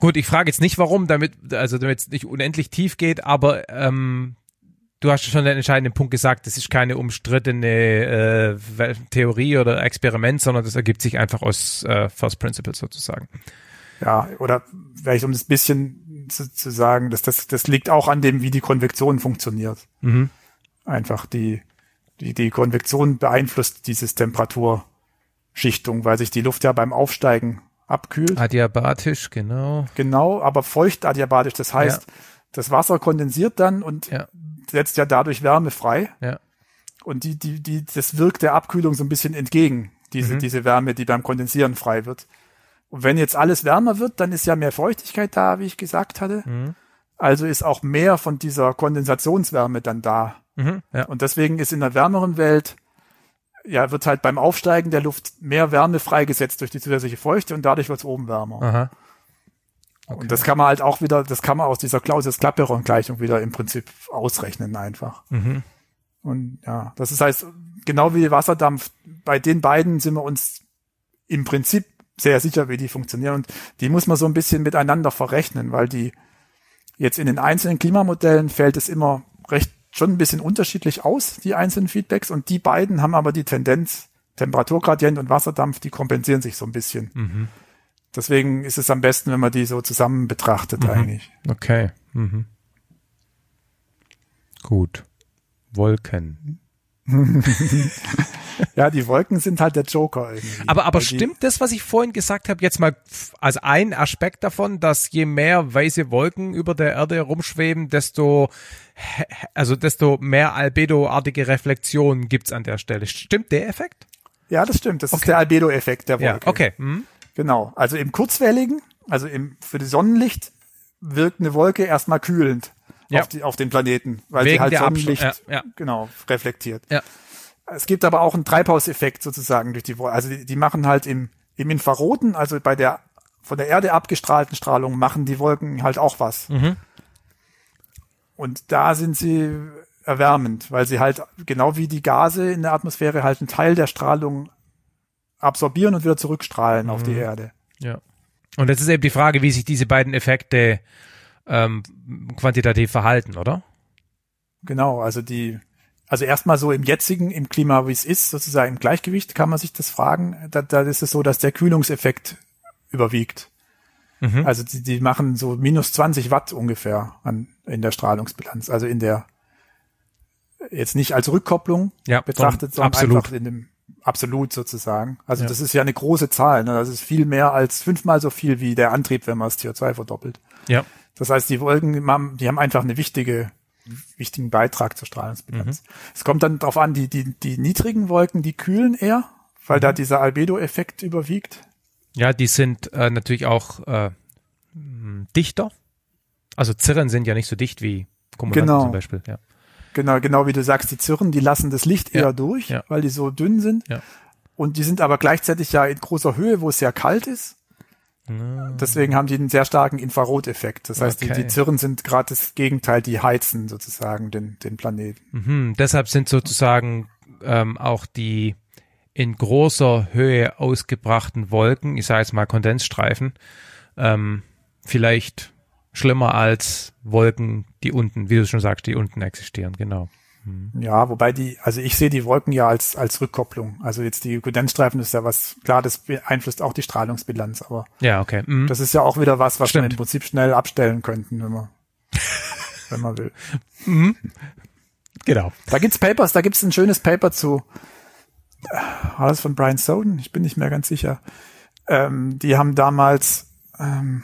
Gut, ich frage jetzt nicht warum, damit, also damit es nicht unendlich tief geht, aber ähm, du hast schon den entscheidenden Punkt gesagt, das ist keine umstrittene äh, Theorie oder Experiment, sondern das ergibt sich einfach aus äh, First Principles sozusagen. Ja, oder vielleicht um das bisschen zu, zu sagen, dass das, das liegt auch an dem, wie die Konvektion funktioniert. Mhm. einfach die, die, die Konvektion beeinflusst dieses Temperaturschichtung, weil sich die Luft ja beim Aufsteigen abkühlt. Adiabatisch, genau. Genau, aber feucht adiabatisch. Das heißt, Ja. das Wasser kondensiert dann und Ja. setzt ja dadurch Wärme frei. Ja. Und die, die, die, das wirkt der Abkühlung so ein bisschen entgegen, diese, Mhm. diese Wärme, die beim Kondensieren frei wird. Und wenn jetzt alles wärmer wird, dann ist ja mehr Feuchtigkeit da, wie ich gesagt hatte. Mhm. Also ist auch mehr von dieser Kondensationswärme dann da. Mhm. Ja. Und deswegen ist in der wärmeren Welt, ja, wird halt beim Aufsteigen der Luft mehr Wärme freigesetzt durch die zusätzliche Feuchte und dadurch wird es oben wärmer. Okay. Und das kann man halt auch wieder, das kann man aus dieser Clausius-Clapeyron-Gleichung wieder im Prinzip ausrechnen einfach. Mhm. Und ja, das ist heißt, genau wie Wasserdampf, bei den beiden sind wir uns im Prinzip sehr sicher, wie die funktionieren. Und die muss man so ein bisschen miteinander verrechnen, weil die jetzt in den einzelnen Klimamodellen fällt es immer recht schon ein bisschen unterschiedlich aus, die einzelnen Feedbacks. Und die beiden haben aber die Tendenz, Temperaturgradient und Wasserdampf, die kompensieren sich so ein bisschen. Mhm. Deswegen ist es am besten, wenn man die so zusammen betrachtet mhm. eigentlich. Okay. Mhm. Gut. Wolken. ja, die Wolken sind halt der Joker irgendwie. Aber, aber stimmt das, was ich vorhin gesagt habe, jetzt mal als ein Aspekt davon, dass je mehr weiße Wolken über der Erde rumschweben, desto, also desto mehr Albedo-artige Reflexionen gibt's an der Stelle. Stimmt der Effekt? Ja, das stimmt. Das okay. ist der Albedo-Effekt der Wolke. Ja, okay. Mhm. Genau. Also im kurzwelligen, also im, für das Sonnenlicht wirkt eine Wolke erstmal kühlend ja. auf, die, auf den Planeten, weil Wegen sie halt Sonnenlicht ja, ja. genau reflektiert. Ja. Es gibt aber auch einen Treibhauseffekt sozusagen durch die Wolke. Also die, die machen halt im, im Infraroten, also bei der von der Erde abgestrahlten Strahlung, machen die Wolken halt auch was. Mhm. Und da sind sie erwärmend, weil sie halt genau wie die Gase in der Atmosphäre halt einen Teil der Strahlung absorbieren und wieder zurückstrahlen mhm. auf die mhm. Erde. Ja. Und jetzt ist eben die Frage, wie sich diese beiden Effekte ähm, quantitativ verhalten, oder? Genau, also die, also erstmal so im jetzigen, im Klima, wie es ist, sozusagen im Gleichgewicht, kann man sich das fragen. Da, da ist es so, dass der Kühlungseffekt überwiegt. Mhm. Also die, die machen so minus 20 Watt ungefähr an, in der Strahlungsbilanz, also in der jetzt nicht als Rückkopplung ja, betrachtet, sondern absolut. einfach in dem absolut sozusagen. Also ja. das ist ja eine große Zahl. Ne? Das ist viel mehr als fünfmal so viel wie der Antrieb, wenn man das CO2 verdoppelt. Ja. Das heißt, die Wolken, die haben einfach eine wichtige, wichtigen Beitrag zur Strahlungsbilanz. Mhm. Es kommt dann darauf an, die, die, die niedrigen Wolken, die kühlen eher, weil mhm. da dieser Albedo-Effekt überwiegt. Ja, die sind äh, natürlich auch äh, dichter. Also Zirren sind ja nicht so dicht wie Kumulanten genau. zum Beispiel. Ja. Genau, genau wie du sagst, die Zirren, die lassen das Licht ja. eher durch, ja. weil die so dünn sind. Ja. Und die sind aber gleichzeitig ja in großer Höhe, wo es sehr kalt ist. Deswegen haben die einen sehr starken Infraroteffekt. Das heißt, okay. die, die Zirren sind gerade das Gegenteil, die heizen sozusagen den, den Planeten. Mhm, deshalb sind sozusagen ähm, auch die in großer Höhe ausgebrachten Wolken, ich sage jetzt mal Kondensstreifen, ähm, vielleicht schlimmer als Wolken, die unten, wie du schon sagst, die unten existieren, genau. Mhm. Ja, wobei die, also ich sehe die Wolken ja als, als Rückkopplung. Also jetzt die Kondensstreifen ist ja was, klar, das beeinflusst auch die Strahlungsbilanz, aber ja, okay. Mhm. das ist ja auch wieder was, was Stimmt. wir im Prinzip schnell abstellen könnten, wenn man, wenn man will. Mhm. Genau. Da gibt's Papers, da gibt's ein schönes Paper zu, war das von Brian Soden? Ich bin nicht mehr ganz sicher. Ähm, die haben damals, ähm,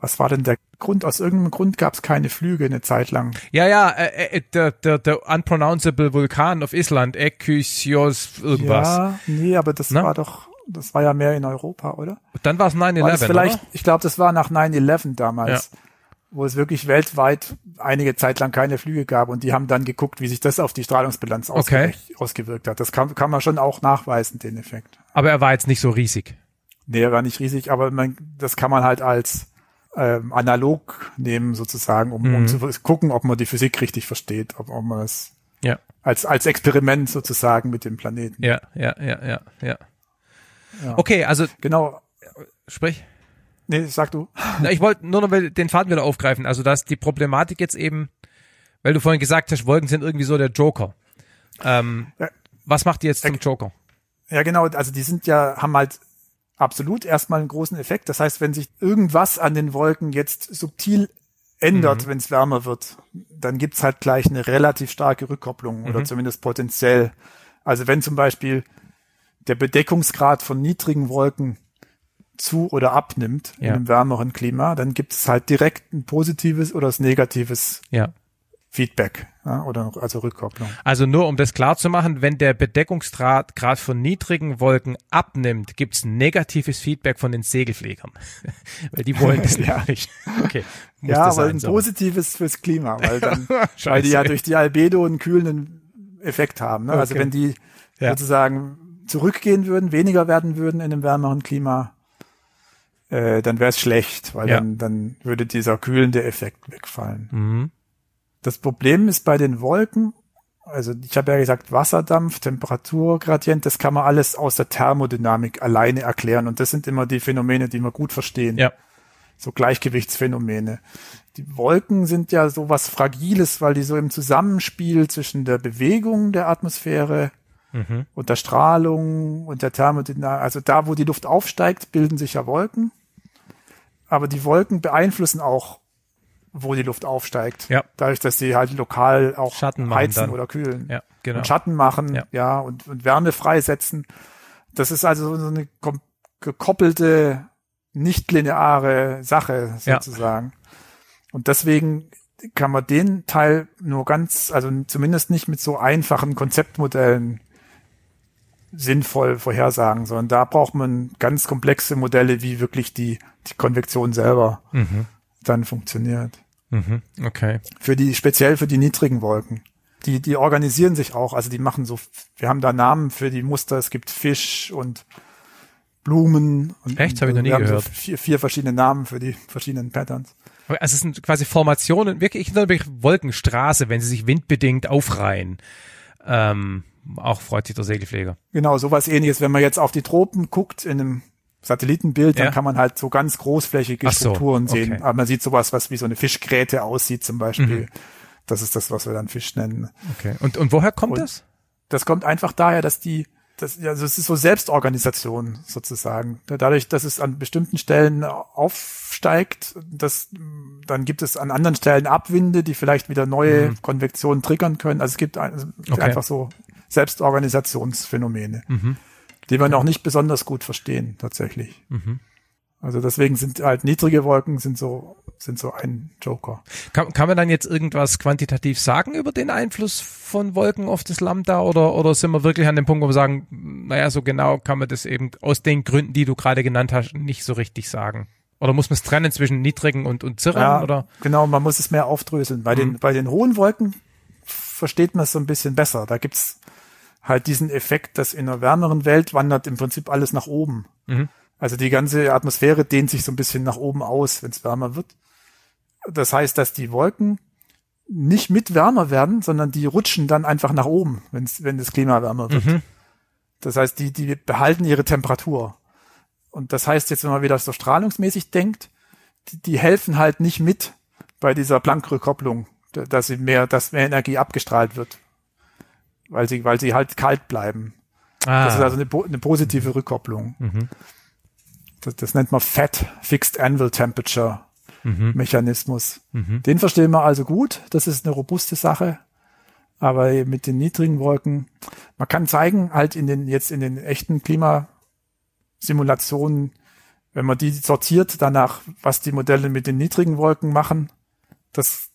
was war denn der Grund? Aus irgendeinem Grund gab es keine Flüge eine Zeit lang. Ja, ja, äh, äh, der, der, der unpronounceable Vulkan auf Island, Ekysios irgendwas. Ja, nee, aber das Na? war doch, das war ja mehr in Europa, oder? Dann war es 9-11, Vielleicht, oder? ich glaube, das war nach 9-11 damals. Ja. Wo es wirklich weltweit einige Zeit lang keine Flüge gab und die haben dann geguckt, wie sich das auf die Strahlungsbilanz okay. ausgewirkt hat. Das kann, kann man schon auch nachweisen, den Effekt. Aber er war jetzt nicht so riesig. Nee, er war nicht riesig, aber man, das kann man halt als ähm, analog nehmen sozusagen, um, mhm. um zu gucken, ob man die Physik richtig versteht, ob, ob man es ja. als, als Experiment sozusagen mit dem Planeten. Ja, ja, ja, ja, ja. ja. Okay, also genau. Sprich. Nee, sag du. Na, ich wollte nur noch den Faden wieder aufgreifen. Also, dass die Problematik jetzt eben, weil du vorhin gesagt hast, Wolken sind irgendwie so der Joker. Ähm, ja. Was macht die jetzt zum Joker? Ja, genau. Also, die sind ja, haben halt absolut erstmal einen großen Effekt. Das heißt, wenn sich irgendwas an den Wolken jetzt subtil ändert, mhm. wenn es wärmer wird, dann gibt's halt gleich eine relativ starke Rückkopplung mhm. oder zumindest potenziell. Also wenn zum Beispiel der Bedeckungsgrad von niedrigen Wolken zu oder abnimmt ja. in einem wärmeren Klima, dann gibt es halt direkt ein positives oder das negatives ja. Feedback ja, oder also Rückkopplung. Also nur um das klar zu machen, wenn der Bedeckungsgrad Grad von niedrigen Wolken abnimmt, gibt's negatives Feedback von den Segelfliegern. weil die wollen das ja. nicht. Okay. ja, aber ein so. positives fürs Klima, weil dann, weil die ja durch die Albedo einen kühlenden Effekt haben. Ne? Also okay. Also wenn die ja. sozusagen zurückgehen würden, weniger werden würden in einem wärmeren Klima, äh, dann wäre es schlecht, weil Ja. dann, dann würde dieser kühlende Effekt wegfallen. Mhm. Das Problem ist bei den Wolken, also ich habe ja gesagt, Wasserdampf, Temperaturgradient, das kann man alles aus der Thermodynamik alleine erklären. Und das sind immer die Phänomene, die wir gut verstehen. Ja. So Gleichgewichtsphänomene. Die Wolken sind ja so was Fragiles, weil die so im Zusammenspiel zwischen der Bewegung der Atmosphäre Mhm. und der Strahlung und der Thermodynamik, also da, wo die Luft aufsteigt, bilden sich ja Wolken. Aber die Wolken beeinflussen auch, wo die Luft aufsteigt. Ja. Dadurch, dass sie halt lokal auch Schatten heizen dann. oder kühlen. Ja, genau. Und Schatten machen, Ja. ja, und, und Wärme freisetzen. Das ist also so eine gekoppelte, nicht lineare Sache Ja. sozusagen. Und deswegen kann man den Teil nur ganz, also zumindest nicht mit so einfachen Konzeptmodellen sinnvoll vorhersagen, sondern da braucht man ganz komplexe Modelle, wie wirklich die, die Konvektion selber Mhm. Dann funktioniert. Mhm. Okay. Für die, speziell für die niedrigen Wolken. Die, die organisieren sich auch, also die machen so, wir haben da Namen für die Muster, es gibt Fisch und Blumen. Und, Echt? Hab ich noch nie gehört. So vier, vier verschiedene Namen für die verschiedenen Patterns. Also es sind quasi Formationen, wirklich, wirklich Wolkenstraße, wenn sie sich windbedingt aufreihen. Ähm, auch freut sich der Segelflieger. Genau, sowas ähnliches. Wenn man jetzt auf die Tropen guckt in einem Satellitenbild, dann Ja. kann man halt so ganz großflächige so, Strukturen sehen. okay. Aber man sieht sowas, was wie so eine Fischgräte aussieht zum Beispiel. Das ist das, was wir dann Fisch nennen. Okay. Und, und woher kommt Und- das? Das kommt einfach daher, dass die, das, ja, also es ist so Selbstorganisation sozusagen. Dadurch, dass es an bestimmten Stellen aufsteigt, das, dann gibt es an anderen Stellen Abwinde, die vielleicht wieder neue Konvektionen triggern können. Also es gibt ein, Mhm. Okay. einfach so Selbstorganisationsphänomene, Mhm. Die wir noch nicht besonders gut verstehen, tatsächlich. Mhm. Also deswegen sind halt niedrige Wolken sind so, sind so ein Joker. Kann, kann man dann jetzt irgendwas quantitativ sagen über den Einfluss von Wolken auf das Lambda oder, oder sind wir wirklich an dem Punkt, wo wir sagen, naja, so genau kann man das eben aus den Gründen, die du gerade genannt hast, nicht so richtig sagen? Oder muss man es trennen zwischen niedrigen und, und Zirren? Ja, Oder? genau, man muss es mehr aufdröseln. Bei den, bei den hohen Wolken versteht man es so ein bisschen besser. Da gibt's halt diesen Effekt, dass in einer wärmeren Welt wandert im Prinzip alles nach oben. Mhm. Also die ganze Atmosphäre dehnt sich so ein bisschen nach oben aus, wenn es wärmer wird. Das heißt, dass die Wolken nicht mit wärmer werden, sondern die rutschen dann einfach nach oben, wenn's, wenn das Klima wärmer wird. Mhm. Das heißt, die, die behalten ihre Temperatur. Und das heißt jetzt, wenn man wieder so strahlungsmäßig denkt, die, die helfen halt nicht mit bei dieser Planck-Rückkopplung, da- dass sie mehr, dass mehr Energie abgestrahlt wird. Weil sie, weil sie halt kalt bleiben. Ah, Das ist also eine, eine positive Rückkopplung. Mhm. Das, das nennt man FAT, Fixed Anvil Temperature Mhm. Mechanismus. Mhm. Den verstehen wir also gut. Das ist eine robuste Sache. Aber mit den niedrigen Wolken, man kann zeigen, halt in den, jetzt in den echten Klimasimulationen, wenn man die sortiert danach, was die Modelle mit den niedrigen Wolken machen, das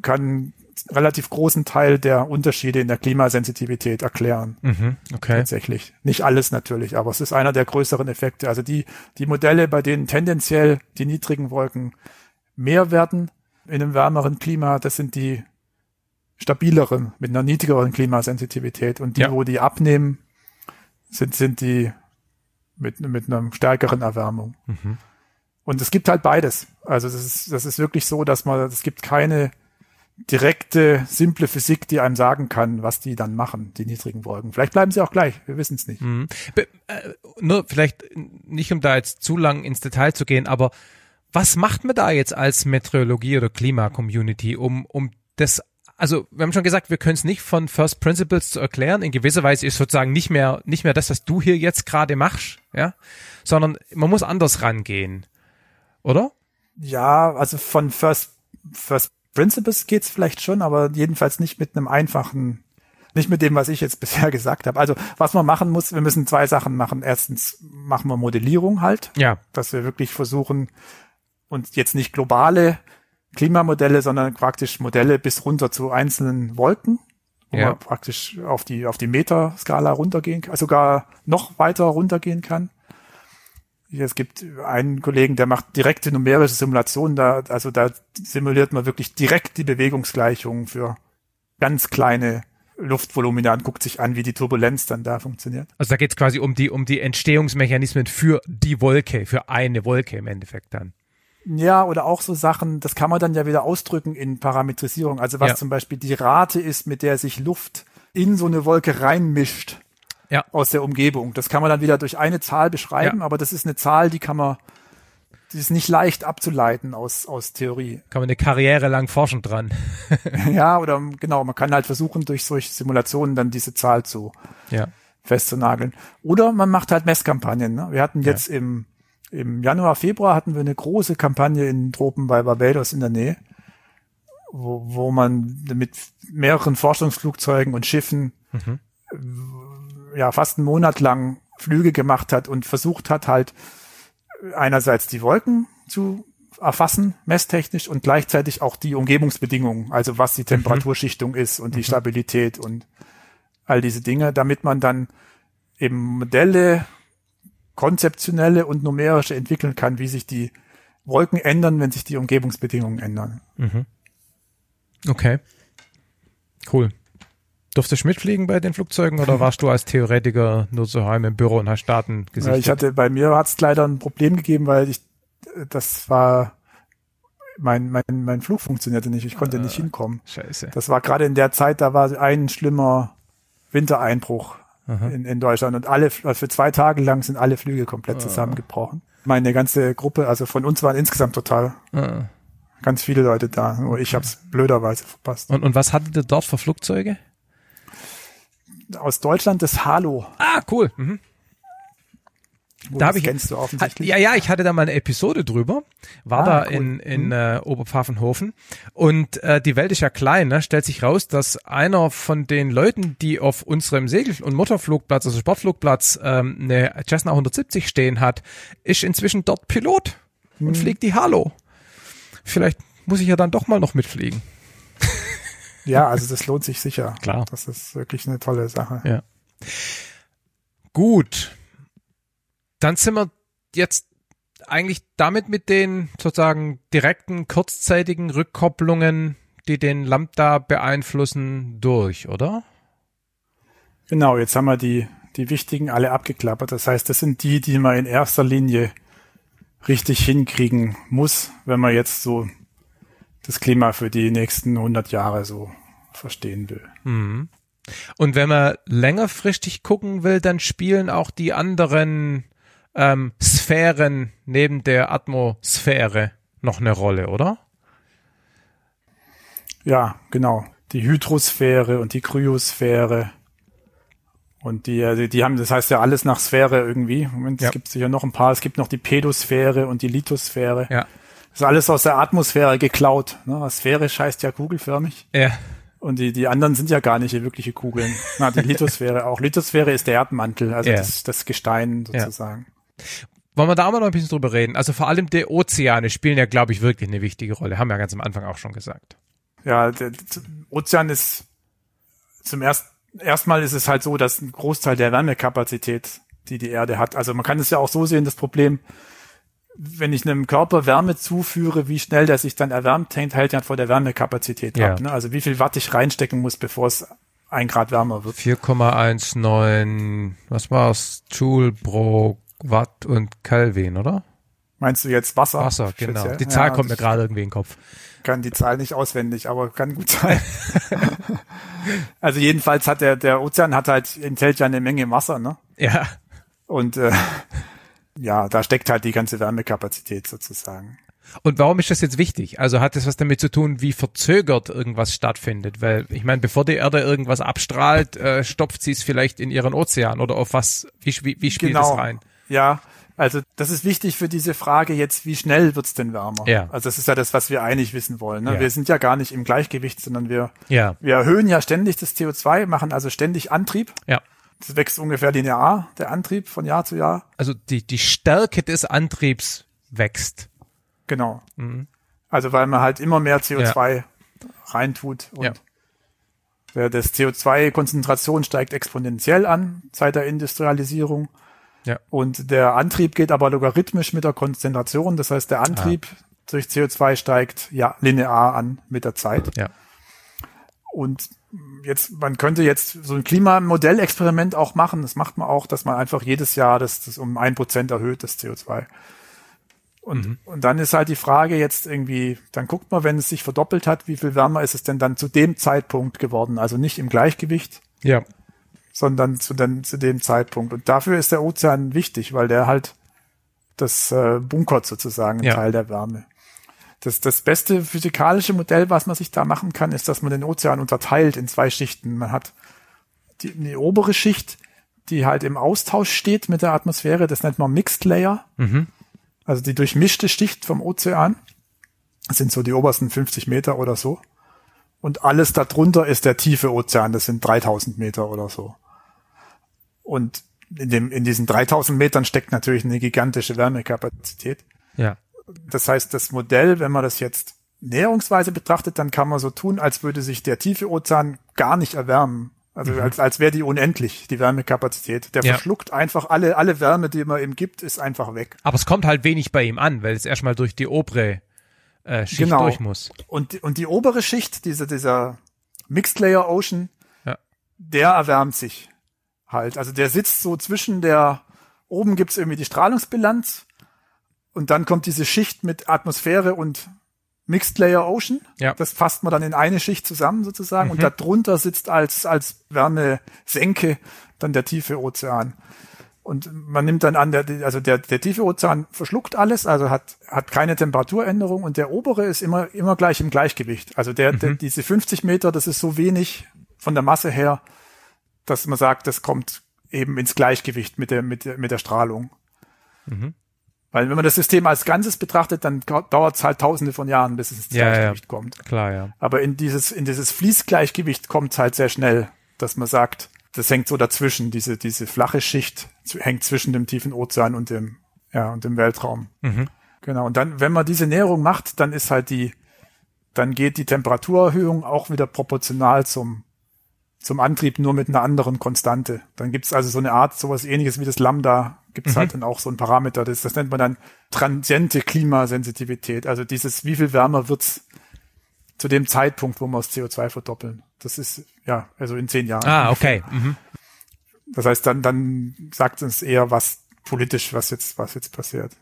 kann relativ großen Teil der Unterschiede in der Klimasensitivität erklären. Mhm. Okay. Tatsächlich. Nicht alles natürlich, aber es ist einer der größeren Effekte. Also die, die Modelle, bei denen tendenziell die niedrigen Wolken mehr werden in einem wärmeren Klima, das sind die stabileren mit einer niedrigeren Klimasensitivität. Und die, Ja. wo die abnehmen, sind, sind die mit, mit einer stärkeren Erwärmung. Mhm. Und es gibt halt beides. Also das ist, das ist wirklich so, dass man, es gibt keine direkte, simple Physik, die einem sagen kann, was die dann machen, die niedrigen Wolken. Vielleicht bleiben sie auch gleich, wir wissen es nicht. Mhm. Be äh, nur vielleicht nicht, um da jetzt zu lang ins Detail zu gehen, aber was macht man da jetzt als Meteorologie- oder Klima-Community, um, um das, also wir haben schon gesagt, wir können es nicht von First Principles zu erklären. In gewisser Weise ist sozusagen nicht mehr, nicht mehr das, was du hier jetzt gerade machst, ja, sondern man muss anders rangehen, oder? Ja, also von First, First Principles geht's vielleicht schon, aber jedenfalls nicht mit einem einfachen, nicht mit dem, was ich jetzt bisher gesagt habe. Also was man machen muss, wir müssen zwei Sachen machen. Erstens machen wir Modellierung halt, Ja. dass wir wirklich versuchen, uns jetzt nicht globale Klimamodelle, sondern praktisch Modelle bis runter zu einzelnen Wolken, wo Ja. man praktisch auf die, auf die Meterskala runtergehen kann, also sogar noch weiter runtergehen kann. Es gibt einen Kollegen, der macht direkte numerische Simulationen, da, also da simuliert man wirklich direkt die Bewegungsgleichungen für ganz kleine Luftvolumina und guckt sich an, wie die Turbulenz dann da funktioniert. Also da geht es quasi um die, um die Entstehungsmechanismen für die Wolke, für eine Wolke im Endeffekt dann. Ja, oder auch so Sachen, das kann man dann ja wieder ausdrücken in Parametrisierung. Also was Ja. zum Beispiel die Rate ist, mit der sich Luft in so eine Wolke reinmischt Ja. aus der Umgebung. Das kann man dann wieder durch eine Zahl beschreiben, Ja. aber das ist eine Zahl, die kann man, die ist nicht leicht abzuleiten aus, aus Theorie. Kann man eine Karriere lang forschen dran. ja, oder genau, man kann halt versuchen, durch solche Simulationen dann diese Zahl zu Ja. festzunageln. Oder man macht halt Messkampagnen. Ne? Wir hatten Ja. jetzt im, im Januar, Februar hatten wir eine große Kampagne in den Tropen bei Barbados in der Nähe, wo, wo man mit mehreren Forschungsflugzeugen und Schiffen Mhm. Äh, ja fast einen Monat lang Flüge gemacht hat und versucht hat halt einerseits die Wolken zu erfassen, messtechnisch und gleichzeitig auch die Umgebungsbedingungen, also was die Temperaturschichtung ist und die Stabilität und all diese Dinge, damit man dann eben Modelle, konzeptionelle und numerische entwickeln kann, wie sich die Wolken ändern, wenn sich die Umgebungsbedingungen ändern. Okay. Cool. Durftest du mitfliegen bei den Flugzeugen oder warst du als Theoretiker nur zu Hause im Büro und hast Daten gesichtet? ich hatte, bei mir hat es leider ein Problem gegeben, weil ich, das war, mein, mein, mein Flug funktionierte nicht, ich konnte nicht hinkommen. Scheiße. Das war gerade in der Zeit, da war ein schlimmer Wintereinbruch in, in Deutschland und alle, also für zwei Tage lang sind alle Flüge komplett zusammengebrochen. Meine ganze Gruppe, also von uns waren insgesamt total Ah. ganz viele Leute da, nur ich habe es blöderweise verpasst. Und, und was hattet ihr dort für Flugzeuge? Aus Deutschland das Halo. Ah, cool. Mhm. Wo Da das hab ich- kennst du offensichtlich. Ja, ja, ich hatte da mal eine Episode drüber, war Ah, da cool. in, in äh, Oberpfaffenhofen und äh, die Welt ist ja klein, ne? stellt sich raus, dass einer von den Leuten, die auf unserem Segel- und Motorflugplatz, also Sportflugplatz, ähm, eine Cessna 170 stehen hat, ist inzwischen dort Pilot Mhm. und fliegt die Halo. Vielleicht muss ich ja dann doch mal noch mitfliegen. Ja, also das lohnt sich sicher. Klar. Das ist wirklich eine tolle Sache. Ja. Gut. Dann sind wir jetzt eigentlich damit mit den sozusagen direkten, kurzzeitigen Rückkopplungen, die den Lambda beeinflussen, durch, oder? Genau, jetzt haben wir die, die wichtigen alle abgeklappert. Das heißt, das sind die, die man in erster Linie richtig hinkriegen muss, wenn man jetzt so das Klima für die nächsten 100 Jahre so verstehen will. Und wenn man längerfristig gucken will, dann spielen auch die anderen ähm, Sphären neben der Atmosphäre noch eine Rolle, oder? Ja, genau. Die Hydrosphäre und die Kryosphäre. Und die, also die haben, das heißt ja alles nach Sphäre irgendwie. Moment, Ja. es gibt sicher noch ein paar. Es gibt noch die Pedosphäre und die Lithosphäre. Ja. Das ist alles aus der Atmosphäre geklaut. Ne? Sphärisch heißt ja kugelförmig. Ja. Und die, die anderen sind ja gar nicht wirkliche Kugeln. Na, die Lithosphäre auch. Lithosphäre ist der Erdmantel, also Ja. das, das Gestein sozusagen. Wollen wir da mal noch ein bisschen drüber reden? Also vor allem die Ozeane spielen ja, glaube ich, wirklich eine wichtige Rolle. Haben wir ja ganz am Anfang auch schon gesagt. Ja, der Ozean ist zum ersten, erstmal ist es halt so, dass ein Großteil der Wärmekapazität, die die Erde hat, also man kann es ja auch so sehen, das Problem, wenn ich einem Körper Wärme zuführe, wie schnell der sich dann erwärmt, hängt halt ja vor der Wärmekapazität Ja. ab. Ne? Also wie viel Watt ich reinstecken muss, bevor es ein Grad wärmer wird. 4,19, was war's? Joule pro Watt und Kelvin, oder? Meinst du jetzt Wasser? Wasser, genau. Speziell? Die Zahl Ja, kommt mir gerade irgendwie in den Kopf. kann die Zahl nicht auswendig, aber kann gut sein. also jedenfalls hat der, der Ozean hat halt, enthält ja eine Menge Wasser, ne? Ja. Und äh, ja, da steckt halt die ganze Wärmekapazität sozusagen. Und warum ist das jetzt wichtig? Also hat das was damit zu tun, wie verzögert irgendwas stattfindet? Weil ich meine, bevor die Erde irgendwas abstrahlt, äh, stopft sie es vielleicht in ihren Ozean oder auf was? Wie, wie, wie spielt das rein? Ja, also das ist wichtig für diese Frage jetzt, wie schnell wird's denn wärmer? Ja. Also das ist ja das, was wir eigentlich wissen wollen. Ne? Ja. Wir sind ja gar nicht im Gleichgewicht, sondern wir, Ja, wir erhöhen ja ständig das CO2, machen also ständig Antrieb. ja. Das wächst ungefähr linear, der Antrieb von Jahr zu Jahr. Also die, die Stärke des Antriebs wächst. Genau. Also weil man halt immer mehr CO2 reintut und Ja. das CO2-Konzentration steigt exponentiell an seit der Industrialisierung. Ja. Und der Antrieb geht aber logarithmisch mit der Konzentration. Das heißt, der Antrieb durch CO2 steigt ja linear an mit der Zeit. Ja. Und jetzt, man könnte jetzt so ein Klimamodellexperiment auch machen. Das macht man auch, dass man einfach jedes Jahr das, das um ein Prozent erhöht, das CO2. Und, mhm. und dann ist halt die Frage jetzt irgendwie, dann guckt man, wenn es sich verdoppelt hat, wie viel wärmer ist es denn dann zu dem Zeitpunkt geworden? Also nicht im Gleichgewicht. Ja. Sondern zu, dann, zu dem Zeitpunkt. Und dafür ist der Ozean wichtig, weil der halt das äh, bunkert sozusagen einen ja. Teil der Wärme. Das, das beste physikalische Modell, was man sich da machen kann, ist, dass man den Ozean unterteilt in zwei Schichten. Man hat die, die obere Schicht, die halt im Austausch steht mit der Atmosphäre, das nennt man Mixed Layer. Mhm. Also die durchmischte Schicht vom Ozean das sind so die obersten 50 Meter oder so. Und alles darunter ist der tiefe Ozean, das sind 3000 Meter oder so. Und in, dem, in diesen 3000 Metern steckt natürlich eine gigantische Wärmekapazität. Ja. Das heißt, das Modell, wenn man das jetzt näherungsweise betrachtet, dann kann man so tun, als würde sich der tiefe Ozean gar nicht erwärmen. Also mhm. als, als wäre die unendlich, die Wärmekapazität. Der ja. verschluckt einfach alle, alle Wärme, die man ihm gibt, ist einfach weg. Aber es kommt halt wenig bei ihm an, weil es erstmal durch die obere äh, Schicht genau. durch muss. Und, und die obere Schicht, dieser, dieser Mixed Layer Ocean, ja. der erwärmt sich halt. Also der sitzt so zwischen der, oben gibt's irgendwie die Strahlungsbilanz und dann kommt diese Schicht mit Atmosphäre und Mixed Layer Ocean. Ja. Das fasst man dann in eine Schicht zusammen sozusagen. Mhm. Und darunter sitzt als, als Wärmesenke dann der tiefe Ozean. Und man nimmt dann an, der, also der, der tiefe Ozean verschluckt alles, also hat, hat keine Temperaturänderung und der obere ist immer, immer gleich im Gleichgewicht. Also der, mhm. der, diese 50 Meter, das ist so wenig von der Masse her, dass man sagt, das kommt eben ins Gleichgewicht mit der, mit der, mit der Strahlung. Mhm. Weil wenn man das System als Ganzes betrachtet, dann dauert es halt tausende von Jahren, bis es ins ja, Gleichgewicht ja. kommt. Klar, ja. Aber in dieses, in dieses Fließgleichgewicht kommt es halt sehr schnell, dass man sagt, das hängt so dazwischen, diese, diese flache Schicht hängt zwischen dem tiefen Ozean und dem, ja, und dem Weltraum. Mhm. Genau. Und dann, wenn man diese Näherung macht, dann ist halt die, dann geht die Temperaturerhöhung auch wieder proportional zum, zum Antrieb nur mit einer anderen Konstante. Dann gibt's also so eine Art, sowas ähnliches wie das Lambda, gibt's mhm. halt dann auch so ein Parameter. Das, das nennt man dann transiente Klimasensitivität. Also dieses, wie viel wärmer wird's zu dem Zeitpunkt, wo wir das CO2 verdoppeln. Das ist, ja, also in zehn Jahren. Ah, okay. Mhm. Das heißt, dann, dann sagt uns eher was politisch, was jetzt, was jetzt passiert.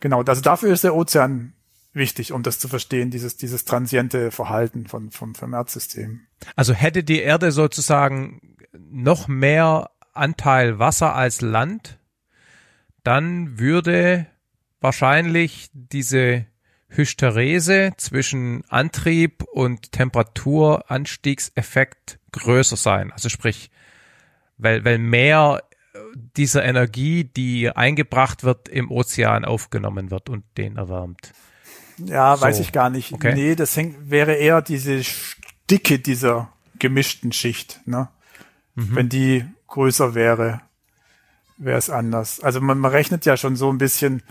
Genau, also dafür ist der Ozean wichtig, um das zu verstehen, dieses, dieses transiente Verhalten von, vom, vom Erdsystem. Also hätte die Erde sozusagen noch mehr Anteil Wasser als Land, dann würde wahrscheinlich diese Hysterese zwischen Antrieb und Temperaturanstiegseffekt größer sein. Also sprich, weil, weil mehr dieser Energie, die eingebracht wird, im Ozean aufgenommen wird und den erwärmt. Ja, so. weiß ich gar nicht. Okay. Nee, das hängt, wäre eher diese Dicke dieser gemischten Schicht, ne? Mhm. Wenn die größer wäre, wäre es anders. Also man, man rechnet ja schon so ein bisschen,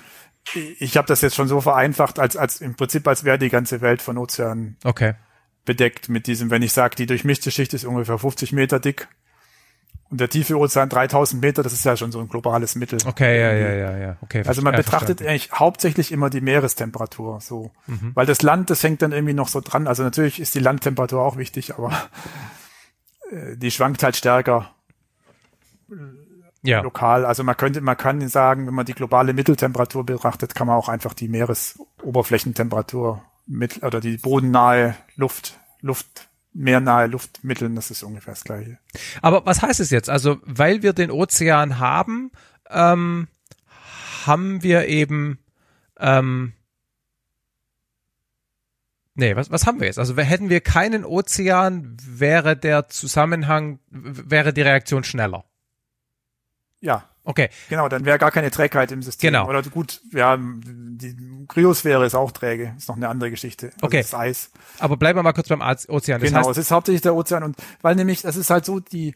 ich habe das jetzt schon so vereinfacht, als, als im Prinzip, als wäre die ganze Welt von Ozeanen okay. bedeckt mit diesem, wenn ich sage, die durchmischte Schicht ist ungefähr 50 Meter dick und der tiefe Ozean 3000 Meter, das ist ja schon so ein globales Mittel. Okay, ja, ja, ja, ja. Okay, also man betrachtet verstanden. eigentlich hauptsächlich immer die Meerestemperatur so. Mhm. Weil das Land, das hängt dann irgendwie noch so dran. Also natürlich ist die Landtemperatur auch wichtig, aber äh, die schwankt halt stärker ja. lokal. Also man könnte, man kann sagen, wenn man die globale Mitteltemperatur betrachtet, kann man auch einfach die Meeresoberflächentemperatur mit oder die bodennahe Luft, Luft meernahe Luftmitteln, das ist ungefähr das gleiche. Aber was heißt es jetzt? Also, weil wir den Ozean haben, ähm, haben wir eben ähm, Nee, was, was haben wir jetzt? Also hätten wir keinen Ozean, wäre der Zusammenhang, wäre die Reaktion schneller. Ja. Okay. Genau, dann wäre gar keine Trägheit im System. Genau. Oder gut, ja, die Kryosphäre ist auch träge, ist noch eine andere Geschichte. Also okay. Das Eis. Aber bleiben wir mal kurz beim Ozean. Das genau, heißt, es ist hauptsächlich der Ozean und weil nämlich, das ist halt so, die,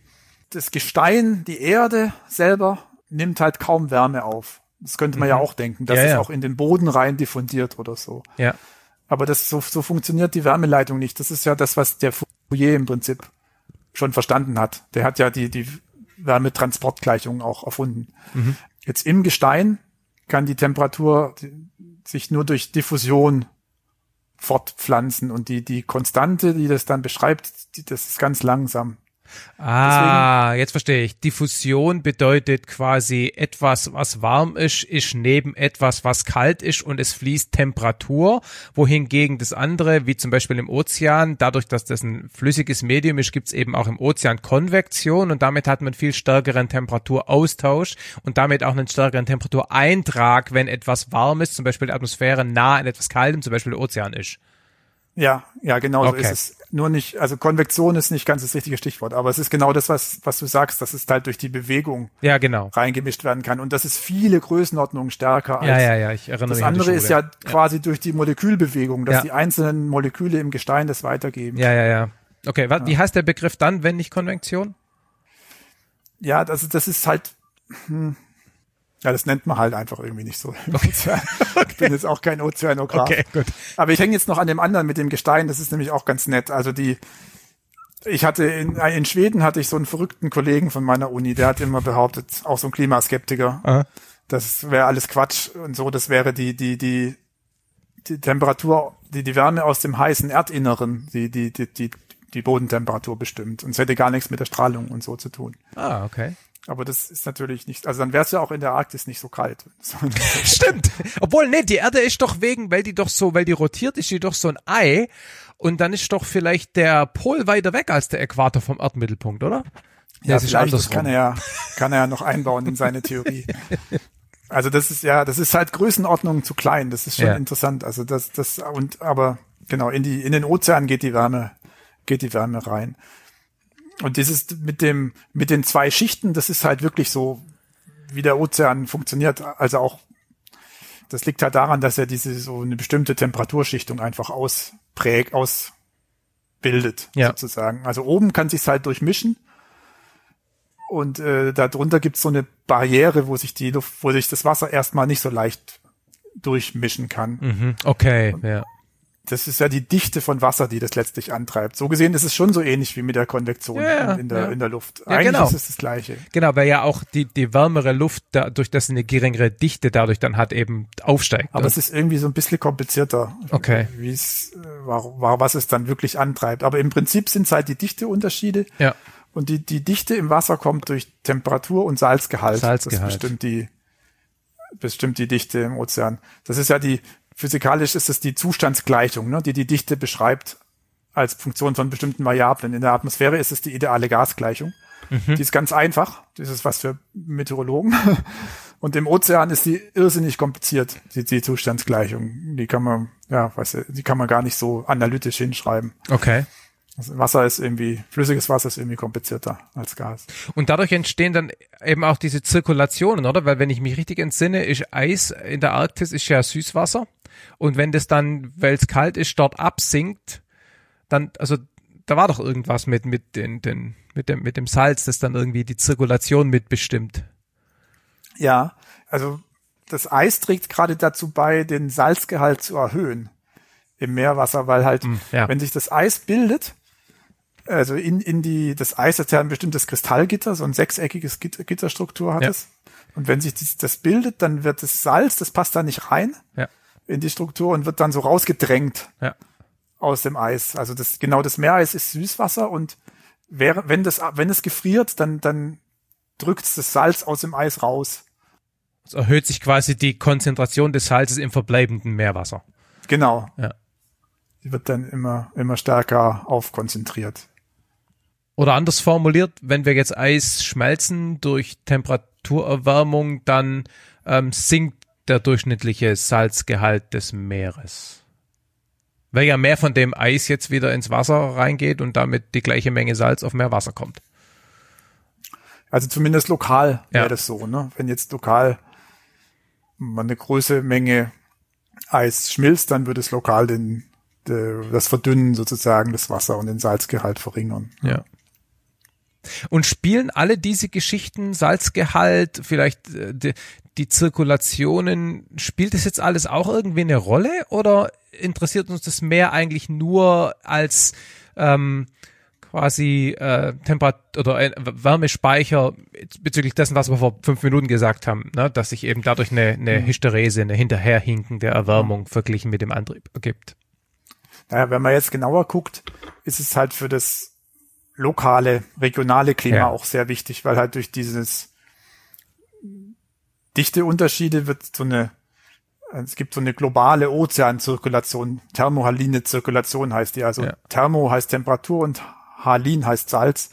das Gestein, die Erde selber nimmt halt kaum Wärme auf. Das könnte man mhm. ja auch denken, dass ja, es ja. auch in den Boden rein diffundiert oder so. Ja. Aber das so, so funktioniert die Wärmeleitung nicht. Das ist ja das, was der Fourier im Prinzip schon verstanden hat. Der hat ja die, die Wärmetransportgleichung auch erfunden. Mhm. Jetzt im Gestein kann die Temperatur sich nur durch Diffusion fortpflanzen und die, die Konstante, die das dann beschreibt, die, das ist ganz langsam. Ah, Deswegen, jetzt verstehe ich. Diffusion bedeutet quasi etwas, was warm ist, ist neben etwas, was kalt ist und es fließt Temperatur, wohingegen das andere, wie zum Beispiel im Ozean, dadurch, dass das ein flüssiges Medium ist, gibt es eben auch im Ozean Konvektion und damit hat man viel stärkeren Temperaturaustausch und damit auch einen stärkeren Temperatureintrag, wenn etwas warm ist, zum Beispiel die Atmosphäre nah an etwas Kaltem, zum Beispiel der Ozean ist. Ja, ja, genau Okay. so ist es. Nur nicht, also Konvektion ist nicht ganz das richtige Stichwort, aber es ist genau das, was, was du sagst, dass es halt durch die Bewegung Ja, genau. reingemischt werden kann. Und das ist viele Größenordnungen stärker als Ja, ja, ja, ich erinnere das mich andere ist ja quasi durch die Molekülbewegung, dass Ja. die einzelnen Moleküle im Gestein das weitergeben. Ja, ja, ja. Okay, wa- wie heißt der Begriff dann, wenn nicht Konvektion? Ja, also das ist halt, hm, ja, das nennt man halt einfach irgendwie nicht so. Ozean. Ich bin jetzt auch kein Ozeanograf. gut. Aber ich hänge jetzt noch an dem anderen mit dem Gestein, das ist nämlich auch ganz nett. Also die, ich hatte in, in Schweden hatte ich so einen verrückten Kollegen von meiner Uni, der hat immer behauptet, auch so ein Klimaskeptiker, Aha. das wäre alles Quatsch und so, das wäre die, die, die, die Temperatur, die, die Wärme aus dem heißen Erdinneren, die, die, die, die, die Bodentemperatur bestimmt. Und es hätte gar nichts mit der Strahlung und so zu tun. Ah, okay. Aber das ist natürlich nicht, also dann wäre es ja auch in der Arktis nicht so kalt. Stimmt. Obwohl, nee, die Erde ist doch wegen, weil die doch so, weil die rotiert, ist die doch so ein Ei. Und dann ist doch vielleicht der Pol weiter weg als der Äquator vom Erdmittelpunkt, oder? Ja, es ist vielleicht, das andersrum. kann er ja, kann er ja noch einbauen in seine Theorie. Also das ist ja, das ist halt Größenordnung zu klein. Das ist schon Ja. interessant. Also das, das und aber genau in die in den Ozean geht die Wärme, geht die Wärme rein. Und dieses mit dem mit den zwei Schichten, das ist halt wirklich so, wie der Ozean funktioniert. Also auch das liegt halt daran, dass er diese so eine bestimmte Temperaturschichtung einfach ausprägt, ausbildet Ja. sozusagen. Also oben kann sich's halt durchmischen und äh, darunter gibt's so eine Barriere, wo sich die Luft, wo sich das Wasser erstmal nicht so leicht durchmischen kann. Mhm. Okay, ja. Das ist ja die Dichte von Wasser, die das letztlich antreibt. So gesehen ist es schon so ähnlich wie mit der Konvektion Ja, in, der, ja. in der Luft. Ja, Eigentlich genau. ist es das Gleiche. Genau, weil ja auch die, die wärmere Luft, dadurch, dass sie eine geringere Dichte dadurch dann hat, eben aufsteigt. Aber es ist irgendwie so ein bisschen komplizierter, Okay. wie es, äh, war, war, was es dann wirklich antreibt. Aber im Prinzip sind es halt die Dichteunterschiede. ja. Und die, die Dichte im Wasser kommt durch Temperatur und Salzgehalt. Salzgehalt. Das bestimmt die, bestimmt die Dichte im Ozean. Das ist ja die, physikalisch ist es die Zustandsgleichung, ne, die die Dichte beschreibt als Funktion von bestimmten Variablen. In der Atmosphäre ist es die ideale Gasgleichung. Die ist ganz einfach. Das ist was für Meteorologen. Und im Ozean ist die irrsinnig kompliziert, die, die Zustandsgleichung. Die kann man, ja, weiß ich, die kann man gar nicht so analytisch hinschreiben. Okay. Also Wasser ist irgendwie, flüssiges Wasser ist irgendwie komplizierter als Gas. Und dadurch entstehen dann eben auch diese Zirkulationen, oder? Weil wenn ich mich richtig entsinne, ist Eis in der Arktis ist ja Süßwasser. Und wenn das dann, weil es kalt ist, dort absinkt, dann, also da war doch irgendwas mit, mit den, den, mit dem, mit dem Salz, das dann irgendwie die Zirkulation mitbestimmt. Ja, also das Eis trägt gerade dazu bei, den Salzgehalt zu erhöhen im Meerwasser, weil halt, ja. wenn sich das Eis bildet, also in, in die, das Eis hat ja ein bestimmtes Kristallgitter, so ein sechseckiges Gitter, Gitterstruktur hat Ja. es. Und wenn sich das, das bildet, dann wird das Salz, das passt da nicht rein Ja. In die Struktur und wird dann so rausgedrängt Ja. aus dem Eis. Also das, genau das Meereis ist Süßwasser und wäre, wenn das, wenn es gefriert, dann, dann drückt das Salz aus dem Eis raus. Es erhöht sich quasi die Konzentration des Salzes im verbleibenden Meerwasser. Genau. Ja. Die wird dann immer, immer stärker aufkonzentriert. Oder anders formuliert, wenn wir jetzt Eis schmelzen durch Temperaturerwärmung, dann ähm, sinkt der durchschnittliche Salzgehalt des Meeres. Weil ja mehr von dem Eis jetzt wieder ins Wasser reingeht und damit die gleiche Menge Salz auf mehr Wasser kommt. Also zumindest lokal Ja. wäre das so, ne? Wenn jetzt lokal mal eine große Menge Eis schmilzt, dann würde es lokal den, de, das Verdünnen sozusagen des Wasser und den Salzgehalt verringern. Ja. Und spielen alle diese Geschichten, Salzgehalt, vielleicht äh, die, die Zirkulationen, spielt das jetzt alles auch irgendwie eine Rolle oder interessiert uns das mehr eigentlich nur als ähm, quasi äh, Temperat oder äh, Wärmespeicher bezüglich dessen, was wir vor fünf Minuten gesagt haben, ne? dass sich eben dadurch eine, eine Hysterese, eine Hinterherhinken der Erwärmung verglichen mit dem Antrieb ergibt. Ja, wenn man jetzt genauer guckt, ist es halt für das lokale, regionale Klima Ja. auch sehr wichtig, weil halt durch dieses dichte Unterschiede wird so eine, es gibt so eine globale Ozeanzirkulation, thermohaline Zirkulation heißt die. Also Ja. Thermo heißt Temperatur und Halin heißt Salz.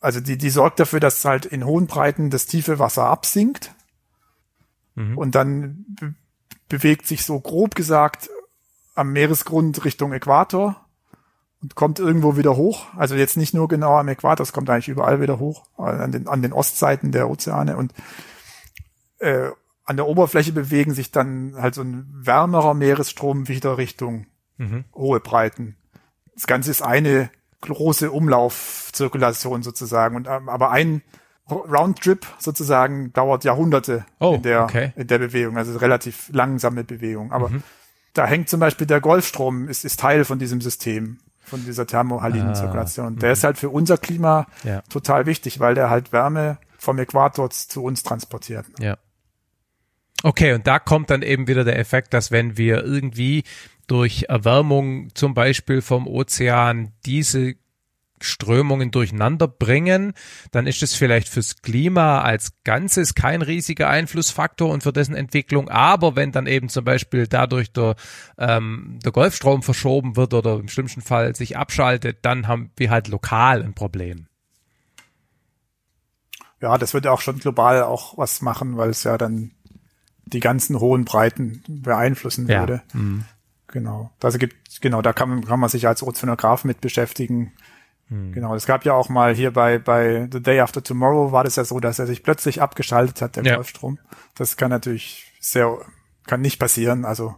Also die, die sorgt dafür, dass halt in hohen Breiten das tiefe Wasser absinkt Mhm. und dann be bewegt sich so grob gesagt am Meeresgrund Richtung Äquator und kommt irgendwo wieder hoch. Also jetzt nicht nur genau am Äquator, es kommt eigentlich überall wieder hoch, an den, an den Ostseiten der Ozeane und äh, an der Oberfläche bewegen sich dann halt so ein wärmerer Meeresstrom wieder Richtung Mhm. hohe Breiten. Das Ganze ist eine große Umlaufzirkulation sozusagen. Und, ähm, aber ein Roundtrip sozusagen dauert Jahrhunderte Oh, in, der, okay. in der Bewegung, also relativ langsame Bewegung. Aber da hängt zum Beispiel der Golfstrom, ist, ist Teil von diesem System, von dieser thermohalinen Ah, Zirkulation. Der ist halt für unser Klima Ja. total wichtig, weil der halt Wärme vom Äquator zu uns transportiert. Ja. Okay, und da kommt dann eben wieder der Effekt, dass wenn wir irgendwie durch Erwärmung zum Beispiel vom Ozean diese Strömungen durcheinander bringen, dann ist es vielleicht fürs Klima als Ganzes kein riesiger Einflussfaktor und für dessen Entwicklung. Aber wenn dann eben zum Beispiel dadurch der, ähm, der Golfstrom verschoben wird oder im schlimmsten Fall sich abschaltet, dann haben wir halt lokal ein Problem. Ja, das würde auch schon global auch was machen, weil es ja dann die ganzen hohen Breiten beeinflussen Ja. würde. Genau. Also gibt, genau, da kann man, kann man sich als Ozeanograf mit beschäftigen. Genau. Es gab ja auch mal hier bei, bei The Day After Tomorrow war das ja so, dass er sich plötzlich abgeschaltet hat, der Ja. Golfstrom. Das kann natürlich sehr, kann nicht passieren, also.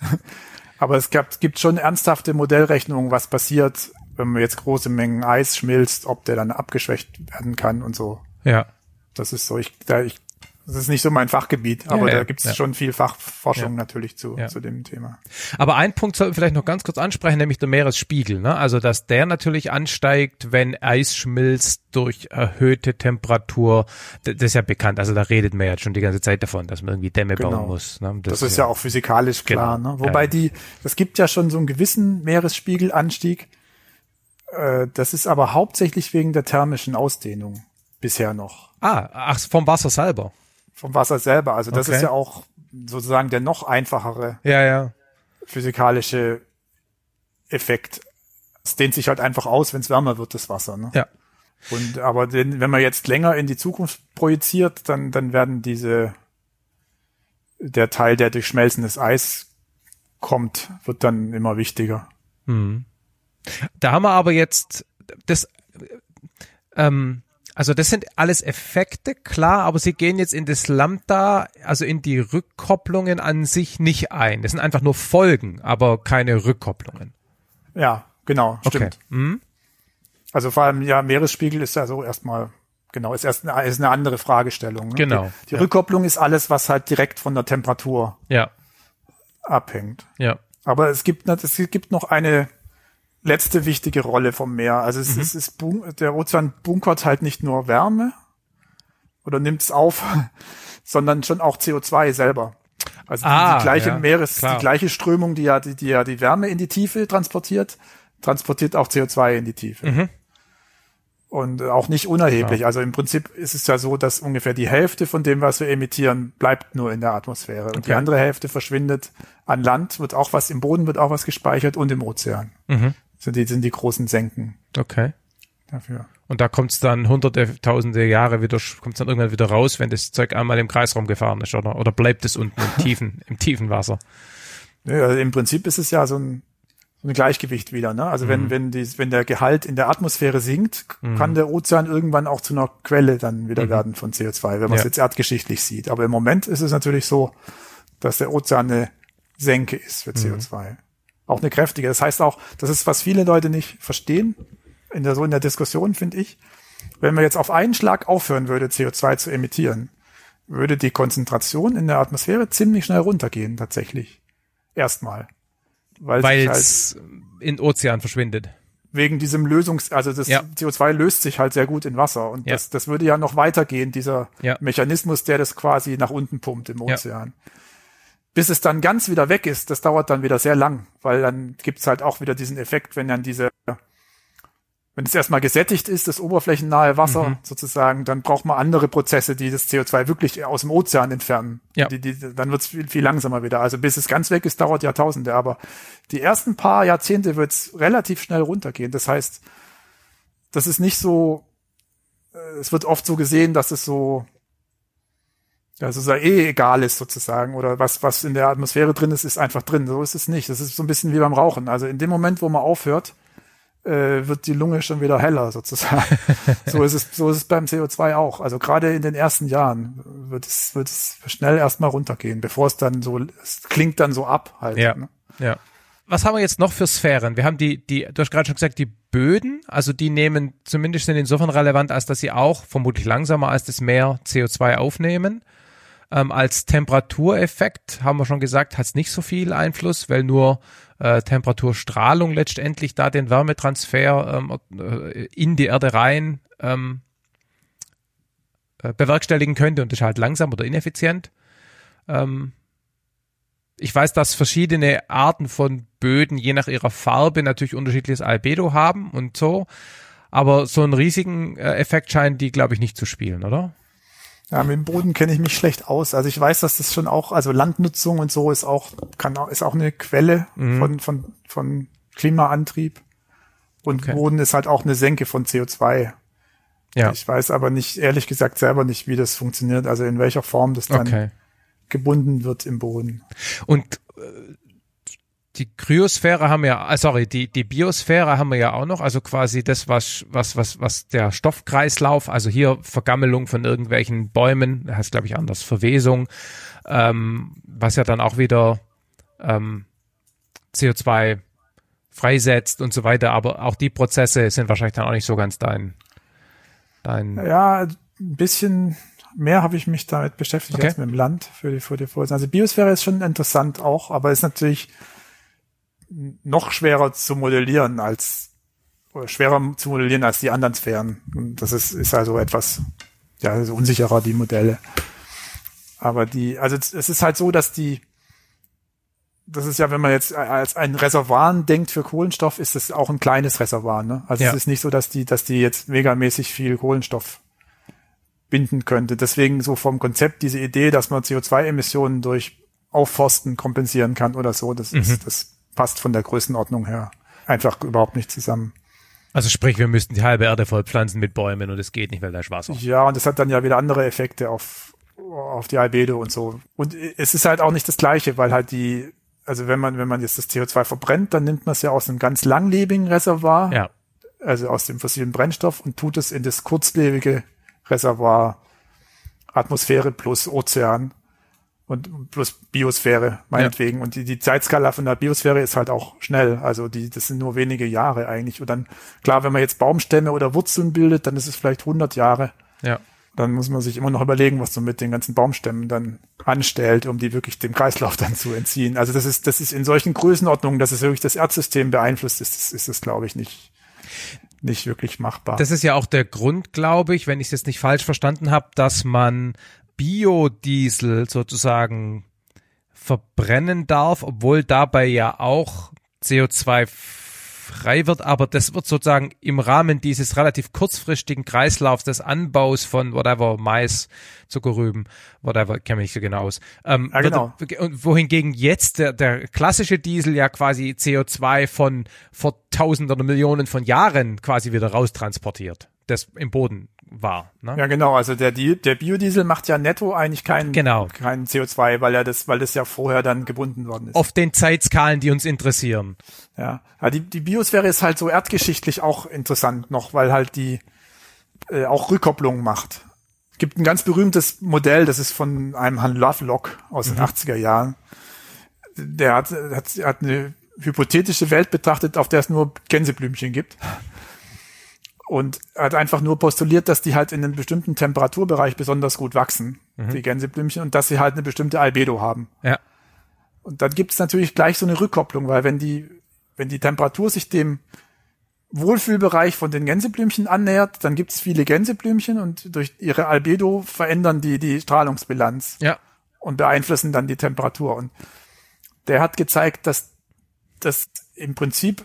Aber es gab, gibt schon ernsthafte Modellrechnungen, was passiert, wenn man jetzt große Mengen Eis schmilzt, ob der dann abgeschwächt werden kann und so. Ja. Das ist so, ich, da, ich, das ist nicht so mein Fachgebiet, aber ja, da gibt es ja. schon viel Fachforschung Ja. natürlich zu, Ja. zu dem Thema. Aber ein Punkt sollten wir vielleicht noch ganz kurz ansprechen, nämlich der Meeresspiegel. Ne? Also, dass der natürlich ansteigt, wenn Eis schmilzt durch erhöhte Temperatur. Das ist ja bekannt. Also, da redet man ja schon die ganze Zeit davon, dass man irgendwie Dämme Genau. bauen muss. Ne? Das, ist ja auch physikalisch klar. Genau. Ne? Wobei Ja. die, es gibt ja schon so einen gewissen Meeresspiegelanstieg. Äh, das ist aber hauptsächlich wegen der thermischen Ausdehnung bisher noch. Ah, ach, vom Wasser selber. Vom Wasser selber. Also das Okay. ist ja auch sozusagen der noch einfachere Ja, ja. physikalische Effekt. Es dehnt sich halt einfach aus, wenn es wärmer wird, das Wasser. Ne? Ja. Und aber den, wenn man jetzt länger in die Zukunft projiziert, dann, dann werden diese der Teil, der durch schmelzendes Eis kommt, wird dann immer wichtiger. Da haben wir aber jetzt das, ähm, also das sind alles Effekte, klar, aber sie gehen jetzt in das Lambda, also in die Rückkopplungen an sich nicht ein. Das sind einfach nur Folgen, aber keine Rückkopplungen. Ja, genau, stimmt. Okay. Mhm. Also vor allem, ja, Meeresspiegel ist ja so erstmal, genau, ist erst eine, ist eine andere Fragestellung. Ne? Genau, Die, die ja. Rückkopplung ist alles, was halt direkt von der Temperatur Ja, abhängt. ja. Aber es gibt, es gibt noch eine letzte wichtige Rolle vom Meer. Also Mhm. es, es ist, der Ozean bunkert halt nicht nur Wärme oder nimmt es auf, sondern schon auch CO2 selber. Also die- Ah, die gleiche ja, Meeres, klar. die gleiche Strömung, die ja die, die ja die Wärme in die Tiefe transportiert, transportiert auch CO2 in die Tiefe. Mhm. Und auch nicht unerheblich. Also im Prinzip ist es ja so, dass ungefähr die Hälfte von dem, was wir emittieren, bleibt nur in der Atmosphäre. Und die Okay. andere Hälfte verschwindet an Land, wird auch was im Boden, wird auch was gespeichert und im Ozean. Mhm. Sind die, sind die großen Senken Okay. dafür. Und da kommt es dann hunderte, tausende Jahre wieder, kommt es dann irgendwann wieder raus, wenn das Zeug einmal im Kreisraum gefahren ist, oder? Oder bleibt es unten im tiefen, im tiefen Wasser? Ja, also im Prinzip ist es ja so ein, so ein Gleichgewicht wieder. Ne? Also Mhm. wenn, wenn, die, wenn der Gehalt in der Atmosphäre sinkt, kann der Ozean irgendwann auch zu einer Quelle dann wieder werden von CO2, wenn man es Mhm. Ja. jetzt erdgeschichtlich sieht. Aber im Moment ist es natürlich so, dass der Ozean eine Senke ist Mhm. für CO2. Auch eine kräftige. Das heißt auch, das ist, was viele Leute nicht verstehen, in der, so in der Diskussion, finde ich. Wenn man jetzt auf einen Schlag aufhören würde, CO2 zu emittieren, würde die Konzentration in der Atmosphäre ziemlich schnell runtergehen, tatsächlich. Erstmal. Weil, sich halt es in Ozean verschwindet. wegen diesem Lösungs, also das Ja. CO2 löst sich halt sehr gut in Wasser und Ja. das, das würde ja noch weitergehen, dieser Ja. Mechanismus, der das quasi nach unten pumpt im Ja. Bis es dann ganz wieder weg ist, das dauert dann wieder sehr lang, weil dann gibt's halt auch wieder diesen Effekt, wenn dann diese wenn es erstmal gesättigt ist, das oberflächennahe Wasser mhm. sozusagen, dann braucht man andere Prozesse, die das CO2 wirklich aus dem Ozean entfernen. Ja. Die, die, dann wird es viel, viel langsamer wieder. Also bis es ganz weg ist, dauert Jahrtausende. Aber die ersten paar Jahrzehnte wird es relativ schnell runtergehen. Das heißt, das ist nicht so, äh, es wird oft so gesehen, dass es so, ja, so eh egal ist sozusagen oder was, was in der Atmosphäre drin ist, ist einfach drin. So ist es nicht. Das ist so ein bisschen wie beim Rauchen. Also in dem Moment, wo man aufhört, äh, wird die Lunge schon wieder heller sozusagen. so ist es, so ist es beim CO2 auch. Also gerade in den ersten Jahren wird es, wird es schnell erstmal runtergehen, bevor es dann so, es klingt dann so ab halt. Ja. Ne? ja. Was haben wir jetzt noch für Sphären? Wir haben die, die, du hast gerade schon gesagt, die Böden, also die nehmen zumindest sind insofern relevant, als dass sie auch vermutlich langsamer als das Meer CO2 aufnehmen. Ähm, als Temperatureffekt haben wir schon gesagt, hat es nicht so viel Einfluss, weil nur äh, Temperaturstrahlung letztendlich da den Wärmetransfer ähm, äh, in die Erde rein ähm, äh, bewerkstelligen könnte und das ist halt langsam oder ineffizient. Ähm, ich weiß, dass verschiedene Arten von Böden je nach ihrer Farbe natürlich unterschiedliches Albedo haben und so. Aber so einen riesigen äh, Effekt scheinen die, glaube ich, nicht zu spielen, oder? Ja, mit dem Boden kenne ich mich schlecht aus. Also ich weiß, dass das schon auch, also Landnutzung und so ist auch, kann auch, ist auch eine Quelle mhm. von, von, von Klimaantrieb. Und okay. Boden ist halt auch eine Senke von CO2. Ja. Ich weiß aber nicht, ehrlich gesagt, selber nicht, wie das funktioniert, also in welcher Form das dann okay. gebunden wird im Boden. Und äh, die Kryosphäre haben wir, ah, sorry, die, die Biosphäre haben wir ja auch noch, also quasi das, was, was, was, was der Stoffkreislauf, also hier Vergammelung von irgendwelchen Bäumen, heißt glaube ich anders, Verwesung, ähm, was ja dann auch wieder ähm, CO2 freisetzt und so weiter, aber auch die Prozesse sind wahrscheinlich dann auch nicht so ganz dein, dein. Ja, ein bisschen mehr habe ich mich damit beschäftigt okay. als mit dem Land für die, für die Vorlesung. Also Biosphäre ist schon interessant auch, aber ist natürlich noch schwerer zu modellieren als oder schwerer zu modellieren als die anderen Sphären. Und das ist, ist also etwas ja, also unsicherer, die Modelle. Aber die, also es ist halt so, dass die, das ist ja, wenn man jetzt als ein Reservoir denkt für Kohlenstoff, ist es auch ein kleines Reservoir. Ne? Also ja. es ist nicht so, dass die, dass die jetzt megamäßig viel Kohlenstoff binden könnte. Deswegen so vom Konzept diese Idee, dass man CO2-Emissionen durch Aufforsten kompensieren kann oder so, das mhm. ist, das passt von der Größenordnung her einfach überhaupt nicht zusammen. Also sprich, wir müssten die halbe Erde vollpflanzen mit Bäumen und es geht nicht, weil da ist Wasser. Ja, und das hat dann ja wieder andere Effekte auf, auf die Albedo und so. Und es ist halt auch nicht das Gleiche, weil halt die, also wenn man, wenn man jetzt das CO2 verbrennt, dann nimmt man es ja aus einem ganz langlebigen Reservoir, ja. also aus dem fossilen Brennstoff und tut es in das kurzlebige Reservoir Atmosphäre plus Ozean und plus Biosphäre, meinetwegen. Ja. Und die, die Zeitskala von der Biosphäre ist halt auch schnell. Also die, das sind nur wenige Jahre eigentlich. Und dann, klar, wenn man jetzt Baumstämme oder Wurzeln bildet, dann ist es vielleicht 100 Jahre. Ja. Dann muss man sich immer noch überlegen, was man mit den ganzen Baumstämmen dann anstellt, um die wirklich dem Kreislauf dann zu entziehen. Also das ist, das ist in solchen Größenordnungen, dass es wirklich das Erdsystem beeinflusst ist, ist, ist es, glaube ich, nicht nicht wirklich machbar. Das ist ja auch der Grund, glaube ich, wenn ich es jetzt nicht falsch verstanden habe, dass man Biodiesel sozusagen verbrennen darf, obwohl dabei ja auch CO2 frei wird, aber das wird sozusagen im Rahmen dieses relativ kurzfristigen Kreislaufs des Anbaus von whatever Mais, Zuckerrüben, whatever, kenne mich nicht so genau aus. Ähm, ja, genau. Wird, wohingegen jetzt der, der klassische Diesel ja quasi CO2 von vor tausend oder Millionen von Jahren quasi wieder raustransportiert, das im Boden war. Ne? Ja, genau. Also der, der Biodiesel macht ja netto eigentlich keinen genau. kein CO2, weil er das, weil das ja vorher dann gebunden worden ist. Auf den Zeitskalen, die uns interessieren. Ja, ja die, die Biosphäre ist halt so erdgeschichtlich auch interessant noch, weil halt die äh, auch Rückkopplung macht. Es gibt ein ganz berühmtes Modell, das ist von einem Herrn Lovelock aus mhm. den 80er Jahren. Der hat, hat, hat eine hypothetische Welt betrachtet, auf der es nur Gänseblümchen gibt und hat einfach nur postuliert, dass die halt in einem bestimmten Temperaturbereich besonders gut wachsen, mhm. die Gänseblümchen, und dass sie halt eine bestimmte Albedo haben. Ja. Und dann gibt es natürlich gleich so eine Rückkopplung, weil wenn die, wenn die Temperatur sich dem Wohlfühlbereich von den Gänseblümchen annähert, dann gibt es viele Gänseblümchen und durch ihre Albedo verändern die die Strahlungsbilanz. Ja. und beeinflussen dann die Temperatur. Und der hat gezeigt, dass das im Prinzip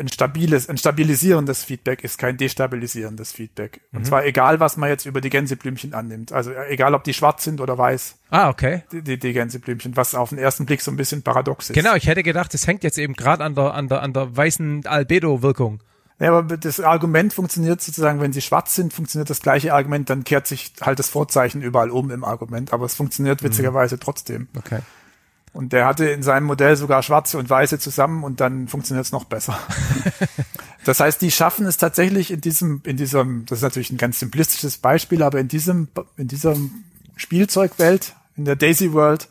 ein stabiles, ein stabilisierendes Feedback ist, kein destabilisierendes Feedback. Und mhm. zwar egal, was man jetzt über die Gänseblümchen annimmt. Also äh, egal, ob die schwarz sind oder weiß. Ah, okay. Die, die, die Gänseblümchen, was auf den ersten Blick so ein bisschen paradox ist. Genau, ich hätte gedacht, es hängt jetzt eben gerade an der, an der, an der weißen Albedo-Wirkung. Ja, aber das Argument funktioniert sozusagen, wenn sie schwarz sind, funktioniert das gleiche Argument, dann kehrt sich halt das Vorzeichen überall um im Argument, aber es funktioniert mhm. witzigerweise mhm. trotzdem. Okay. Und der hatte in seinem Modell sogar schwarze und weiße zusammen und dann funktioniert es noch besser. das heißt, die schaffen es tatsächlich in diesem, in diesem, das ist natürlich ein ganz simplistisches Beispiel, aber in diesem, in dieser Spielzeugwelt, in der Daisy World,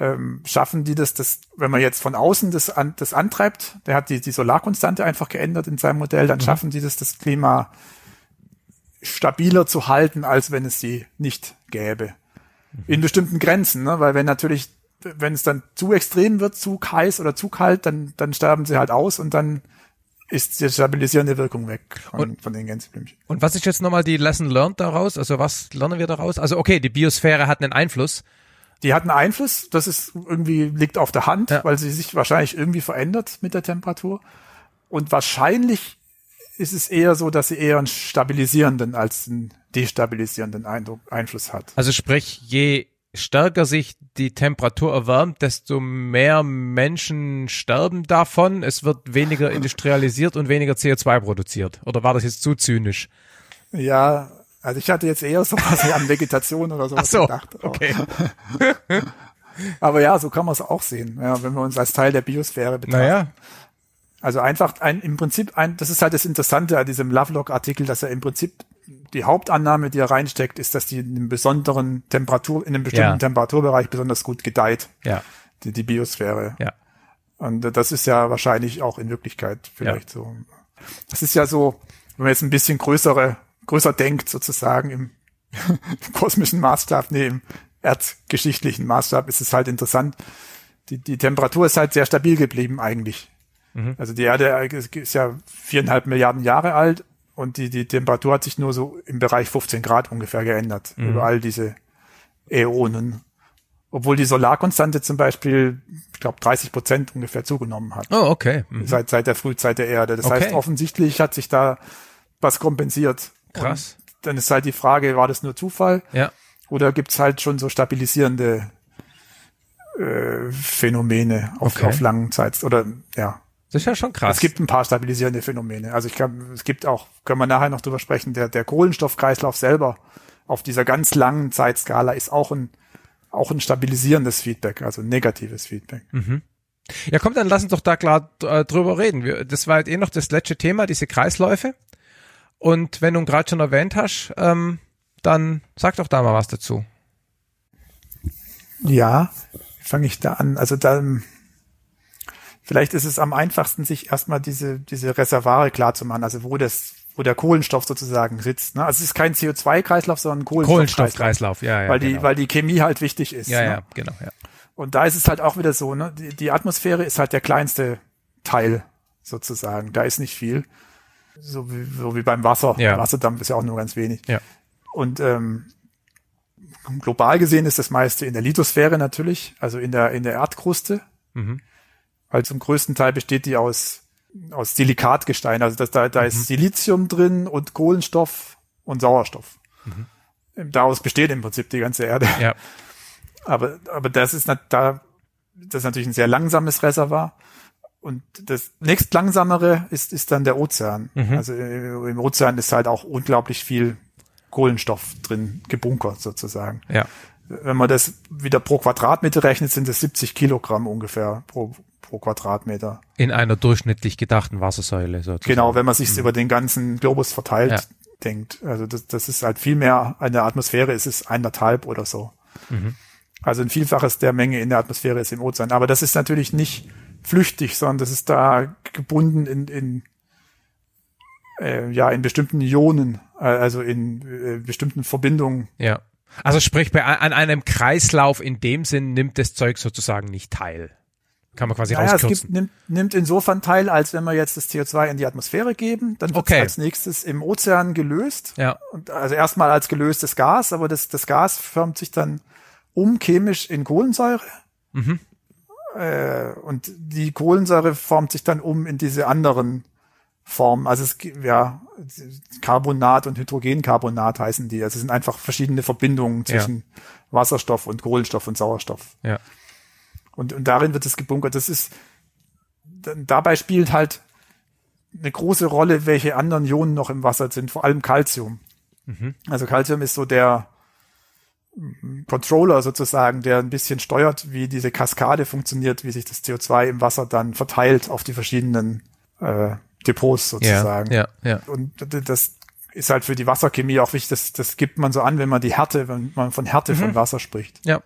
ähm, schaffen die das, das, wenn man jetzt von außen das, an, das antreibt, der hat die, die Solarkonstante einfach geändert in seinem Modell, dann mhm. schaffen die das, das Klima stabiler zu halten, als wenn es sie nicht gäbe. Mhm. In bestimmten Grenzen, ne? weil wenn natürlich wenn es dann zu extrem wird, zu heiß oder zu kalt, dann, dann sterben sie halt aus und dann ist die stabilisierende Wirkung weg von, und, von den Gänseblümchen. Und was ist jetzt nochmal die Lesson learned daraus? Also was lernen wir daraus? Also okay, die Biosphäre hat einen Einfluss. Die hat einen Einfluss, das ist irgendwie liegt auf der Hand, ja. weil sie sich wahrscheinlich irgendwie verändert mit der Temperatur. Und wahrscheinlich ist es eher so, dass sie eher einen stabilisierenden als einen destabilisierenden Eindruck, Einfluss hat. Also sprich, je stärker sich die Temperatur erwärmt, desto mehr Menschen sterben davon. Es wird weniger industrialisiert und weniger CO2 produziert. Oder war das jetzt zu zynisch? Ja, also ich hatte jetzt eher so was an Vegetation oder sowas Ach so, gedacht. Okay. Aber ja, so kann man es auch sehen, ja, wenn wir uns als Teil der Biosphäre betrachten. Naja. Also einfach ein, im Prinzip ein, das ist halt das Interessante an diesem Lovelock-Artikel, dass er im Prinzip die Hauptannahme, die er reinsteckt, ist, dass die in einem besonderen Temperatur, in einem bestimmten ja. Temperaturbereich besonders gut gedeiht. Ja. Die, die Biosphäre. Ja. Und das ist ja wahrscheinlich auch in Wirklichkeit vielleicht ja. so. Das ist ja so, wenn man jetzt ein bisschen größere, größer denkt sozusagen im, im kosmischen Maßstab, nee, im erdgeschichtlichen Maßstab ist es halt interessant. Die, die Temperatur ist halt sehr stabil geblieben eigentlich. Mhm. Also die Erde ist ja viereinhalb Milliarden Jahre alt und die, die Temperatur hat sich nur so im Bereich 15 Grad ungefähr geändert mhm. über all diese Äonen. Obwohl die Solarkonstante zum Beispiel, ich glaube, 30 Prozent ungefähr zugenommen hat. Oh, okay. Mhm. Seit, seit der Frühzeit der Erde. Das okay. heißt, offensichtlich hat sich da was kompensiert. Krass. Und dann ist halt die Frage, war das nur Zufall? Ja. Oder gibt's halt schon so stabilisierende äh, Phänomene auf, okay. auf langen Zeit oder ja. Das ist ja schon krass. Es gibt ein paar stabilisierende Phänomene. Also ich kann, es gibt auch, können wir nachher noch drüber sprechen, der, der Kohlenstoffkreislauf selber auf dieser ganz langen Zeitskala ist auch ein, auch ein stabilisierendes Feedback, also ein negatives Feedback. Mhm. Ja, komm, dann lass uns doch da klar äh, drüber reden. Wir, das war halt eh noch das letzte Thema, diese Kreisläufe. Und wenn du gerade schon erwähnt hast, ähm, dann sag doch da mal was dazu. Ja, fange ich da an. Also da, vielleicht ist es am einfachsten, sich erstmal diese, diese Reservare klar zu machen, also wo das, wo der Kohlenstoff sozusagen sitzt. Ne? Also es ist kein CO2-Kreislauf, sondern ein Kohlenstoffkreislauf. Kohlenstoffkreislauf, ja, ja. Weil die, genau. weil die Chemie halt wichtig ist. Ja, ne? ja, genau, ja. Und da ist es halt auch wieder so, ne? Die, die Atmosphäre ist halt der kleinste Teil sozusagen. Da ist nicht viel. So wie, so wie beim Wasser. Ja. Wasserdampf ist ja auch nur ganz wenig. Ja. Und ähm, global gesehen ist das meiste in der Lithosphäre natürlich, also in der, in der Erdkruste. Mhm weil zum größten Teil besteht die aus, aus Silikatgestein. Also das, da, da mhm. ist Silizium drin und Kohlenstoff und Sauerstoff. Mhm. Daraus besteht im Prinzip die ganze Erde. Ja. Aber, aber das ist da, das ist natürlich ein sehr langsames Reservoir. Und das nächst langsamere ist, ist dann der Ozean. Mhm. Also äh, im Ozean ist halt auch unglaublich viel Kohlenstoff drin gebunkert sozusagen. Ja. Wenn man das wieder pro Quadratmeter rechnet, sind es 70 Kilogramm ungefähr pro, pro Quadratmeter. In einer durchschnittlich gedachten Wassersäule sozusagen. Genau, wenn man sich mhm. über den ganzen Globus verteilt ja. denkt. Also das, das ist halt viel mehr an der Atmosphäre, ist es eineinhalb oder so. Mhm. Also ein Vielfaches der Menge in der Atmosphäre ist im Ozean. Aber das ist natürlich nicht flüchtig, sondern das ist da gebunden in, in äh, ja in bestimmten Ionen, äh, also in äh, bestimmten Verbindungen. Ja. Also sprich, bei, an einem Kreislauf in dem Sinn nimmt das Zeug sozusagen nicht teil. Kann man quasi naja, rauskürzen. Es gibt, nimmt, nimmt insofern teil, als wenn wir jetzt das CO2 in die Atmosphäre geben, dann wird okay. es als nächstes im Ozean gelöst. Ja. Und also erstmal als gelöstes Gas, aber das, das Gas formt sich dann um chemisch in Kohlensäure. Mhm. Äh, und die Kohlensäure formt sich dann um in diese anderen Formen. Also es gibt ja Carbonat und Hydrogencarbonat heißen die. Also es sind einfach verschiedene Verbindungen zwischen ja. Wasserstoff und Kohlenstoff und Sauerstoff. Ja. Und, und darin wird es gebunkert. Das ist dabei spielt halt eine große Rolle, welche anderen Ionen noch im Wasser sind, vor allem Calcium. Mhm. Also Calcium ist so der Controller sozusagen, der ein bisschen steuert, wie diese Kaskade funktioniert, wie sich das CO2 im Wasser dann verteilt auf die verschiedenen äh, Depots sozusagen. Ja, ja, ja. Und das ist halt für die Wasserchemie auch wichtig, das, das gibt man so an, wenn man die Härte, wenn man von Härte mhm. von Wasser spricht. Ja.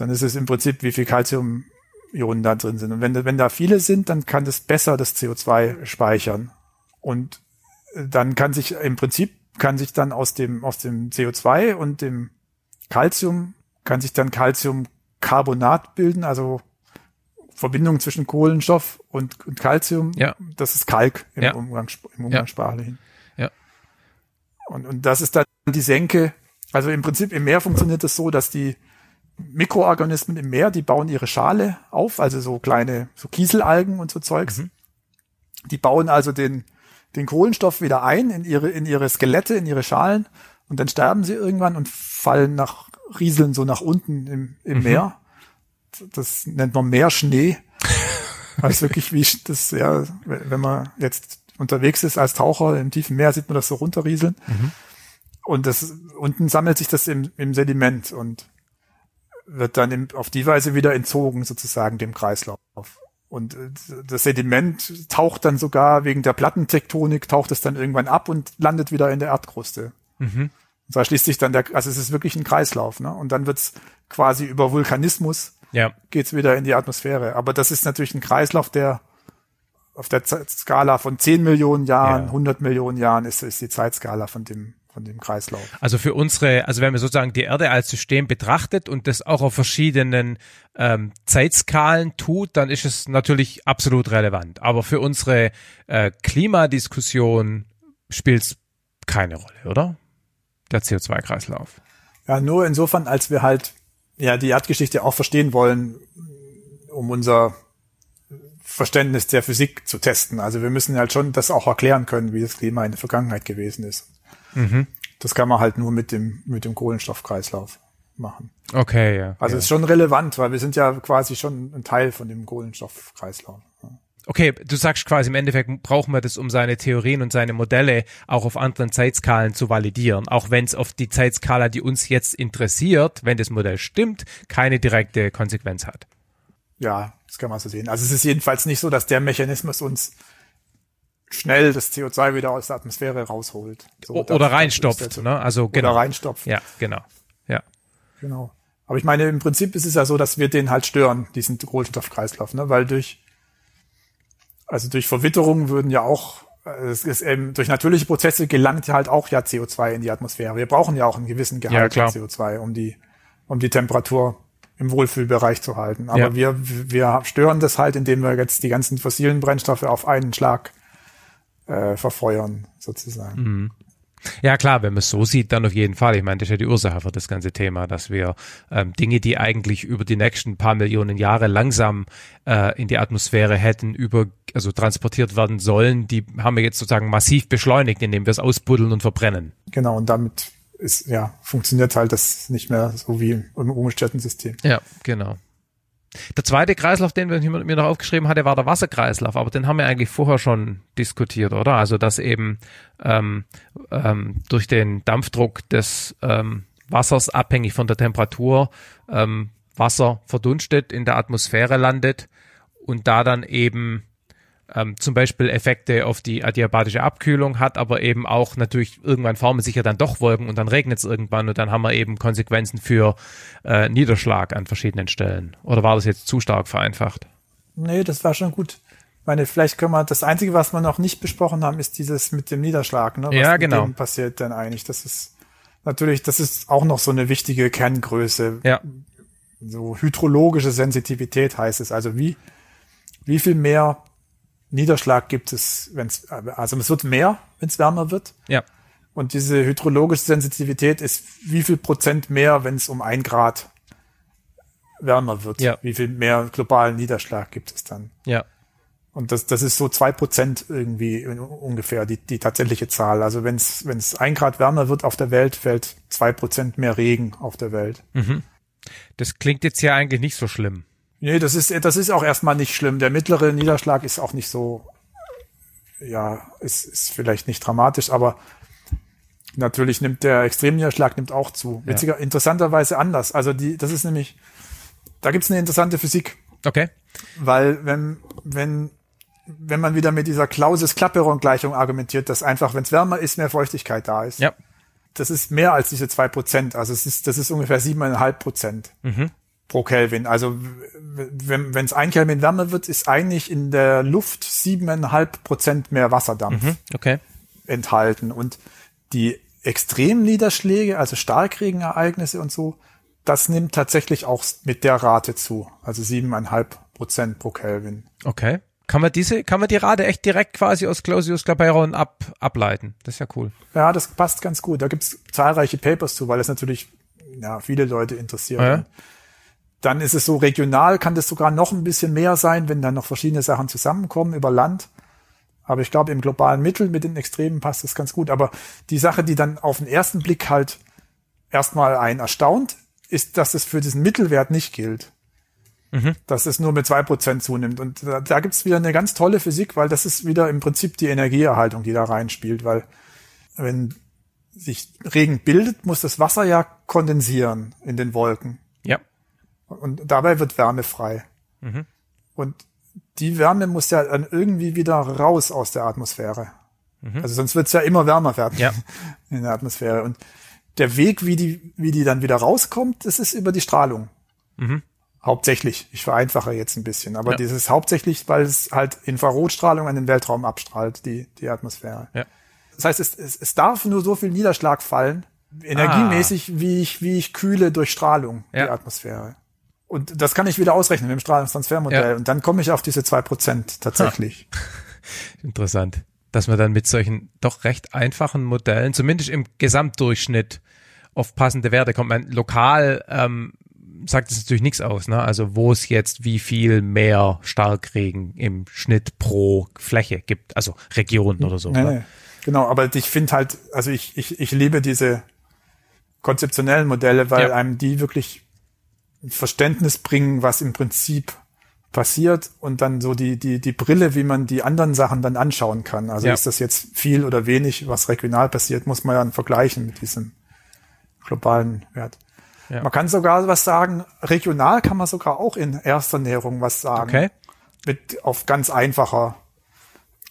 Dann ist es im Prinzip, wie viel Calcium-Ionen da drin sind. Und wenn, wenn da viele sind, dann kann das besser das CO2 speichern. Und dann kann sich im Prinzip kann sich dann aus dem, aus dem CO2 und dem Calcium, kann sich dann Calciumcarbonat bilden, also Verbindung zwischen Kohlenstoff und, und Calcium. Ja. Das ist Kalk im, ja. Umgang, im Umgangssprachlichen. Ja. Und, und das ist dann die Senke. Also im Prinzip im Meer funktioniert es das so, dass die Mikroorganismen im Meer, die bauen ihre Schale auf, also so kleine, so Kieselalgen und so Zeugs. Mhm. Die bauen also den, den Kohlenstoff wieder ein in ihre, in ihre Skelette, in ihre Schalen und dann sterben sie irgendwann und fallen nach, rieseln so nach unten im, im mhm. Meer. Das nennt man Meerschnee. Also wirklich wie das, ja, wenn man jetzt unterwegs ist als Taucher im tiefen Meer, sieht man das so runterrieseln. Mhm. Und das, unten sammelt sich das im, im Sediment und wird dann im, auf die Weise wieder entzogen sozusagen dem Kreislauf. Und äh, das Sediment taucht dann sogar wegen der Plattentektonik, taucht es dann irgendwann ab und landet wieder in der Erdkruste. Mhm. Und da schließt sich dann der, also es ist wirklich ein Kreislauf, ne? Und dann wird's quasi über Vulkanismus ja. geht's wieder in die Atmosphäre. Aber das ist natürlich ein Kreislauf, der auf der Skala von 10 Millionen Jahren, ja. 100 Millionen Jahren ist, ist die Zeitskala von dem von dem Kreislauf. Also für unsere, also wenn man sozusagen die Erde als System betrachtet und das auch auf verschiedenen ähm, Zeitskalen tut, dann ist es natürlich absolut relevant. Aber für unsere äh, Klimadiskussion spielt es keine Rolle, oder? Der CO2-Kreislauf. Ja, nur insofern, als wir halt ja die Erdgeschichte auch verstehen wollen, um unser Verständnis der Physik zu testen. Also wir müssen halt schon das auch erklären können, wie das Klima in der Vergangenheit gewesen ist. Mhm. Das kann man halt nur mit dem, mit dem Kohlenstoffkreislauf machen. Okay, ja. Also ja. ist schon relevant, weil wir sind ja quasi schon ein Teil von dem Kohlenstoffkreislauf. Okay, du sagst quasi im Endeffekt brauchen wir das, um seine Theorien und seine Modelle auch auf anderen Zeitskalen zu validieren. Auch wenn es auf die Zeitskala, die uns jetzt interessiert, wenn das Modell stimmt, keine direkte Konsequenz hat. Ja, das kann man so sehen. Also es ist jedenfalls nicht so, dass der Mechanismus uns schnell das CO2 wieder aus der Atmosphäre rausholt. So, oder reinstopft, ne? Also genau. Oder reinstopft. Ja, genau. Ja. Genau. Aber ich meine, im Prinzip ist es ja so, dass wir den halt stören, diesen Kohlenstoffkreislauf, ne? Weil durch, also durch Verwitterung würden ja auch, es ist eben, durch natürliche Prozesse gelangt ja halt auch ja CO2 in die Atmosphäre. Wir brauchen ja auch einen gewissen Gehalt ja, von CO2, um die, um die Temperatur im Wohlfühlbereich zu halten. Aber ja. wir, wir stören das halt, indem wir jetzt die ganzen fossilen Brennstoffe auf einen Schlag äh, verfeuern, sozusagen. Mhm. Ja klar, wenn man es so sieht, dann auf jeden Fall. Ich meine, das ist ja die Ursache für das ganze Thema, dass wir ähm, Dinge, die eigentlich über die nächsten paar Millionen Jahre langsam äh, in die Atmosphäre hätten über, also transportiert werden sollen, die haben wir jetzt sozusagen massiv beschleunigt, indem wir es ausbuddeln und verbrennen. Genau, und damit ist, ja, funktioniert halt das nicht mehr so wie im umgestellten System. Ja, genau. Der zweite Kreislauf, den wir mir noch aufgeschrieben hatte, war der Wasserkreislauf, aber den haben wir eigentlich vorher schon diskutiert, oder? Also dass eben ähm, ähm, durch den Dampfdruck des ähm, Wassers abhängig von der Temperatur ähm, Wasser verdunstet, in der Atmosphäre landet und da dann eben ähm, zum Beispiel Effekte auf die adiabatische Abkühlung hat, aber eben auch natürlich irgendwann formen sich ja dann doch Wolken und dann regnet es irgendwann und dann haben wir eben Konsequenzen für äh, Niederschlag an verschiedenen Stellen. Oder war das jetzt zu stark vereinfacht? Nee, das war schon gut. Ich meine, vielleicht können wir, das Einzige, was wir noch nicht besprochen haben, ist dieses mit dem Niederschlag, ne? Was ja, genau. Mit passiert denn eigentlich? Das ist natürlich, das ist auch noch so eine wichtige Kerngröße. Ja. So hydrologische Sensitivität heißt es. Also wie, wie viel mehr Niederschlag gibt es, wenn es, also es wird mehr, wenn es wärmer wird. Ja. Und diese hydrologische Sensitivität ist wie viel Prozent mehr, wenn es um ein Grad wärmer wird? Ja. Wie viel mehr globalen Niederschlag gibt es dann? Ja. Und das, das ist so zwei Prozent irgendwie ungefähr die, die tatsächliche Zahl. Also wenn es wenn es ein Grad wärmer wird auf der Welt, fällt zwei Prozent mehr Regen auf der Welt. Das klingt jetzt ja eigentlich nicht so schlimm. Nee, das ist das ist auch erstmal nicht schlimm. Der mittlere Niederschlag ist auch nicht so, ja, ist, ist vielleicht nicht dramatisch, aber natürlich nimmt der Extremniederschlag nimmt auch zu. Witziger, interessanterweise anders. Also die, das ist nämlich, da gibt's eine interessante Physik. Okay. Weil wenn, wenn, wenn man wieder mit dieser Clausis-Clapeyron-Gleichung argumentiert, dass einfach, wenn es wärmer ist, mehr Feuchtigkeit da ist. Ja. Das ist mehr als diese zwei Prozent. Also es ist, das ist ungefähr siebeneinhalb Prozent pro Kelvin. Also wenn es ein Kelvin wärmer wird, ist eigentlich in der Luft siebeneinhalb Prozent mehr Wasserdampf Okay. enthalten. Und die Extremniederschläge, also Starkregenereignisse und so, das nimmt tatsächlich auch mit der Rate zu. Also siebeneinhalb Prozent pro Kelvin. Okay. Kann man diese, kann man die Rate echt direkt quasi aus Clausius Clapeyron ab, ableiten? Das ist ja cool. Ja, das passt ganz gut. Da gibt's zahlreiche Papers zu, weil es natürlich ja, viele Leute interessiert. Ja. Dann ist es so regional, kann das sogar noch ein bisschen mehr sein, wenn dann noch verschiedene Sachen zusammenkommen über Land. Aber ich glaube, im globalen Mittel mit den Extremen passt das ganz gut. Aber die Sache, die dann auf den ersten Blick halt erstmal einen erstaunt, ist, dass es für diesen Mittelwert nicht gilt. Dass es nur mit zwei Prozent zunimmt. Und da, da gibt's wieder eine ganz tolle Physik, weil das ist wieder im Prinzip die Energieerhaltung, die da reinspielt. Weil wenn sich Regen bildet, muss das Wasser ja kondensieren in den Wolken. Und dabei wird Wärme frei. Und die Wärme muss ja dann irgendwie wieder raus aus der Atmosphäre. Also sonst wird's ja immer wärmer werden Ja. in der Atmosphäre. Und der Weg, wie die, wie die dann wieder rauskommt, das ist über die Strahlung. Hauptsächlich. Ich vereinfache jetzt ein bisschen. Aber Ja. dieses hauptsächlich, weil es halt Infrarotstrahlung an den Weltraum abstrahlt, die, die Atmosphäre. Ja. Das heißt, es, es, es darf nur so viel Niederschlag fallen, energiemäßig, wie ich, wie ich kühle durch Strahlung Ja. die Atmosphäre. Und das kann ich wieder ausrechnen mit dem Strahlungstransfermodell. Ja. Und dann komme ich auf diese zwei Prozent tatsächlich. Interessant. Dass man dann mit solchen doch recht einfachen Modellen, zumindest im Gesamtdurchschnitt, auf passende Werte kommt. Man lokal ähm, sagt es natürlich nichts aus, ne? Also wo es jetzt wie viel mehr Starkregen im Schnitt pro Fläche gibt, also Region oder so. Nee, ne? nee. Genau, aber ich finde halt, also ich, ich, ich liebe diese konzeptionellen Modelle, weil Ja. einem die wirklich Verständnis bringen, was im Prinzip passiert und dann so die, die, die Brille, wie man die anderen Sachen dann anschauen kann. Also Ja. ist das jetzt viel oder wenig, was regional passiert, muss man dann vergleichen mit diesem globalen Wert. Ja. Man kann sogar was sagen, regional kann man sogar auch in erster Näherung was sagen Okay. mit auf ganz einfacher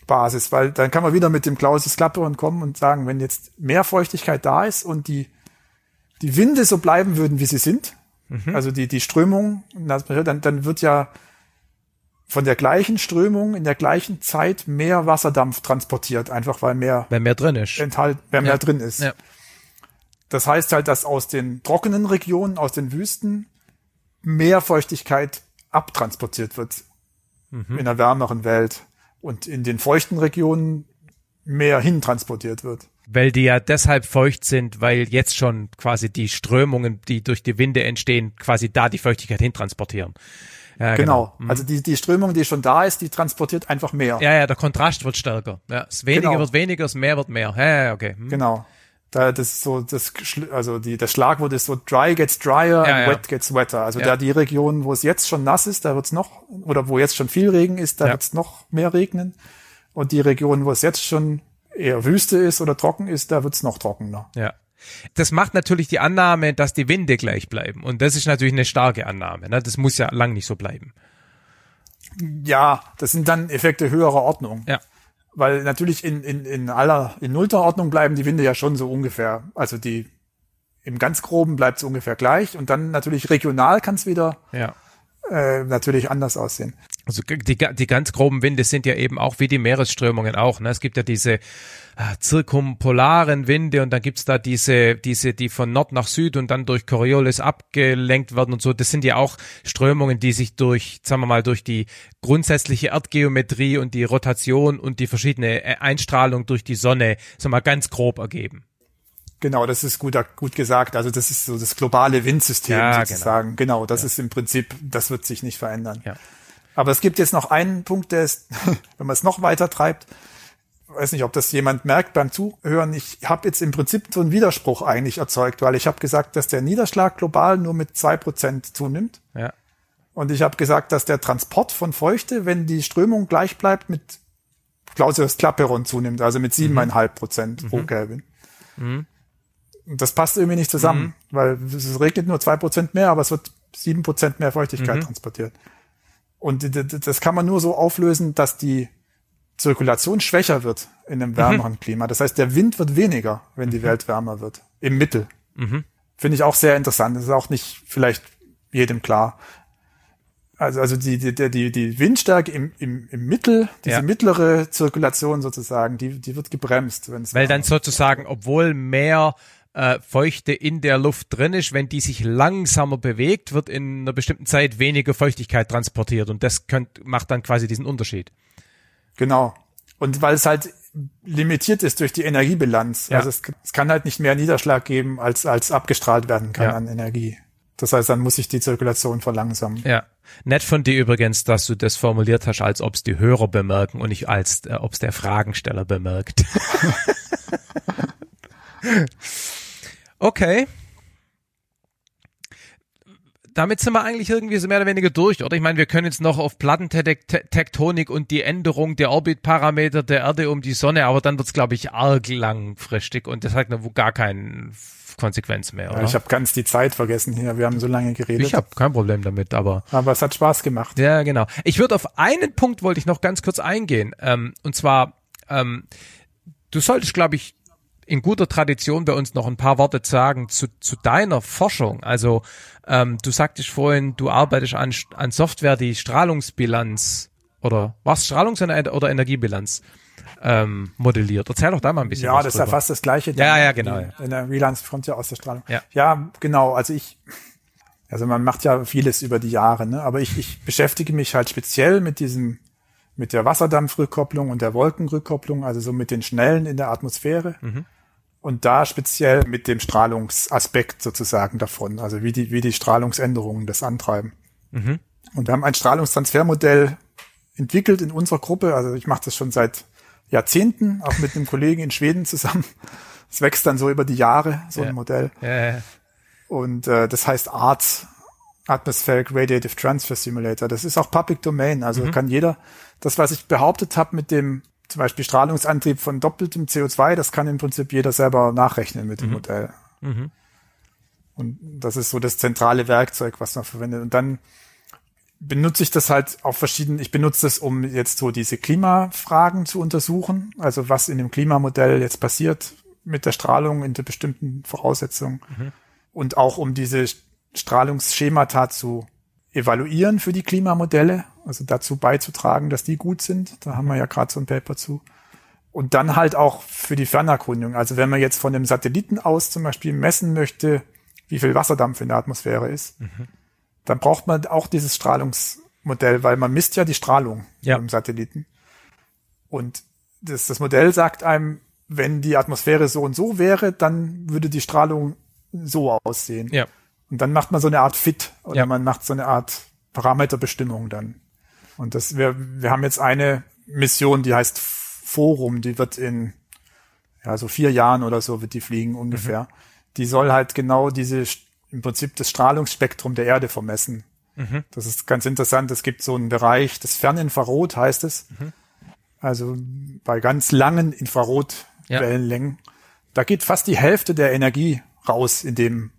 Basis, weil dann kann man wieder mit dem Clausius Clapeyron kommen und sagen, wenn jetzt mehr Feuchtigkeit da ist und die die Winde so bleiben würden, wie sie sind, also die die Strömung, dann dann wird ja von der gleichen Strömung in der gleichen Zeit mehr Wasserdampf transportiert, einfach weil mehr Wenn mehr drin ist. enthalt, wer mehr Ja. drin ist. Ja. Das heißt halt, dass aus den trockenen Regionen, aus den Wüsten, mehr Feuchtigkeit abtransportiert wird in einer wärmeren Welt und in den feuchten Regionen mehr hintransportiert wird. Weil die ja deshalb feucht sind, weil jetzt schon quasi die Strömungen, die durch die Winde entstehen, quasi da die Feuchtigkeit hintransportieren. Ja, Genau. Mhm. Also die, die Strömung, die schon da ist, die transportiert einfach mehr. Ja, ja, der Kontrast wird stärker. Ja, das weniger Genau. wird weniger, das mehr wird mehr. Ja, ja, okay. Hm. Genau. Da das ist so das also die das Schlagwort ist so dry gets dryer Ja, and ja. wet gets wetter. Also da die Regionen, wo es jetzt schon nass ist, da wird's noch oder wo jetzt schon viel Regen ist, da wird's noch mehr regnen. Und die Regionen, wo es jetzt schon eher Wüste ist oder trocken ist, da wird's noch trockener. Ja. Das macht natürlich die Annahme, dass die Winde gleich bleiben. Und das ist natürlich eine starke Annahme. Ne? Das muss ja lang nicht so bleiben. Ja, das sind dann Effekte höherer Ordnung. Ja. Weil natürlich in, in, in aller, in nullter Ordnung bleiben die Winde ja schon so ungefähr. Also die, im ganz groben bleibt es ungefähr gleich. Und dann natürlich regional kann es wieder Ja. Äh, natürlich anders aussehen. Also die, die ganz groben Winde sind ja eben auch wie die Meeresströmungen auch. Ne? Es gibt ja diese ah, zirkumpolaren Winde und dann gibt's da diese, diese, die von Nord nach Süd und dann durch Coriolis abgelenkt werden und so. Das sind ja auch Strömungen, die sich durch, sagen wir mal, durch die grundsätzliche Erdgeometrie und die Rotation und die verschiedene äh, Einstrahlung durch die Sonne, sagen wir mal, ganz grob ergeben. Genau, das ist gut, gut gesagt. Also das ist so das globale Windsystem Ja, sozusagen. Genau, das ist im Prinzip, das wird sich nicht verändern. Ja. Aber es gibt jetzt noch einen Punkt, der ist, wenn man es noch weiter treibt, weiß nicht, ob das jemand merkt beim Zuhören, ich habe jetzt im Prinzip so einen Widerspruch eigentlich erzeugt, weil ich habe gesagt, dass der Niederschlag global nur mit zwei Prozent zunimmt. Ja. Und ich habe gesagt, dass der Transport von Feuchte, wenn die Strömung gleich bleibt, mit Clausius Clapeyron zunimmt, also mit siebeneinhalb Prozent pro Kelvin. Und das passt irgendwie nicht zusammen, weil es regnet nur zwei Prozent mehr, aber es wird sieben Prozent mehr Feuchtigkeit transportiert. Und das kann man nur so auflösen, dass die Zirkulation schwächer wird in einem wärmeren Klima. Das heißt, der Wind wird weniger, wenn die Welt wärmer wird. Im Mittel. Finde ich auch sehr interessant. Das ist auch nicht vielleicht jedem klar. Also, also die, die, die, die Windstärke im, im, im Mittel, diese Ja. mittlere Zirkulation sozusagen, die, die wird gebremst, wenn es Weil dann sozusagen, obwohl mehr äh, Feuchte in der Luft drin ist, wenn die sich langsamer bewegt, wird in einer bestimmten Zeit weniger Feuchtigkeit transportiert und das könnt, macht dann quasi diesen Unterschied. Genau. Und weil es halt limitiert ist durch die Energiebilanz. Ja. Also es, es kann halt nicht mehr Niederschlag geben, als, als abgestrahlt werden kann Ja. an Energie. Das heißt, dann muss sich die Zirkulation verlangsamen. Ja. Nett von dir übrigens, dass du das formuliert hast, als ob es die Hörer bemerken und nicht als äh, ob es der Fragensteller bemerkt. okay. Damit sind wir eigentlich irgendwie so mehr oder weniger durch, oder? Ich meine, wir können jetzt noch auf Plattentektonik und die Änderung der Orbitparameter der Erde um die Sonne, aber dann wird's, glaube ich, arg langfristig und das hat gar keine Konsequenz mehr, oder? Ja, ich habe ganz die Zeit vergessen hier. Wir haben so lange geredet. ich habe kein Problem damit, aber aber es hat Spaß gemacht. ja, genau. Ich würde auf einen Punkt wollte ich noch ganz kurz eingehen. Ähm, und zwar, ähm, du solltest, glaube ich, in guter Tradition bei uns noch ein paar Worte sagen zu, zu deiner Forschung. Also ähm, du sagtest vorhin, du arbeitest an, an Software, die Strahlungsbilanz oder was Strahlungs- oder Energiebilanz ähm, modelliert. Erzähl doch da mal ein bisschen Ja, das ist drüber. ja fast das Gleiche. Ja, ja, genau, Die Energiebilanzfrontierausstrahlung. Ja. ja, genau. Also ich, also man macht ja vieles über die Jahre, ne? aber ich, ich beschäftige mich halt speziell mit diesem, mit der Wasserdampfrückkopplung und der Wolkenrückkopplung, also so mit den Schnellen in der Atmosphäre. Und da speziell mit dem Strahlungsaspekt sozusagen davon, also wie die, wie die Strahlungsänderungen das antreiben. Und wir haben ein Strahlungstransfermodell entwickelt in unserer Gruppe. Also ich mache das schon seit Jahrzehnten, auch mit einem Kollegen in Schweden zusammen. Es wächst dann so über die Jahre, so Ja. ein Modell. Ja, Und äh, das heißt ARTS, Atmospheric Radiative Transfer Simulator. Das ist auch Public Domain. Also kann jeder, das, was ich behauptet habe mit dem zum Beispiel Strahlungsantrieb von doppeltem CO2, das kann im Prinzip jeder selber nachrechnen mit dem Modell. Und das ist so das zentrale Werkzeug, was man verwendet. Und dann benutze ich das halt auf verschiedenen, ich benutze das, um jetzt so diese Klimafragen zu untersuchen. Also was in dem Klimamodell jetzt passiert mit der Strahlung unter bestimmten Voraussetzungen. Und auch um diese Strahlungsschemata zu evaluieren für die Klimamodelle, also dazu beizutragen, dass die gut sind. Da haben wir ja gerade so ein Paper zu. Und dann halt auch für die Fernerkundung. Also wenn man jetzt von dem Satelliten aus zum Beispiel messen möchte, wie viel Wasserdampf in der Atmosphäre ist, dann braucht man auch dieses Strahlungsmodell, weil man misst ja die Strahlung Ja. im Satelliten. Und das, das Modell sagt einem, wenn die Atmosphäre so und so wäre, dann würde die Strahlung so aussehen. ja. Und dann macht man so eine Art Fit oder Ja. man macht so eine Art Parameterbestimmung dann. Und das, wir, wir haben jetzt eine Mission, die heißt Forum, die wird in, ja, so vier Jahren oder so wird die fliegen ungefähr. Die soll halt genau diese, im Prinzip das Strahlungsspektrum der Erde vermessen. Das ist ganz interessant. Es gibt so einen Bereich, das Ferninfrarot heißt es. Also bei ganz langen Infrarotwellenlängen. Da geht fast die Hälfte der Energie raus in dem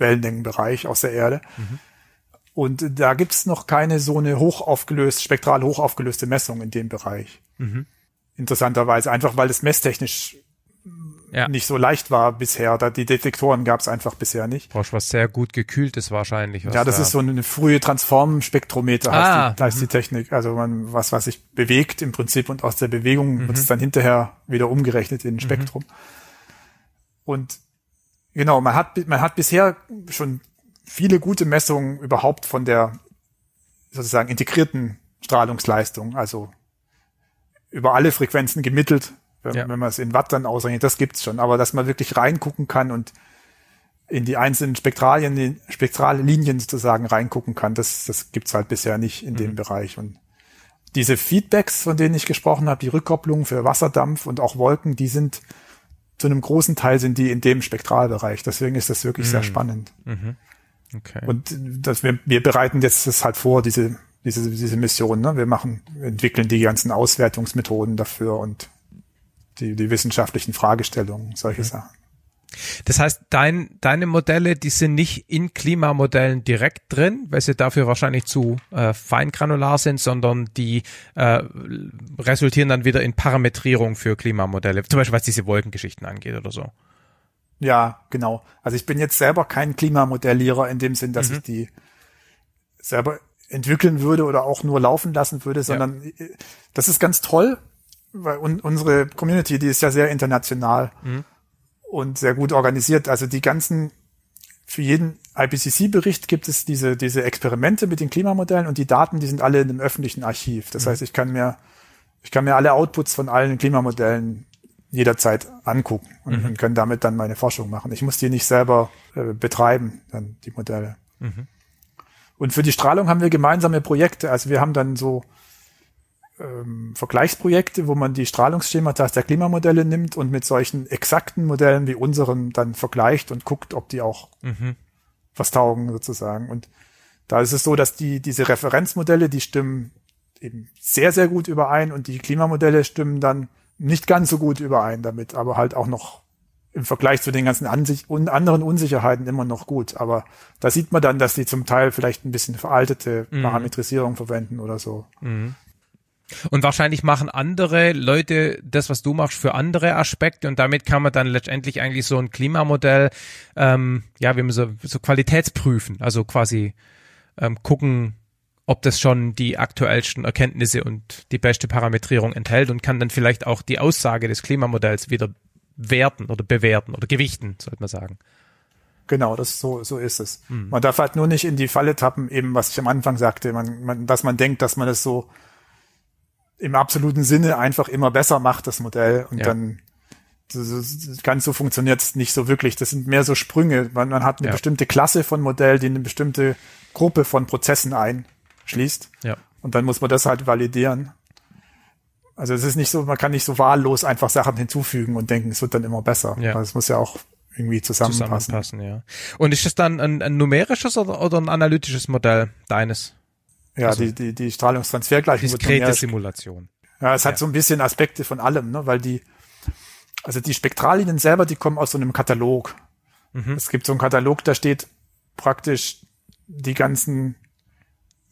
Wellenlängenbereich aus der Erde. Und da gibt's noch keine so eine hochaufgelöst, spektral hochaufgelöste Messung in dem Bereich. Interessanterweise, einfach weil es messtechnisch Ja. nicht so leicht war bisher. Da die Detektoren gab's einfach bisher nicht. Brauchst was sehr gut gekühltes wahrscheinlich. was Ja, das da- ist so eine frühe Transformspektrometer, heißt, Ah, die, heißt die Technik. Also man, was, was sich bewegt im Prinzip und aus der Bewegung wird es dann hinterher wieder umgerechnet in ein Spektrum. Und genau, man hat, man hat bisher schon viele gute Messungen überhaupt von der sozusagen integrierten Strahlungsleistung, also über alle Frequenzen gemittelt wenn, Ja. wenn man es in Watt dann ausrechnet, das gibt's schon. Aber dass man wirklich reingucken kann und in die einzelnen Spektralien, spektrale Linien sozusagen reingucken kann, das, das gibt's halt bisher nicht in dem Bereich. Und diese Feedbacks, von denen ich gesprochen habe, die Rückkopplung für Wasserdampf und auch Wolken, die sind zu einem großen Teil sind die in dem Spektralbereich. Deswegen ist das wirklich sehr spannend. Okay. Und das, wir, wir bereiten jetzt das halt vor, diese, diese, diese Mission. Ne? Wir machen, entwickeln die ganzen Auswertungsmethoden dafür und die, die wissenschaftlichen Fragestellungen, solche Sachen. Das heißt, dein, deine Modelle, die sind nicht in Klimamodellen direkt drin, weil sie dafür wahrscheinlich zu äh, feingranular sind, sondern die äh, resultieren dann wieder in Parametrierung für Klimamodelle, zum Beispiel was diese Wolkengeschichten angeht oder so. Ja, genau. Also ich bin jetzt selber kein Klimamodellierer in dem Sinn, dass ich die selber entwickeln würde oder auch nur laufen lassen würde, sondern äh, das ist ganz toll, weil un unsere Community, die ist ja sehr international und sehr gut organisiert. Also die ganzen, für jeden IPCC-Bericht gibt es diese, diese Experimente mit den Klimamodellen und die Daten, die sind alle in einem öffentlichen Archiv. Das heißt, ich kann mir, ich kann mir alle Outputs von allen Klimamodellen jederzeit angucken und, und kann damit dann meine Forschung machen. Ich muss die nicht selber äh, betreiben, dann die Modelle. Und für die Strahlung haben wir gemeinsame Projekte. Also wir haben dann so ähm, Vergleichsprojekte, wo man die Strahlungsschemata der Klimamodelle nimmt und mit solchen exakten Modellen wie unseren dann vergleicht und guckt, ob die auch was taugen sozusagen. Und da ist es so, dass die diese Referenzmodelle, die stimmen eben sehr, sehr gut überein und die Klimamodelle stimmen dann nicht ganz so gut überein damit, aber halt auch noch im Vergleich zu den ganzen Ansich und anderen Unsicherheiten immer noch gut. Aber da sieht man dann, dass die zum Teil vielleicht ein bisschen veraltete Parametrisierung verwenden oder so. Und wahrscheinlich machen andere Leute das, was du machst, für andere Aspekte und damit kann man dann letztendlich eigentlich so ein Klimamodell, ähm, ja, wie man so, so qualitätsprüfen, also quasi ähm, gucken, ob das schon die aktuellsten Erkenntnisse und die beste Parametrierung enthält und kann dann vielleicht auch die Aussage des Klimamodells wieder werten oder bewerten oder gewichten, sollte man sagen. Genau, das so so ist es. Man darf halt nur nicht in die Falle tappen, eben was ich am Anfang sagte, man, man, dass man denkt, dass man es so im absoluten Sinne einfach immer besser macht, das Modell, und Ja. dann ganz so funktioniert es nicht so wirklich. Das sind mehr so Sprünge. Man, man hat eine Ja. bestimmte Klasse von Modell, die eine bestimmte Gruppe von Prozessen einschließt. Ja. Und dann muss man das halt validieren. Also es ist nicht so, man kann nicht so wahllos einfach Sachen hinzufügen und denken, es wird dann immer besser. Ja. Also es muss ja auch irgendwie zusammenpassen. Zusammenpassen, ja. Und ist das dann ein, ein numerisches oder, oder ein analytisches Modell deines? Ja, Also die, die, die Strahlungstransfergleichung wird Diskrete numerisch Simulation. Ja, es hat Ja. so ein bisschen Aspekte von allem, ne? weil die, also die Spektrallinien selber, die kommen aus so einem Katalog. Mhm. Es gibt so einen Katalog, da steht praktisch die ganzen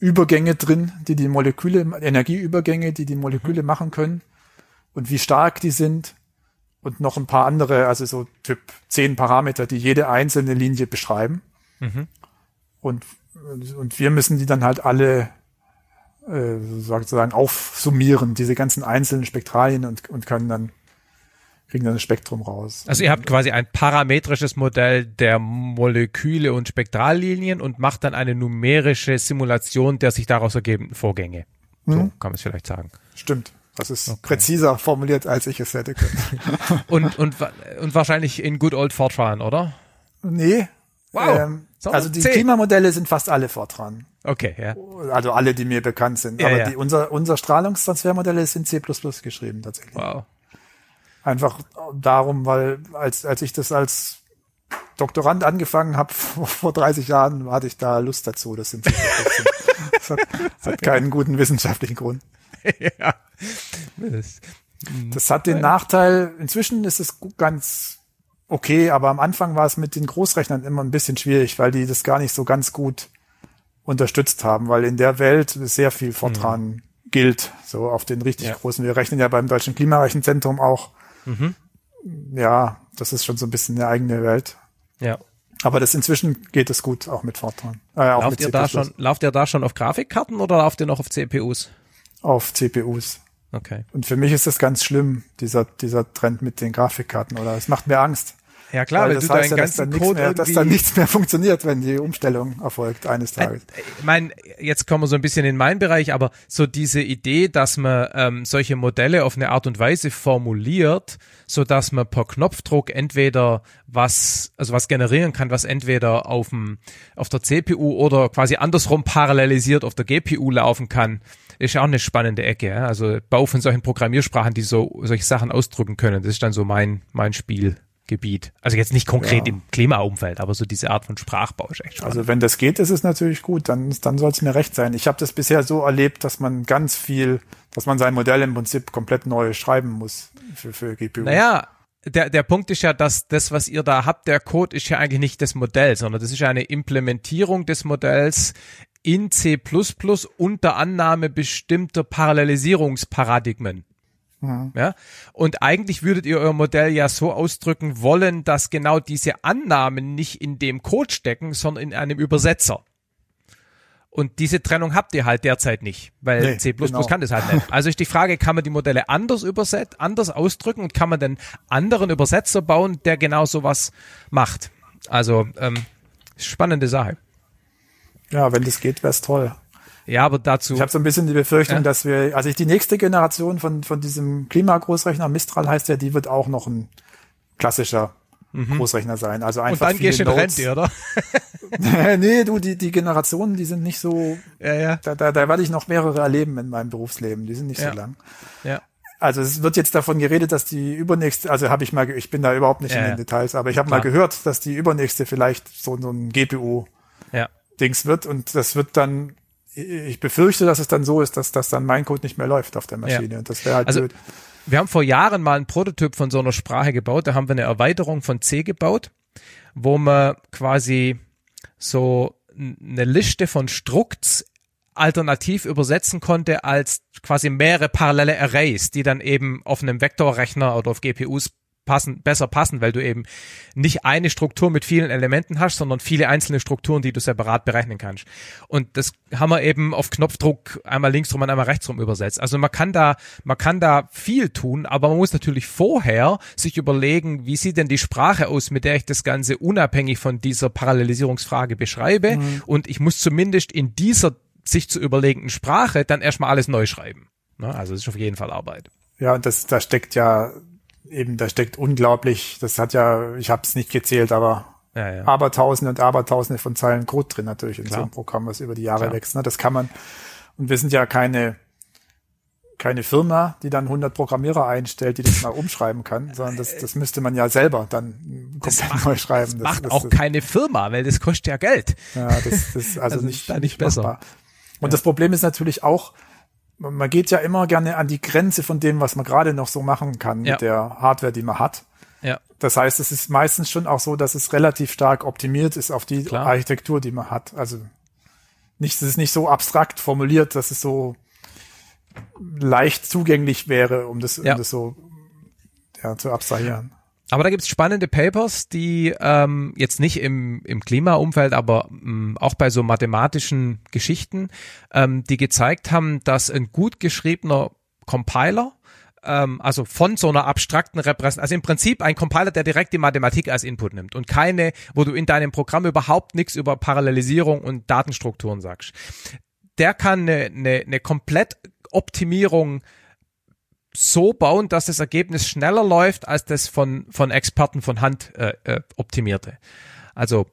Übergänge drin, die die Moleküle, Energieübergänge, die die Mhm. Moleküle machen können und wie stark die sind und noch ein paar andere, also so Typ 10 Parameter, die jede einzelne Linie beschreiben. Mhm. Und, und wir müssen die dann halt alle äh, sozusagen aufsummieren, diese ganzen einzelnen Spektralien und, und können dann kriegen dann ein Spektrum raus. Also ihr habt quasi ein parametrisches Modell der Moleküle und Spektrallinien und macht dann eine numerische Simulation der sich daraus ergebenden Vorgänge. So Mhm. kann man es vielleicht sagen. Stimmt. Das ist präziser formuliert, als ich es hätte können. Und, und, und wahrscheinlich in Good Old Fortran, oder? nee. Wow. Ähm, So, also die zehn. Klimamodelle sind fast alle Fortran. Okay, ja. Also alle, die mir bekannt sind. Ja, Aber ja. Die, unser, unser Strahlungstransfermodelle sind C++ geschrieben tatsächlich. Wow. Einfach darum, weil als, als ich das als Doktorand angefangen habe vor, vor 30 Jahren, hatte ich da Lust dazu. Das sind das hat, das hat keinen guten wissenschaftlichen Grund. ja. Das, Das hat den Nachteil, inzwischen ist es ganz okay, aber am Anfang war es mit den Großrechnern immer ein bisschen schwierig, weil die das gar nicht so ganz gut unterstützt haben, weil in der Welt sehr viel Fortran gilt, so auf den richtig Ja. großen. Wir rechnen ja beim Deutschen Klimarechenzentrum auch. Ja, das ist schon so ein bisschen eine eigene Welt. ja. Aber das inzwischen geht es gut, auch mit Fortran. Äh, auch Lauft mit ihr da schon, lauft ihr da schon auf Grafikkarten oder lauft ihr noch auf CPUs? auf CPUs. Okay. Und für mich ist das ganz schlimm, dieser, dieser Trend mit den Grafikkarten, oder es macht mir Angst. Ja klar, weil weil das du heißt deinen ja, dass ganzen dann, nichts Code mehr, dass dann nichts mehr funktioniert, wenn die Umstellung erfolgt eines Tages. Ich meine, jetzt kommen wir so ein bisschen in meinen Bereich, aber so diese Idee, dass man ähm, solche Modelle auf eine Art und Weise formuliert, so dass man per Knopfdruck entweder was, also was generieren kann, was entweder auf dem, auf der CPU oder quasi andersrum parallelisiert auf der GPU laufen kann, ist auch eine spannende Ecke. Ja? Also Bau von solchen Programmiersprachen, die so solche Sachen ausdrücken können, das ist dann so mein mein Spielgebiet. Also jetzt nicht konkret Ja. im Klimaumfeld, aber so diese Art von Sprachbau ist echt spannend. Also wenn das geht, ist es natürlich gut, dann, dann soll es mir recht sein. Ich habe das bisher so erlebt, dass man ganz viel, dass man sein Modell im Prinzip komplett neu schreiben muss für, für GPU. Naja, der, der Punkt ist ja, dass das, was ihr da habt, der Code ist ja eigentlich nicht das Modell, sondern das ist ja eine Implementierung des Modells in C++ unter Annahme bestimmter Parallelisierungsparadigmen. Ja? Und eigentlich würdet ihr euer Modell ja so ausdrücken wollen, dass genau diese Annahmen nicht in dem Code stecken, sondern in einem Übersetzer. Und diese Trennung habt ihr halt derzeit nicht, weil Nee, C++ genau. kann das halt nicht. Also ist die Frage, kann man die Modelle anders überset, anders ausdrücken und kann man den anderen Übersetzer bauen, der genau sowas macht? Also ähm, spannende Sache. Ja, wenn das geht, wäre es toll. Ja, aber dazu. Ich habe so ein bisschen die Befürchtung, Ja. dass wir, also ich die nächste Generation von, von diesem Klimagroßrechner, Mistral heißt der, die wird auch noch ein klassischer Großrechner sein. Also Mhm. und einfach dann gehst du in viele Rente, oder? Nee, du, die, die Generationen, die sind nicht so, Ja, ja, da, da, da werde ich noch mehrere erleben in meinem Berufsleben. Die sind nicht Ja. so lang. ja. Also es wird jetzt davon geredet, dass die übernächste, also habe ich mal, ich bin da überhaupt nicht Ja, in ja. den Details, aber ich habe mal gehört, dass die übernächste vielleicht so, so ein GPU-Dings Ja. Wird und das wird dann, ich befürchte, dass es dann so ist, dass, dass dann mein Code nicht mehr läuft auf der Maschine und das wäre halt Also- blöd. Wir haben vor Jahren mal einen Prototyp von so einer Sprache gebaut. Da haben wir eine Erweiterung von C gebaut, wo man quasi so eine Liste von Strukts alternativ übersetzen konnte als quasi mehrere parallele Arrays, die dann eben auf einem Vektorrechner oder auf GPUs passen, besser passen, weil du eben nicht eine Struktur mit vielen Elementen hast, sondern viele einzelne Strukturen, die du separat berechnen kannst. Und das haben wir eben auf Knopfdruck einmal links rum und einmal rechts rum übersetzt. Also man kann da, man kann da viel tun, aber man muss natürlich vorher sich überlegen, wie sieht denn die Sprache aus, mit der ich das Ganze unabhängig von dieser Parallelisierungsfrage beschreibe. Und ich muss zumindest in dieser sich zu überlegenden Sprache dann erstmal alles neu schreiben. Ne? Also das ist auf jeden Fall Arbeit. Ja, und das, da steckt ja eben, da steckt unglaublich, das hat ja, ich habe es nicht gezählt, aber Ja, ja. Abertausende und Abertausende von Zeilen Code drin natürlich in Klar. so einem Programm, was über die Jahre Klar. wächst. Ne? Das kann man, und wir sind ja keine, keine Firma, die dann 100 Programmierer einstellt, die das mal umschreiben kann, sondern das, das müsste man ja selber dann Das komplett macht- neu schreiben. Das macht das, auch das, keine Firma, weil das kostet ja Geld. Ja, das, das also, Also nicht, ist da nicht besser. machbar. Und das Problem ist natürlich auch, man geht ja immer gerne an die Grenze von dem, was man gerade noch so machen kann Ja. mit der Hardware, die man hat. Ja. Das heißt, es ist meistens schon auch so, dass es relativ stark optimiert ist auf die Klar. Architektur, die man hat. Also nicht, es ist nicht so abstrakt formuliert, dass es so leicht zugänglich wäre, um das, Ja. um das so ja, zu abstrahieren. Aber da gibt's spannende Papers, die ähm, jetzt nicht im, im Klimaumfeld, aber ähm, auch bei so mathematischen Geschichten, ähm, die gezeigt haben, dass ein gut geschriebener Compiler, ähm, also von so einer abstrakten Repräsentation, also im Prinzip ein Compiler, der direkt die Mathematik als Input nimmt und keine, wo du in deinem Programm überhaupt nichts über Parallelisierung und Datenstrukturen sagst. Der kann eine, eine, eine Komplettoptimierung so bauen, dass das Ergebnis schneller läuft als das von, von Experten von Hand äh, äh, optimierte. Also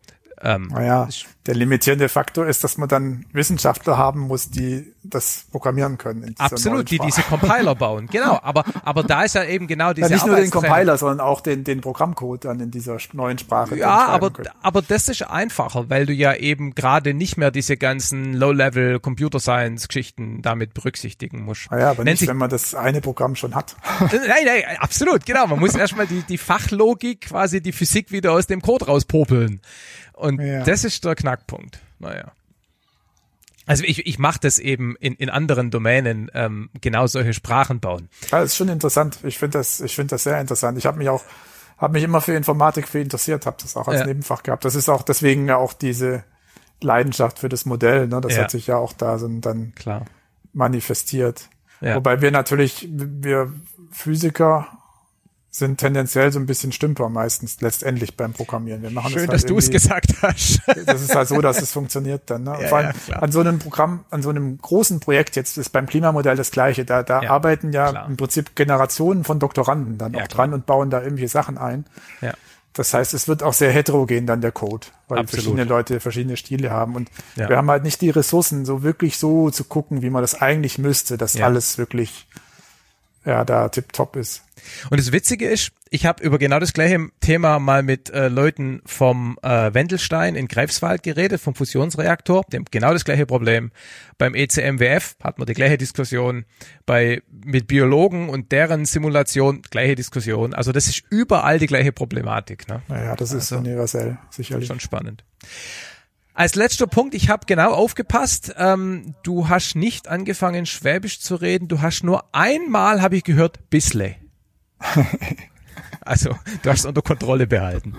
ähm, Naja, der limitierende Faktor ist, dass man dann Wissenschaftler haben muss, die das programmieren können. absolut, die diese Compiler bauen. Genau, aber aber da ist ja eben genau diese Ja, nicht nur den. Compiler, sondern auch den, den Programmcode dann in dieser neuen Sprache. Ja, aber, können. aber das ist einfacher, weil du ja eben gerade nicht mehr diese ganzen Low-Level Computer Science Geschichten damit berücksichtigen musst. Naja, aber Nennt nicht, wenn man das eine Programm schon hat. Nein, nein, absolut, genau. Man muss erstmal die, die Fachlogik, quasi die Physik wieder aus dem Code rauspopeln. Und Ja. das ist der Knackpunkt. Naja. Also ich, ich mache das eben in, in anderen Domänen, ähm, genau solche Sprachen bauen. Ja, das ist schon interessant. Ich finde das, ich finde das sehr interessant. Ich habe mich auch, habe mich immer für Informatik für interessiert, habe das auch als Ja. Nebenfach gehabt. Das ist auch deswegen ja auch diese Leidenschaft für das Modell. Ne? Das Ja. hat sich ja auch da so dann Klar. manifestiert. Ja. Wobei wir natürlich, wir Physiker sind tendenziell so ein bisschen Stümper meistens letztendlich beim Programmieren. Wir machen Schön, das halt dass du es gesagt hast. Das ist halt so, dass es funktioniert dann. Ne? Ja, Vor allem ja, an so einem Programm, an so einem großen Projekt, jetzt ist beim Klimamodell das gleiche, da, da Ja, arbeiten ja klar. im Prinzip Generationen von Doktoranden dann klar. dran und bauen da irgendwelche Sachen ein. Ja. Das heißt, es wird auch sehr heterogen dann der Code, weil Absolut. verschiedene Leute verschiedene Stile haben. Und wir haben halt nicht die Ressourcen, so wirklich so zu gucken, wie man das eigentlich müsste, dass alles wirklich ja da tipptopp ist. Und das Witzige ist, ich habe über genau das gleiche Thema mal mit äh, Leuten vom äh, Wendelstein in Greifswald geredet, vom Fusionsreaktor. Haben genau das gleiche Problem. Beim ECMWF hat man die gleiche Diskussion. Bei mit Biologen und deren Simulation gleiche Diskussion. Also das ist überall die gleiche Problematik. Ne? Naja, das ist Also- universell, sicherlich. Schon spannend. Als letzter Punkt, ich habe genau aufgepasst, ähm, du hast nicht angefangen, Schwäbisch zu reden, du hast nur einmal, habe ich gehört, bissle. also, du hast es unter Kontrolle behalten.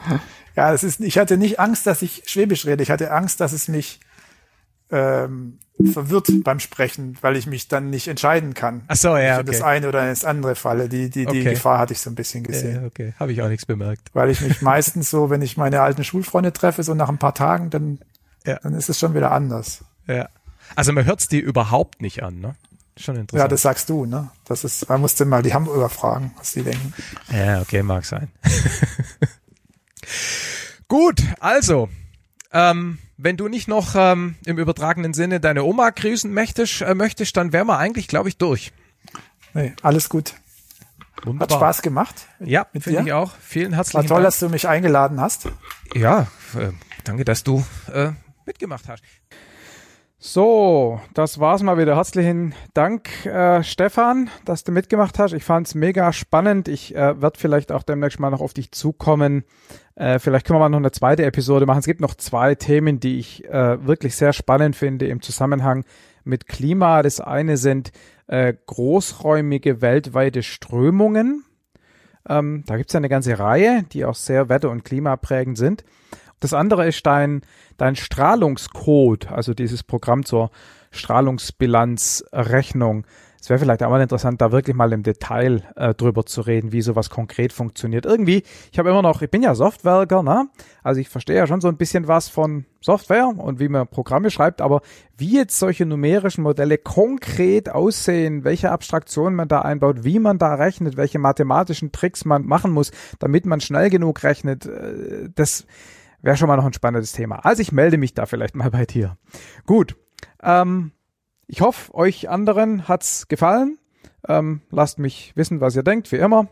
Ja, es ist, ich hatte nicht Angst, dass ich Schwäbisch rede. Ich hatte Angst, dass es mich ähm, verwirrt beim Sprechen, weil ich mich dann nicht entscheiden kann. Ach so, ja, in das okay. eine oder ins andere falle. Die, die, die Okay. Gefahr hatte ich so ein bisschen gesehen. Ja, okay, habe ich auch nichts bemerkt. Weil ich mich meistens so, wenn ich meine alten Schulfreunde treffe, so nach ein paar Tagen, dann, Ja. dann ist es schon wieder anders. Ja. Also man hört's dir überhaupt nicht an, ne? Schon Ja, interessant. das sagst du, ne? Das ist, man musste mal die Hamburger fragen, was die denken. Ja, okay, mag sein. Gut, also, ähm, wenn du nicht noch ähm, im übertragenen Sinne deine Oma grüßen möchtest, äh, möchtest dann wären wir eigentlich, glaube ich, durch. Nee, alles gut. Hat Wunderbar. Spaß gemacht. Ja, mit finde ich auch. Vielen War herzlichen toll, Dank. dass du mich eingeladen hast. Ja, äh, danke, dass du äh, mitgemacht hast. So, das war's mal wieder. Herzlichen Dank, äh, Stefan, dass du mitgemacht hast. Ich fand's mega spannend. Ich äh, werde vielleicht auch demnächst mal noch auf dich zukommen. Äh, vielleicht können wir mal noch eine zweite Episode machen. Es gibt noch zwei Themen, die ich äh, wirklich sehr spannend finde im Zusammenhang mit Klima. Das eine sind äh, großräumige weltweite Strömungen. Ähm, da gibt's ja eine ganze Reihe, die auch sehr wetter- und klimaprägend sind. Das andere ist dein, dein Strahlungscode, also dieses Programm zur Strahlungsbilanzrechnung. Es wäre vielleicht auch mal interessant, da wirklich mal im Detail äh, drüber zu reden, wie sowas konkret funktioniert. Irgendwie, ich habe immer noch, ich bin ja Softwerker, ne? Also ich verstehe ja schon so ein bisschen was von Software und wie man Programme schreibt, aber wie jetzt solche numerischen Modelle konkret aussehen, welche Abstraktionen man da einbaut, wie man da rechnet, welche mathematischen Tricks man machen muss, damit man schnell genug rechnet, äh, das wäre schon mal noch ein spannendes Thema. Also ich melde mich da vielleicht mal bei dir. Gut. Ähm, ich hoffe, euch anderen hat's gefallen. Ähm, lasst mich wissen, was ihr denkt, wie immer.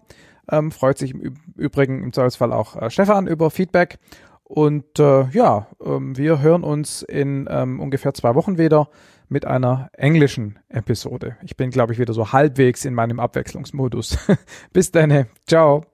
Ähm, freut sich im Übrigen im Zweifelsfall auch äh, Stefan über Feedback. Und äh, ja, ähm, wir hören uns in ähm, ungefähr zwei Wochen wieder mit einer englischen Episode. Ich bin, glaube ich, wieder so halbwegs in meinem Abwechslungsmodus. Bis dann. Ciao.